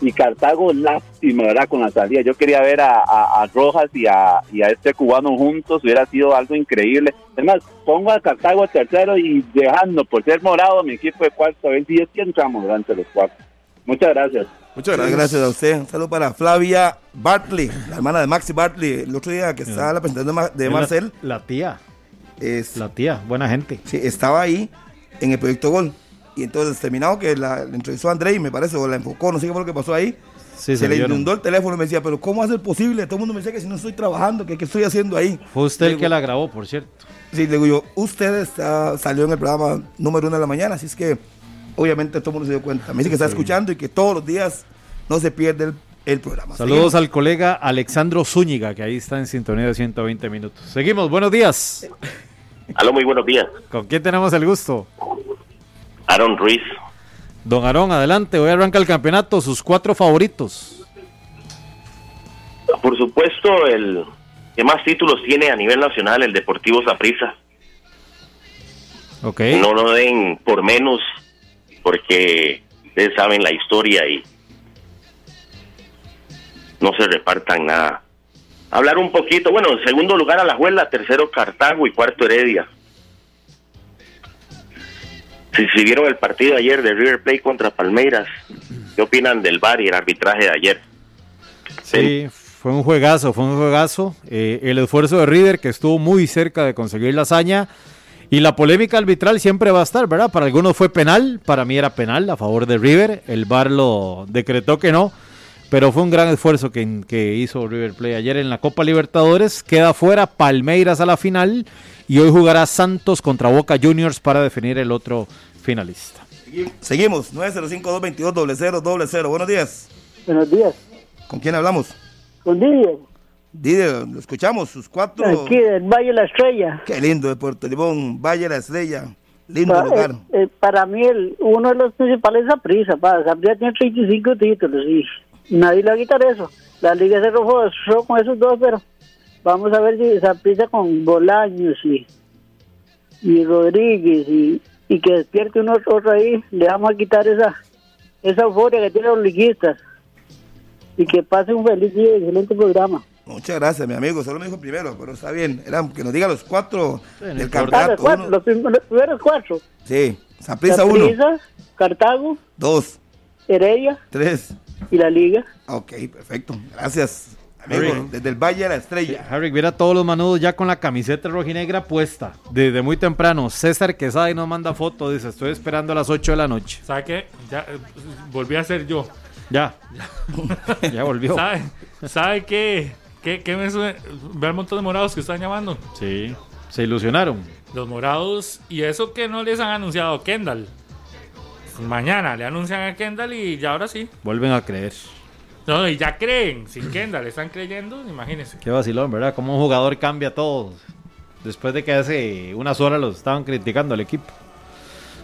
Y Cartago, lástima, ¿verdad? Con la salida. Yo quería ver a, a- a Rojas y a, y a este cubano juntos. Hubiera sido algo increíble. Es más, pongo a Cartago tercero y dejando por ser morado mi equipo de cuarto. A ver si es que entramos durante los cuartos. Muchas gracias. Muchas Muchas gracias a usted. Un saludo para Flavia Bartley, la hermana de Maxi Bartley. El otro día que estaba la presentación de, la- Marcel, La, tía, es, la tía, buena gente. sí, estaba ahí en el proyecto Gol. Y entonces, terminado que la, la entrevistó a Andrei, me parece, o la enfocó, no sé qué fue lo que pasó ahí. Sí, se le inundó el teléfono y me decía, pero ¿cómo va a ser posible? Todo el mundo me decía que si no estoy trabajando, que qué estoy haciendo ahí. Fue usted el que la grabó, por cierto. Sí, le digo yo, usted está- salió en el programa número uno de la mañana, así es que obviamente todo el mundo se dio cuenta. Me dice que está escuchando y que todos los días no se pierde el, el programa. Saludos al colega Alexandro Zúñiga, que ahí está en sintonía de 120 minutos. Seguimos, buenos días. Aló, muy buenos días. ¿Con quién tenemos el gusto? Aaron Ruiz. Don Aarón, adelante, hoy arranca el campeonato, sus cuatro favoritos. Por supuesto, el que más títulos tiene a nivel nacional, el Deportivo Saprissa. Ok. No lo den por menos, porque ustedes saben la historia y no se repartan nada. Hablar un poquito, bueno, en segundo lugar a la Juela, tercero Cartago y cuarto Heredia. Si, si vieron el partido ayer de River Plate contra Palmeiras, ¿qué opinan del VAR y el arbitraje de ayer? Sí, fue un juegazo, fue un juegazo. Eh, el esfuerzo de River que estuvo muy cerca de conseguir la hazaña. Y la polémica arbitral siempre va a estar, ¿verdad? Para algunos fue penal, para mí era penal a favor de River. El VAR lo decretó que no. Pero fue un gran esfuerzo que, que hizo River Plate ayer en la Copa Libertadores. Queda fuera Palmeiras a la final. Y hoy jugará Santos contra Boca Juniors para definir el otro finalista. Seguimos, 905-222-0000. Buenos días. Buenos días. ¿Con quién hablamos? Con Didier. Didier, lo escuchamos, sus cuatro. Aquí del Valle de la Estrella. Qué lindo de Puerto Limón, Valle de la Estrella. Lindo lugar. eh, eh, para mí, el, uno de los principales es Saprissa. Saprissa tiene 35 títulos y nadie le va a quitar eso. La liga se rojó con esos dos, pero vamos a ver si Saprissa con Bolaños y, y Rodríguez y, y que despierte uno otro ahí, le vamos a quitar esa, esa euforia que tienen los liguistas. Y que pase un feliz día y excelente programa. Muchas gracias, mi amigo. Solo me dijo primero, pero está bien. Era que nos diga los cuatro del Ah, los, campeonato. cuatro, los, prim- los primeros cuatro. Sí, Saprissa uno, Cartago, dos, Heredia tres. y la Liga. Ok, perfecto. Gracias, amigo. Desde el Valle de la Estrella. Harry, viera todos los manudos ya con la camiseta rojinegra puesta. Desde muy temprano. César Quesada y nos manda foto. Dice, estoy esperando a las 8 de la noche. ¿Sabe qué? Ya eh, volví a ser yo. Ya. ya volvió. ¿Sabe, ¿Sabe qué? ¿Qué, qué me suena? Ve el montón de morados que están llamando. Sí. Se ilusionaron. Los morados, y eso que no les han anunciado a Kendall. Mañana le anuncian a Kendall y ya ahora sí. Vuelven a creer. No, y ya creen. Sin Kendall están creyendo, imagínense. Qué vacilón, ¿verdad? Como un jugador cambia todo. Después de que hace unas horas los estaban criticando al equipo.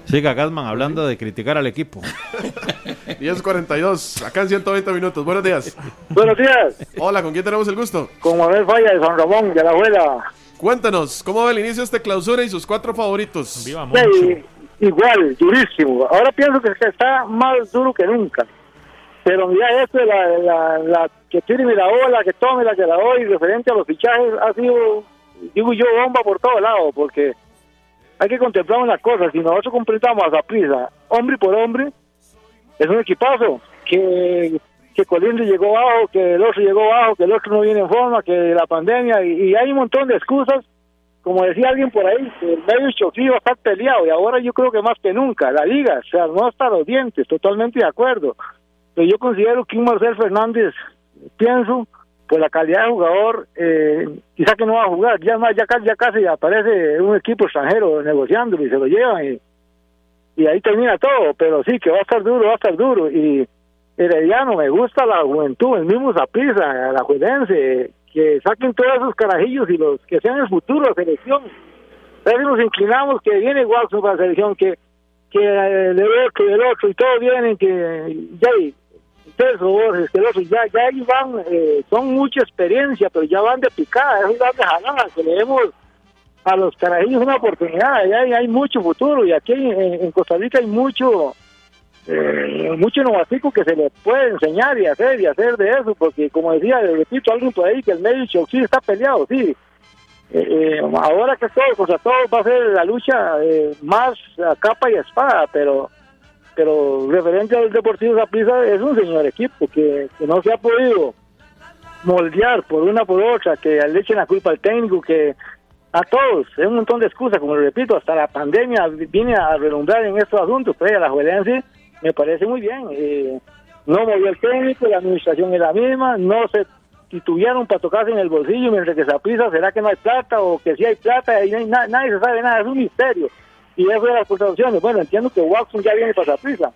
Siga Gasman hablando de criticar al equipo. 10.42, acá en 120 minutos. Buenos días. Buenos días, Hola, ¿con quién tenemos el gusto? con Manuel Falla de San Ramón, de la abuela. Cuéntanos, ¿cómo va el inicio de este clausura y sus cuatro favoritos? Viva mucho. Sí, igual, durísimo. Ahora pienso que está más duro que nunca. Pero mira esto, la, la, la que tire la bola, que tome la que la doy, referente a los fichajes, ha sido, digo yo, bomba por todos lados, porque hay que contemplar una cosa, si nosotros completamos a Zaprisa, hombre por hombre, es un equipazo, que, que Colindre llegó bajo, que el otro llegó bajo, que el otro no viene en forma, que la pandemia, y, hay un montón de excusas, como decía alguien por ahí, el medio a estar peleado, y ahora yo creo que más que nunca, la liga se armó hasta los dientes, totalmente de acuerdo, pero yo considero que un Marcel Fernández, pienso, por la calidad de jugador, eh, quizá que no va a jugar, ya más, ya, ya casi aparece un equipo extranjero negociando y se lo llevan y, y ahí termina todo, pero sí que va a estar duro, va a estar duro. Y Herediano me gusta la juventud, el mismo Zaprisa, la juelense, que saquen todos esos carajillos y los que sean el futuro la selección. Veces nos inclinamos que viene Watson para la selección, que que eh, del otro, del otro, y todos vienen que ya el otro, ya, ya ahí van, eh, son mucha experiencia, pero ya van de picada, esos van de jalada, que le demos a los carajillos una oportunidad, ya hay, hay mucho futuro, y aquí en, en Costa Rica hay mucho, eh, mucho innovativo que se le puede enseñar y hacer y hacer de eso, porque como decía, repito, alguien por ahí que el medio sí está peleado, sí, eh, eh, ahora que todo contra todo va a ser la lucha eh, más a capa y espada, pero pero referente al Deportivo Zaprisa es un señor equipo que, que no se ha podido moldear por una por otra, que le echen la culpa al técnico, que a todos, es un montón de excusas, como lo repito, hasta la pandemia viene a relumbrar en estos asuntos, pero a la Juelense me parece muy bien. eh, no movió el técnico, la administración es la misma, no se titubearon para tocarse en el bolsillo mientras que Zaprisa será que no hay plata o que sí hay plata y no nadie se sabe nada, es un misterio. Y eso de las opciones. Bueno, entiendo que Watson ya viene para Zaprisa,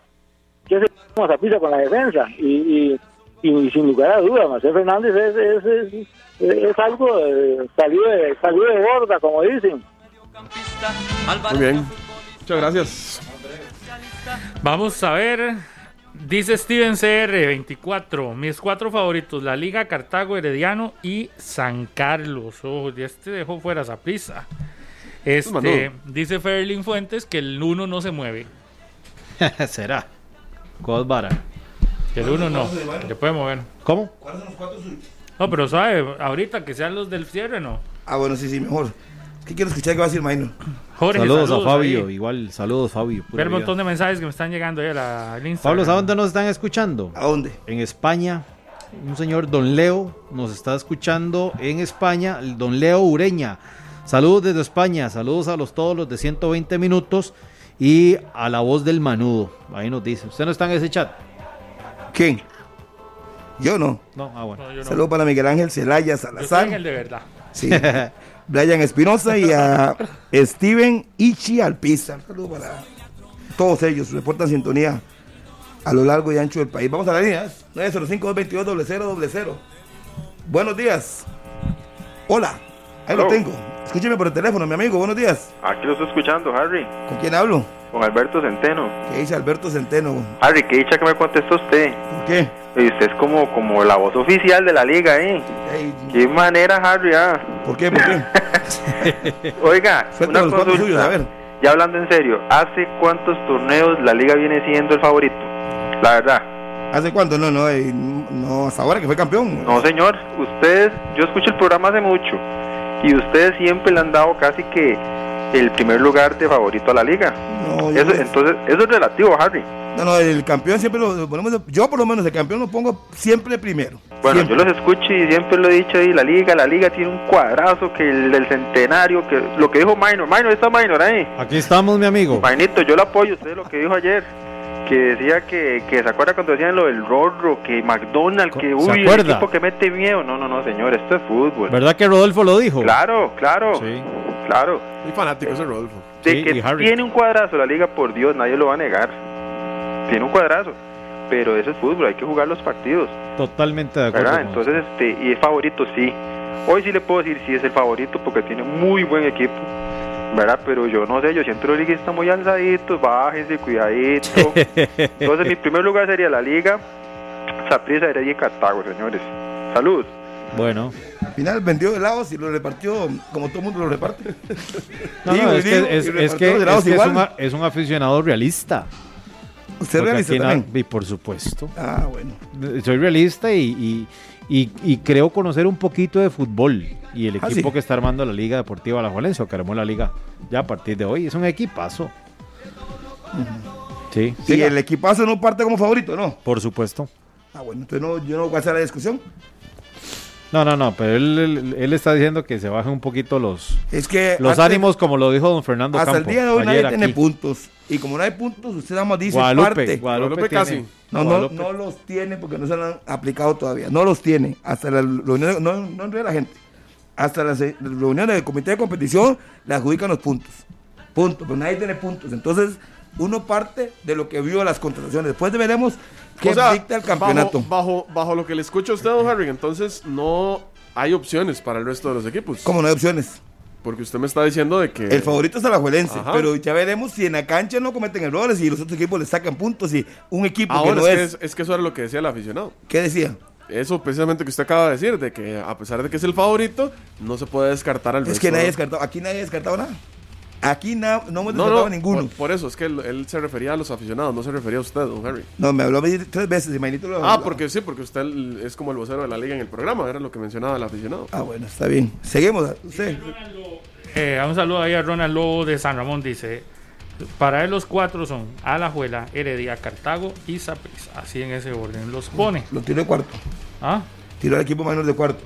que se a Zaprisa con la defensa y, y, y sin lugar a dudas, Marcel Fernández es, es, es, es algo eh, salido, de, salido de borda, como dicen. Muy bien. Muchas gracias. Vamos a ver. Dice Steven CR24. Mis cuatro favoritos: La Liga, Cartago, Herediano y San Carlos. Oh, ya este dejó fuera esa prisa. Este, dice Ferlin Fuentes que el 1 no se mueve. Será. Cosbara. Que el 1 no. Se puede mover. ¿Cómo? ¿Cuáles son los cuatro suyos? No, pero sabe, ahorita que sean los del cierre, no. Ah, bueno, sí, sí, mejor. ¿Qué quiero escuchar que va a decir Maino? Jorge, saludos, a Fabio, ahí. igual, saludos Fabio. Ver un montón de mensajes que me están llegando ahí a la- al Instagram. Pablo, ¿sabes dónde nos están escuchando? ¿A dónde? En España, un señor Don Leo nos está escuchando en España, el Don Leo Ureña. Saludos desde España, saludos a los todos los de 120 minutos y a la voz del manudo. Ahí nos dice. ¿Usted no está en ese chat? ¿Quién? Yo no. No, ah, bueno. No. Saludos para Miguel Ángel Celaya Salazar. en el de verdad. Sí. Brian Espinosa y a Steven Ichi Alpizar. Saludos para todos ellos. Reportan sintonía a lo largo y ancho del país. Vamos a la línea. 905-222-0000. Buenos días. Hola. Ahí lo tengo. Escúcheme por el teléfono, mi amigo. Buenos días. Aquí lo estoy escuchando, Harry, ¿Con quién hablo? con Alberto Centeno. ¿Qué dice Alberto Centeno? Harry, qué dicha que me contestó usted. ¿Por qué? Y usted es como, como la voz oficial de la liga, ¿eh? Qué manera, Harry, ah. ¿Por qué? ¿Por qué? Oiga, Suelta una los cuatro consulta. suyos, a ver. Ya hablando en serio, ¿hace cuántos torneos la liga viene siendo el favorito? La verdad. ¿Hace cuánto? No, no, eh, no, hasta ahora que fue campeón. No, señor. Ustedes, yo escucho el programa hace mucho. Y ustedes siempre le han dado casi que el primer lugar de favorito a la liga. No, Eso, no- entonces, eso es relativo, Harry. No, no, el campeón siempre lo, lo ponemos. Yo, por lo menos, el campeón lo pongo siempre primero. Bueno, Siempre. yo los escucho y siempre lo he dicho ahí, la liga, la liga tiene un cuadrazo que el del centenario, que lo que dijo Minor, Minor está Minor ahí. Aquí estamos, mi amigo. Mainito, yo lo apoyo, usted lo que dijo ayer, que decía que, que se acuerda cuando decían lo del Rorro, que McDonald's, que ¿Se uy, el equipo que mete miedo. No, no, no, señor, esto es fútbol. ¿Verdad que Rodolfo lo dijo? Claro, claro, Sí. claro. Muy fanático ese Rodolfo. De Sí, que tiene un cuadrazo la liga, por Dios, nadie lo va a negar. Tiene un cuadrazo, pero eso es fútbol, hay que jugar los partidos. Totalmente de acuerdo. Entonces, este, y es favorito, sí. Hoy sí le puedo decir si es el favorito porque tiene muy buen equipo, ¿verdad? Pero yo no sé, yo siento que los liguistas muy alzaditos, bájense, cuidadito. Entonces, mi primer lugar sería la Liga, Saprissa, Heredia y Cartago, señores. Salud. Bueno. Al final vendió helados y lo repartió como todo el mundo lo reparte. No, no, es, digo, que, es, es que, es, que un, a- es un aficionado realista. ¿Usted realista también? y por supuesto. Ah, bueno. Soy realista y, y, y- y creo conocer un poquito de fútbol. Y el Ah, equipo sí. que está armando la Liga Deportiva La Juelense, o que armó la liga ya a partir de hoy, es un equipazo. Sí, Y siga. el equipazo no parte como favorito, ¿no? por supuesto. Ah, bueno, entonces no, yo no voy a hacer la discusión. No, no, no, pero él, él- él está diciendo que se bajen un poquito los, Es que los ánimos, como lo dijo don Fernando hasta Campo. el día de hoy nadie tiene puntos. Y como no hay puntos, usted nada más dice Guadalupe, parte. Guadalupe, Guadalupe tiene- casi. No, no, Guadalupe- no los tiene porque no se lo han aplicado todavía. No los tiene. Hasta la reunión, no, no enrede la gente. Hasta las eh, reuniones del comité de competición le adjudican los puntos. Punto. Pero nadie tiene puntos. Entonces, uno parte de lo que vio las contrataciones. Después veremos qué O sea, dicta el campeonato. Bajo, bajo, bajo lo que le escucho a usted, don Harry, entonces no hay opciones para el resto de los equipos. Como no hay opciones. Porque usted me está diciendo de que... El favorito es el Alajuelense, Ajá. pero ya veremos si en la cancha no cometen errores y los otros equipos le sacan puntos y un equipo Ahora, que no es, es. que es, es que eso era lo que decía el aficionado. ¿Qué decía? Eso precisamente que usted acaba de decir, de que a pesar de que es el favorito, no se puede descartar al Es resto. que nadie ha descartado. Aquí nadie ha descartado nada. Aquí na- no hemos descartado no, a ninguno. Por, por eso, es que él, él se refería a los aficionados, no se refería a usted, don Harry. No, me habló tres veces y Mainito lo Ah, porque sí, porque usted es como el vocero de la liga en el programa, era lo que mencionaba el aficionado. Ah, bueno, está bien. Seguimos. Usted. Eh, un saludo ahí a Ronald Lobo de San Ramón. Dice: Para él, los cuatro son Alajuela, Heredia, Cartago y Saprissa. Así en ese orden los pone. Lo tiró de cuarto. ¿Ah? Tiró al equipo menor de cuarto.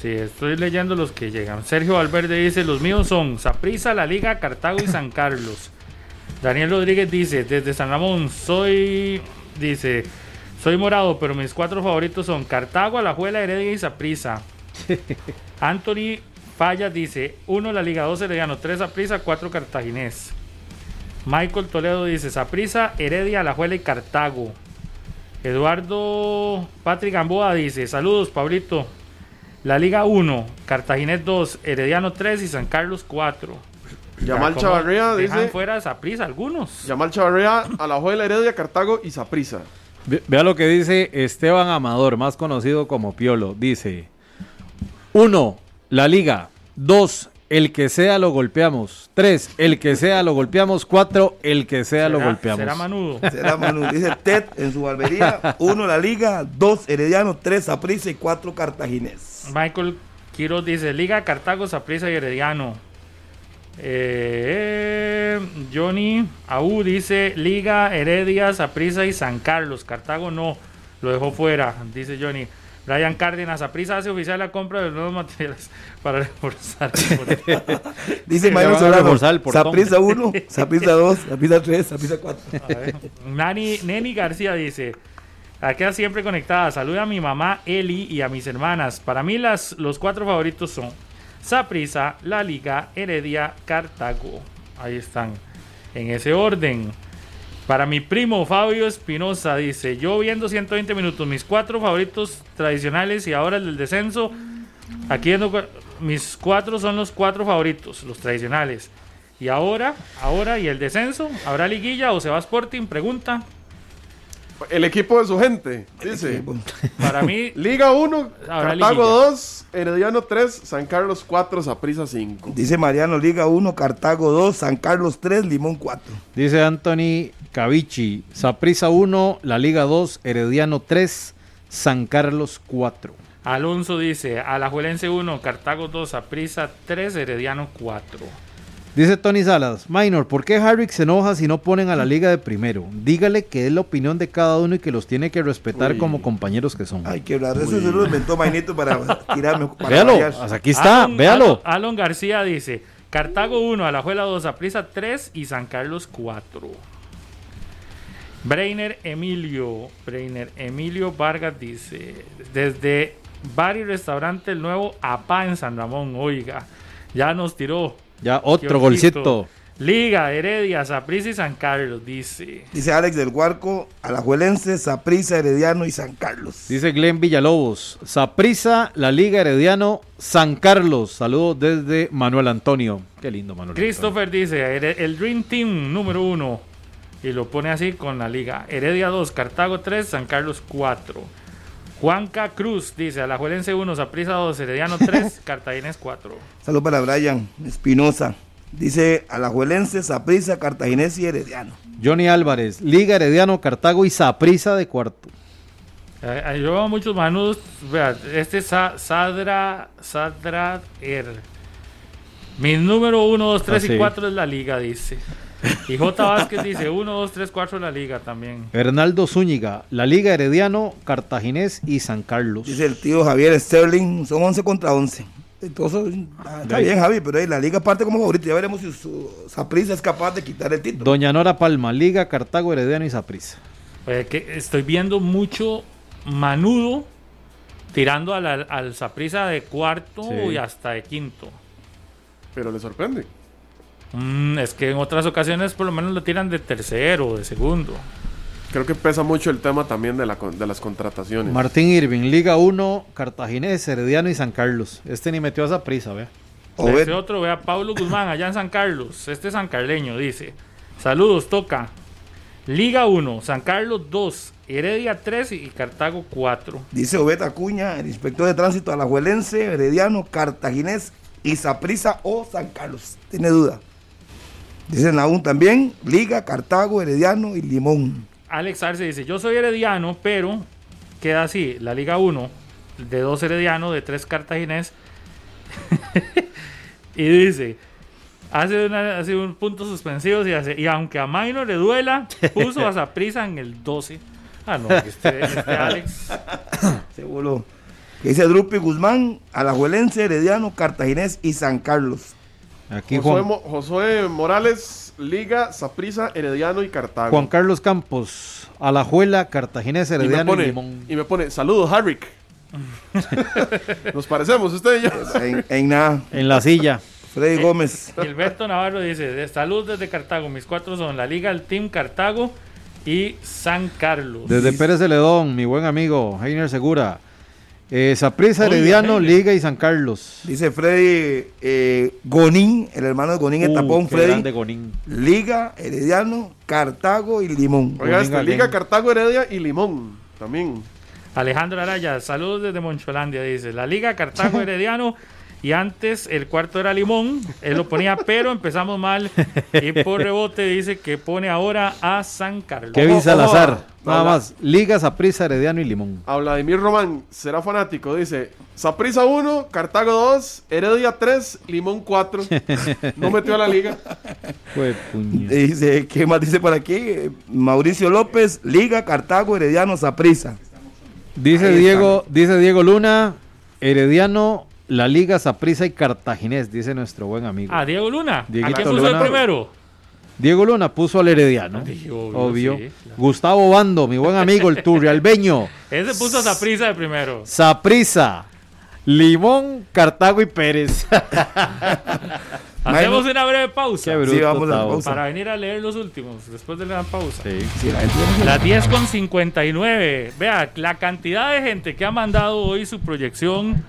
Sí, estoy leyendo los que llegan. Sergio Valverde dice: Los míos son Saprissa, La Liga, Cartago y San Carlos. Daniel Rodríguez dice: Desde San Ramón, soy. Dice. Soy morado, pero mis cuatro favoritos son Cartago, Alajuela, Heredia y Saprissa. Anthony Falla dice: 1 la Liga 2 Herediano, 3 Saprissa, 4 Cartaginés. Michael Toledo dice: Saprissa, Heredia, Alajuela y Cartago. Eduardo Patrick Gamboa dice: Saludos, Pablito. La Liga 1, Cartaginés 2, Herediano 3 y San Carlos 4. Yamal ¿Cómo Chavarría dejan dice- fuera a Saprissa algunos. Yamal Chavarría, Alajuela, Heredia, Cartago y Saprissa. Ve- Vea lo que dice Esteban Amador, más conocido como Piolo. Dice: 1. La liga. 2. El que sea lo golpeamos. 3. El que sea lo golpeamos. 4. El que sea lo golpeamos. será manudo. Será Manu. Dice Ted en su barbería. Uno la liga, dos Herediano, tres Aprisa y cuatro Cartaginés. Michael Quiroz dice Liga, Cartago, Saprissa y Herediano. Eh, Johnny Aú dice Liga, Heredia, Saprissa y San Carlos. Cartago no, lo dejó fuera, dice Johnny. Brian Cárdenas, Aprisa hace oficial la compra de nuevos materiales para reforzar. Dice Mario a Solano, reforzar el portón. Saprisa 1, Saprisa 2, Saprisa 3, Saprisa 4. A ver, Nani, Neni García dice, acá siempre conectada, saluda a mi mamá Eli y a mis hermanas. Para mí las, los cuatro favoritos son Saprisa, La Liga, Heredia, Cartago. Ahí están, en ese orden. Para mi primo Fabio Espinosa dice, yo viendo 120 minutos, mis cuatro favoritos tradicionales y ahora el del descenso, aquí viendo mis cuatro son los cuatro favoritos, los tradicionales. Y ahora, ahora y el descenso, ¿habrá liguilla o se va Sporting? Pregunta. El equipo de su gente, dice. Para mí, Liga 1, Habrá Cartago liguilla. 2, Herediano 3, San Carlos 4, Saprissa 5. Dice Mariano, Liga 1, Cartago 2, San Carlos 3, Limón 4. Dice Anthony Cavici, Saprisa 1, La Liga 2, Herediano 3, San Carlos 4. Alonso dice, Alajuelense 1, Cartago 2, Aprisa 3, Herediano 4. Dice Tony Salas, Minor, ¿por qué Harvick se enoja si no ponen a la liga de primero? Dígale que es la opinión de cada uno y que los tiene que respetar Uy. como compañeros que son. Ay, qué raro. Eso se lo inventó Mainito para tirarme. Para Véalo, hasta aquí está, Alon- véalo. Alon, García dice, Cartago 1, Alajuela 2, Aprisa 3 y San Carlos 4. Breiner Emilio, Breiner Emilio Vargas dice, desde bar y restaurante el nuevo APA en San Ramón, oiga, ya nos tiró. Ya otro golcito. Liga, Heredia, Saprissa y San Carlos, dice. Dice Alex del Huarco, Alajuelense, Saprisa, Herediano y San Carlos. Dice Glenn Villalobos, Saprisa, La Liga Herediano, San Carlos. Saludos desde Manuel Antonio. Qué lindo Manuel. Antonio. Christopher dice, "Here- el Dream Team número uno. Y lo pone así con la liga. Heredia 2, Cartago 3, San Carlos 4. Juanca Cruz dice, Alajuelense 1, Saprissa 2, Herediano 3, Cartaginés 4. Saludos para Brian Espinosa. Dice Alajuelense, Saprisa, Cartaginés y Herediano. Johnny Álvarez, Liga Herediano, Cartago y Saprisa de cuarto. Eh, yo veo muchos manudos. Vea, este es Sa- Sadra, Sadra Er. Mi número 1, 2, 3 Ah, y sí. 4 es la liga, dice. Y J. Vázquez dice 1, 2, 3, 4 la liga también. Hernaldo Zúñiga, La Liga Herediano, Cartaginés y San Carlos. Dice el tío Javier Sterling, son 11 contra 11. Entonces, ah, está bien, Javi, pero ahí la liga parte como favorito. Ya veremos si su Saprisa es capaz de quitar el título. Doña Nora Palma, Liga, Cartago, Herediano y Saprisa. Oye, que estoy viendo mucho manudo tirando al Saprisa de cuarto Sí. y hasta de quinto. Pero le sorprende. Mm, es que en otras ocasiones por lo menos lo tiran de tercero o de segundo. Creo que pesa mucho el tema también de, la, con- de las contrataciones. Martín Irving, Liga 1, Cartaginés, Herediano y San Carlos. Este ni metió a Saprisa, vea. Obed- Este otro, vea, Pablo Guzmán, allá en San Carlos. Este es San Carleño, dice. Saludos, toca. Liga 1, San Carlos 2, Heredia 3 y Cartago 4. Dice Obed Acuña, el inspector de tránsito Alajuelense, Herediano, Cartaginés y Saprisa o San Carlos. Tiene duda. Dice Naún también, Liga, Cartago, Herediano y Limón. Alex Arce dice, yo soy herediano, pero queda así, la Liga 1, de 2 herediano, de 3 cartaginés. y dice, hace, una- hace un punto suspensivo y hace, y aunque a Maino le duela, puso a Saprisa en el 12. Ah, no, este, este Alex. Seguro. Que dice Drupi Guzmán, Alajuelense, Herediano, Cartaginés y San Carlos. Aquí Josué, Juan, Mo- Josué Morales, Liga, Saprisa, Herediano y Cartago. Juan Carlos Campos, Alajuela, Cartaginés, y me, Herediano y, pone, Limón. y me pone, saludos, Harrick. Nos parecemos, usted y yo. En, en nada, En la silla. Freddy Gómez. Gilberto Navarro dice, de salud desde Cartago, mis cuatro son la Liga, el Team Cartago y San Carlos. Desde Pérez Celedón, mi buen amigo, Heiner Segura. Eh, Saprisa, Herediano. Liga y San Carlos. Dice Freddy eh, Gonín, el hermano de Gonín, el Uh, tapón Freddy. grande Gonín. Liga, Herediano, Cartago y Limón. Oiga, este, Liga. Cartago, Heredia y Limón. También. Alejandro Araya, saludos desde Moncholandia, dice. La Liga Cartago Herediano. Y antes el cuarto era Limón. Él lo ponía, pero empezamos mal. Y por rebote dice que pone ahora a San Carlos. Kevin Salazar. Nada Habla- más. Liga, Saprisa, Herediano y Limón. A Vladimir Román, será fanático, dice Saprisa 1, Cartago 2, Heredia 3, Limón 4. No metió a la liga. Fue. Dice, ¿qué más dice por aquí? Mauricio López, Liga, Cartago, Herediano, Saprisa. Dice Ahí Diego, dice Diego Luna, Herediano, La Liga, Saprissa y Cartaginés, dice nuestro buen amigo. Ah, Diego Luna. ¿A Dieguito quién puso el primero? Diego Luna puso al Herediano. Sí, obvio, obvio. sí, Gustavo Bando, mi buen amigo, el turrialbeño. Ese puso a prisa de primero. Saprissa, Limón, Cartago y Pérez. Hacemos una breve pausa. Qué bruto, Sí, vamos a pausa. Para venir a leer los últimos, después de la pausa. Sí. Sí, la Las 10 con 59. Vea, la cantidad de gente que ha mandado hoy su proyección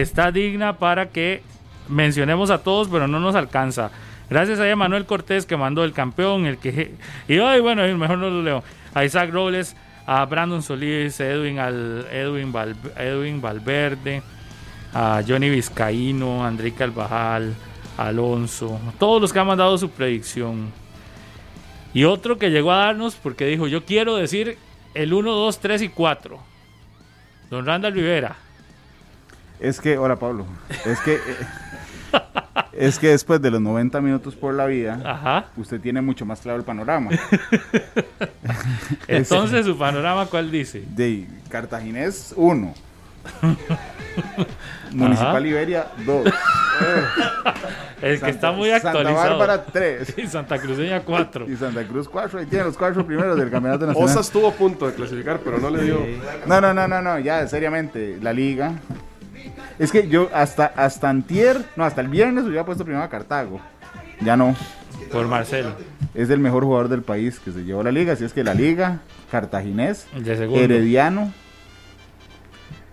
está digna para que mencionemos a todos, pero no nos alcanza. Gracias a Manuel Cortés que mandó el campeón, el que... Y hoy, bueno, mejor no lo leo. A Isaac Robles, a Brandon Solís, Edwin, al, Edwin, Val- Edwin Valverde, a Johnny Vizcaíno, a André Carvajal, a Alonso, todos los que han mandado su predicción. Y otro que llegó a darnos porque dijo, yo quiero decir el 1, 2, 3 y 4. Don Randall Rivera. Es que, hola Pablo, es que, eh, es que después de los 90 minutos por la vida, Ajá. usted tiene mucho más claro el panorama. Entonces, su panorama, ¿cuál dice? De Cartaginés, 1. Municipal Ajá. Iberia, 2. El que está muy actualizado. Santa Bárbara, 3. Y Santa Cruceña, 4. Y Santa Cruz, 4. Ahí tienen los cuatro primeros del Campeonato Nacional. Osa estuvo a punto de clasificar, pero no le dio. No, no, no, no, no, ya, seriamente, la liga. Es que yo hasta, hasta antier, no, hasta el viernes hubiera puesto primero a Cartago. Ya no. Por Marcelo. Es el mejor jugador del país que se llevó la liga, así es que la liga, Cartaginés. Herediano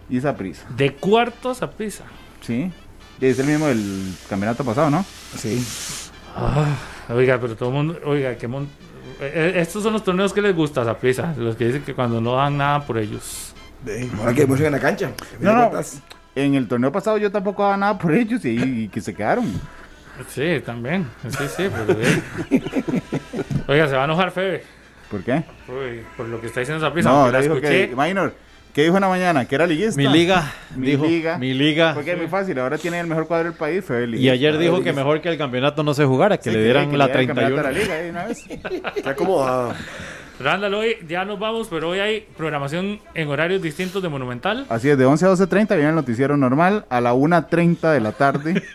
y Saprissa. De cuartos a prisa. Sí. Es el mismo del campeonato pasado, ¿no? Sí. oiga, pero todo el mundo. Oiga, que mon- eh, Estos son los torneos que les gusta a. Los que dicen que cuando no dan nada por ellos. Ahora que emoción en la cancha. No, no. En el torneo pasado yo tampoco daba nada por ellos y, y que se quedaron. Sí, también. Sí, sí, pero. eh. Oiga, se va a enojar Febe. ¿Por qué? Uy, por lo que está diciendo esa prisa. No, la escuché. que, Minor, ¿qué dijo en la mañana? Que era liguista. Mi liga, Mi dijo, liga. mi liga. Porque es muy fácil, ahora tiene el mejor cuadro del país, fue el Y ayer dijo que mejor que el campeonato no se jugara, que le dieran la 31. la liga, ahí una vez. Está acomodado. Randall, hoy ya nos vamos, pero hoy hay programación en horarios distintos de Monumental. Así es, de 11 a 12.30 viene el noticiero normal, a la 1.30 de la tarde.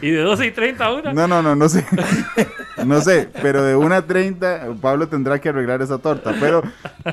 Y de 12 y 30 a 1. No, no, no, no sé. No sé, pero de 1.30 Pablo tendrá que arreglar esa torta, pero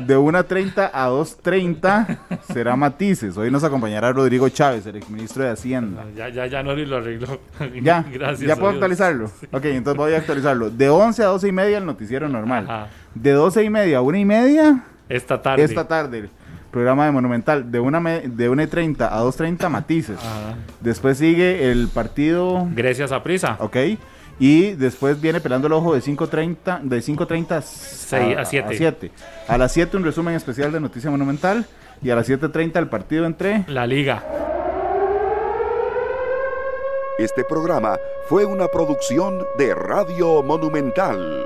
de 1.30 a 2.30 será Matices. Hoy nos acompañará Rodrigo Chávez, el exministro de Hacienda. Ya, ya, ya Nori lo arregló. Ya, Gracias. ya puedo Dios. actualizarlo. Ok, entonces voy a actualizarlo. De 11 a 12 y media el noticiero normal. Ajá. De 12 y media a 1 y media Esta tarde. esta tarde. Programa de Monumental. De 1 de 1 y 30 a 2.30 Matices. Ajá. Después sigue el partido. Grecia Saprisa. Ok. Y después viene pelando el ojo de 5.30 de 5.30 Seis a siete. A, 7. A las 7 un resumen especial de Noticia Monumental. Y a las 7.30 el partido entre. La Liga. Este programa fue una producción de Radio Monumental.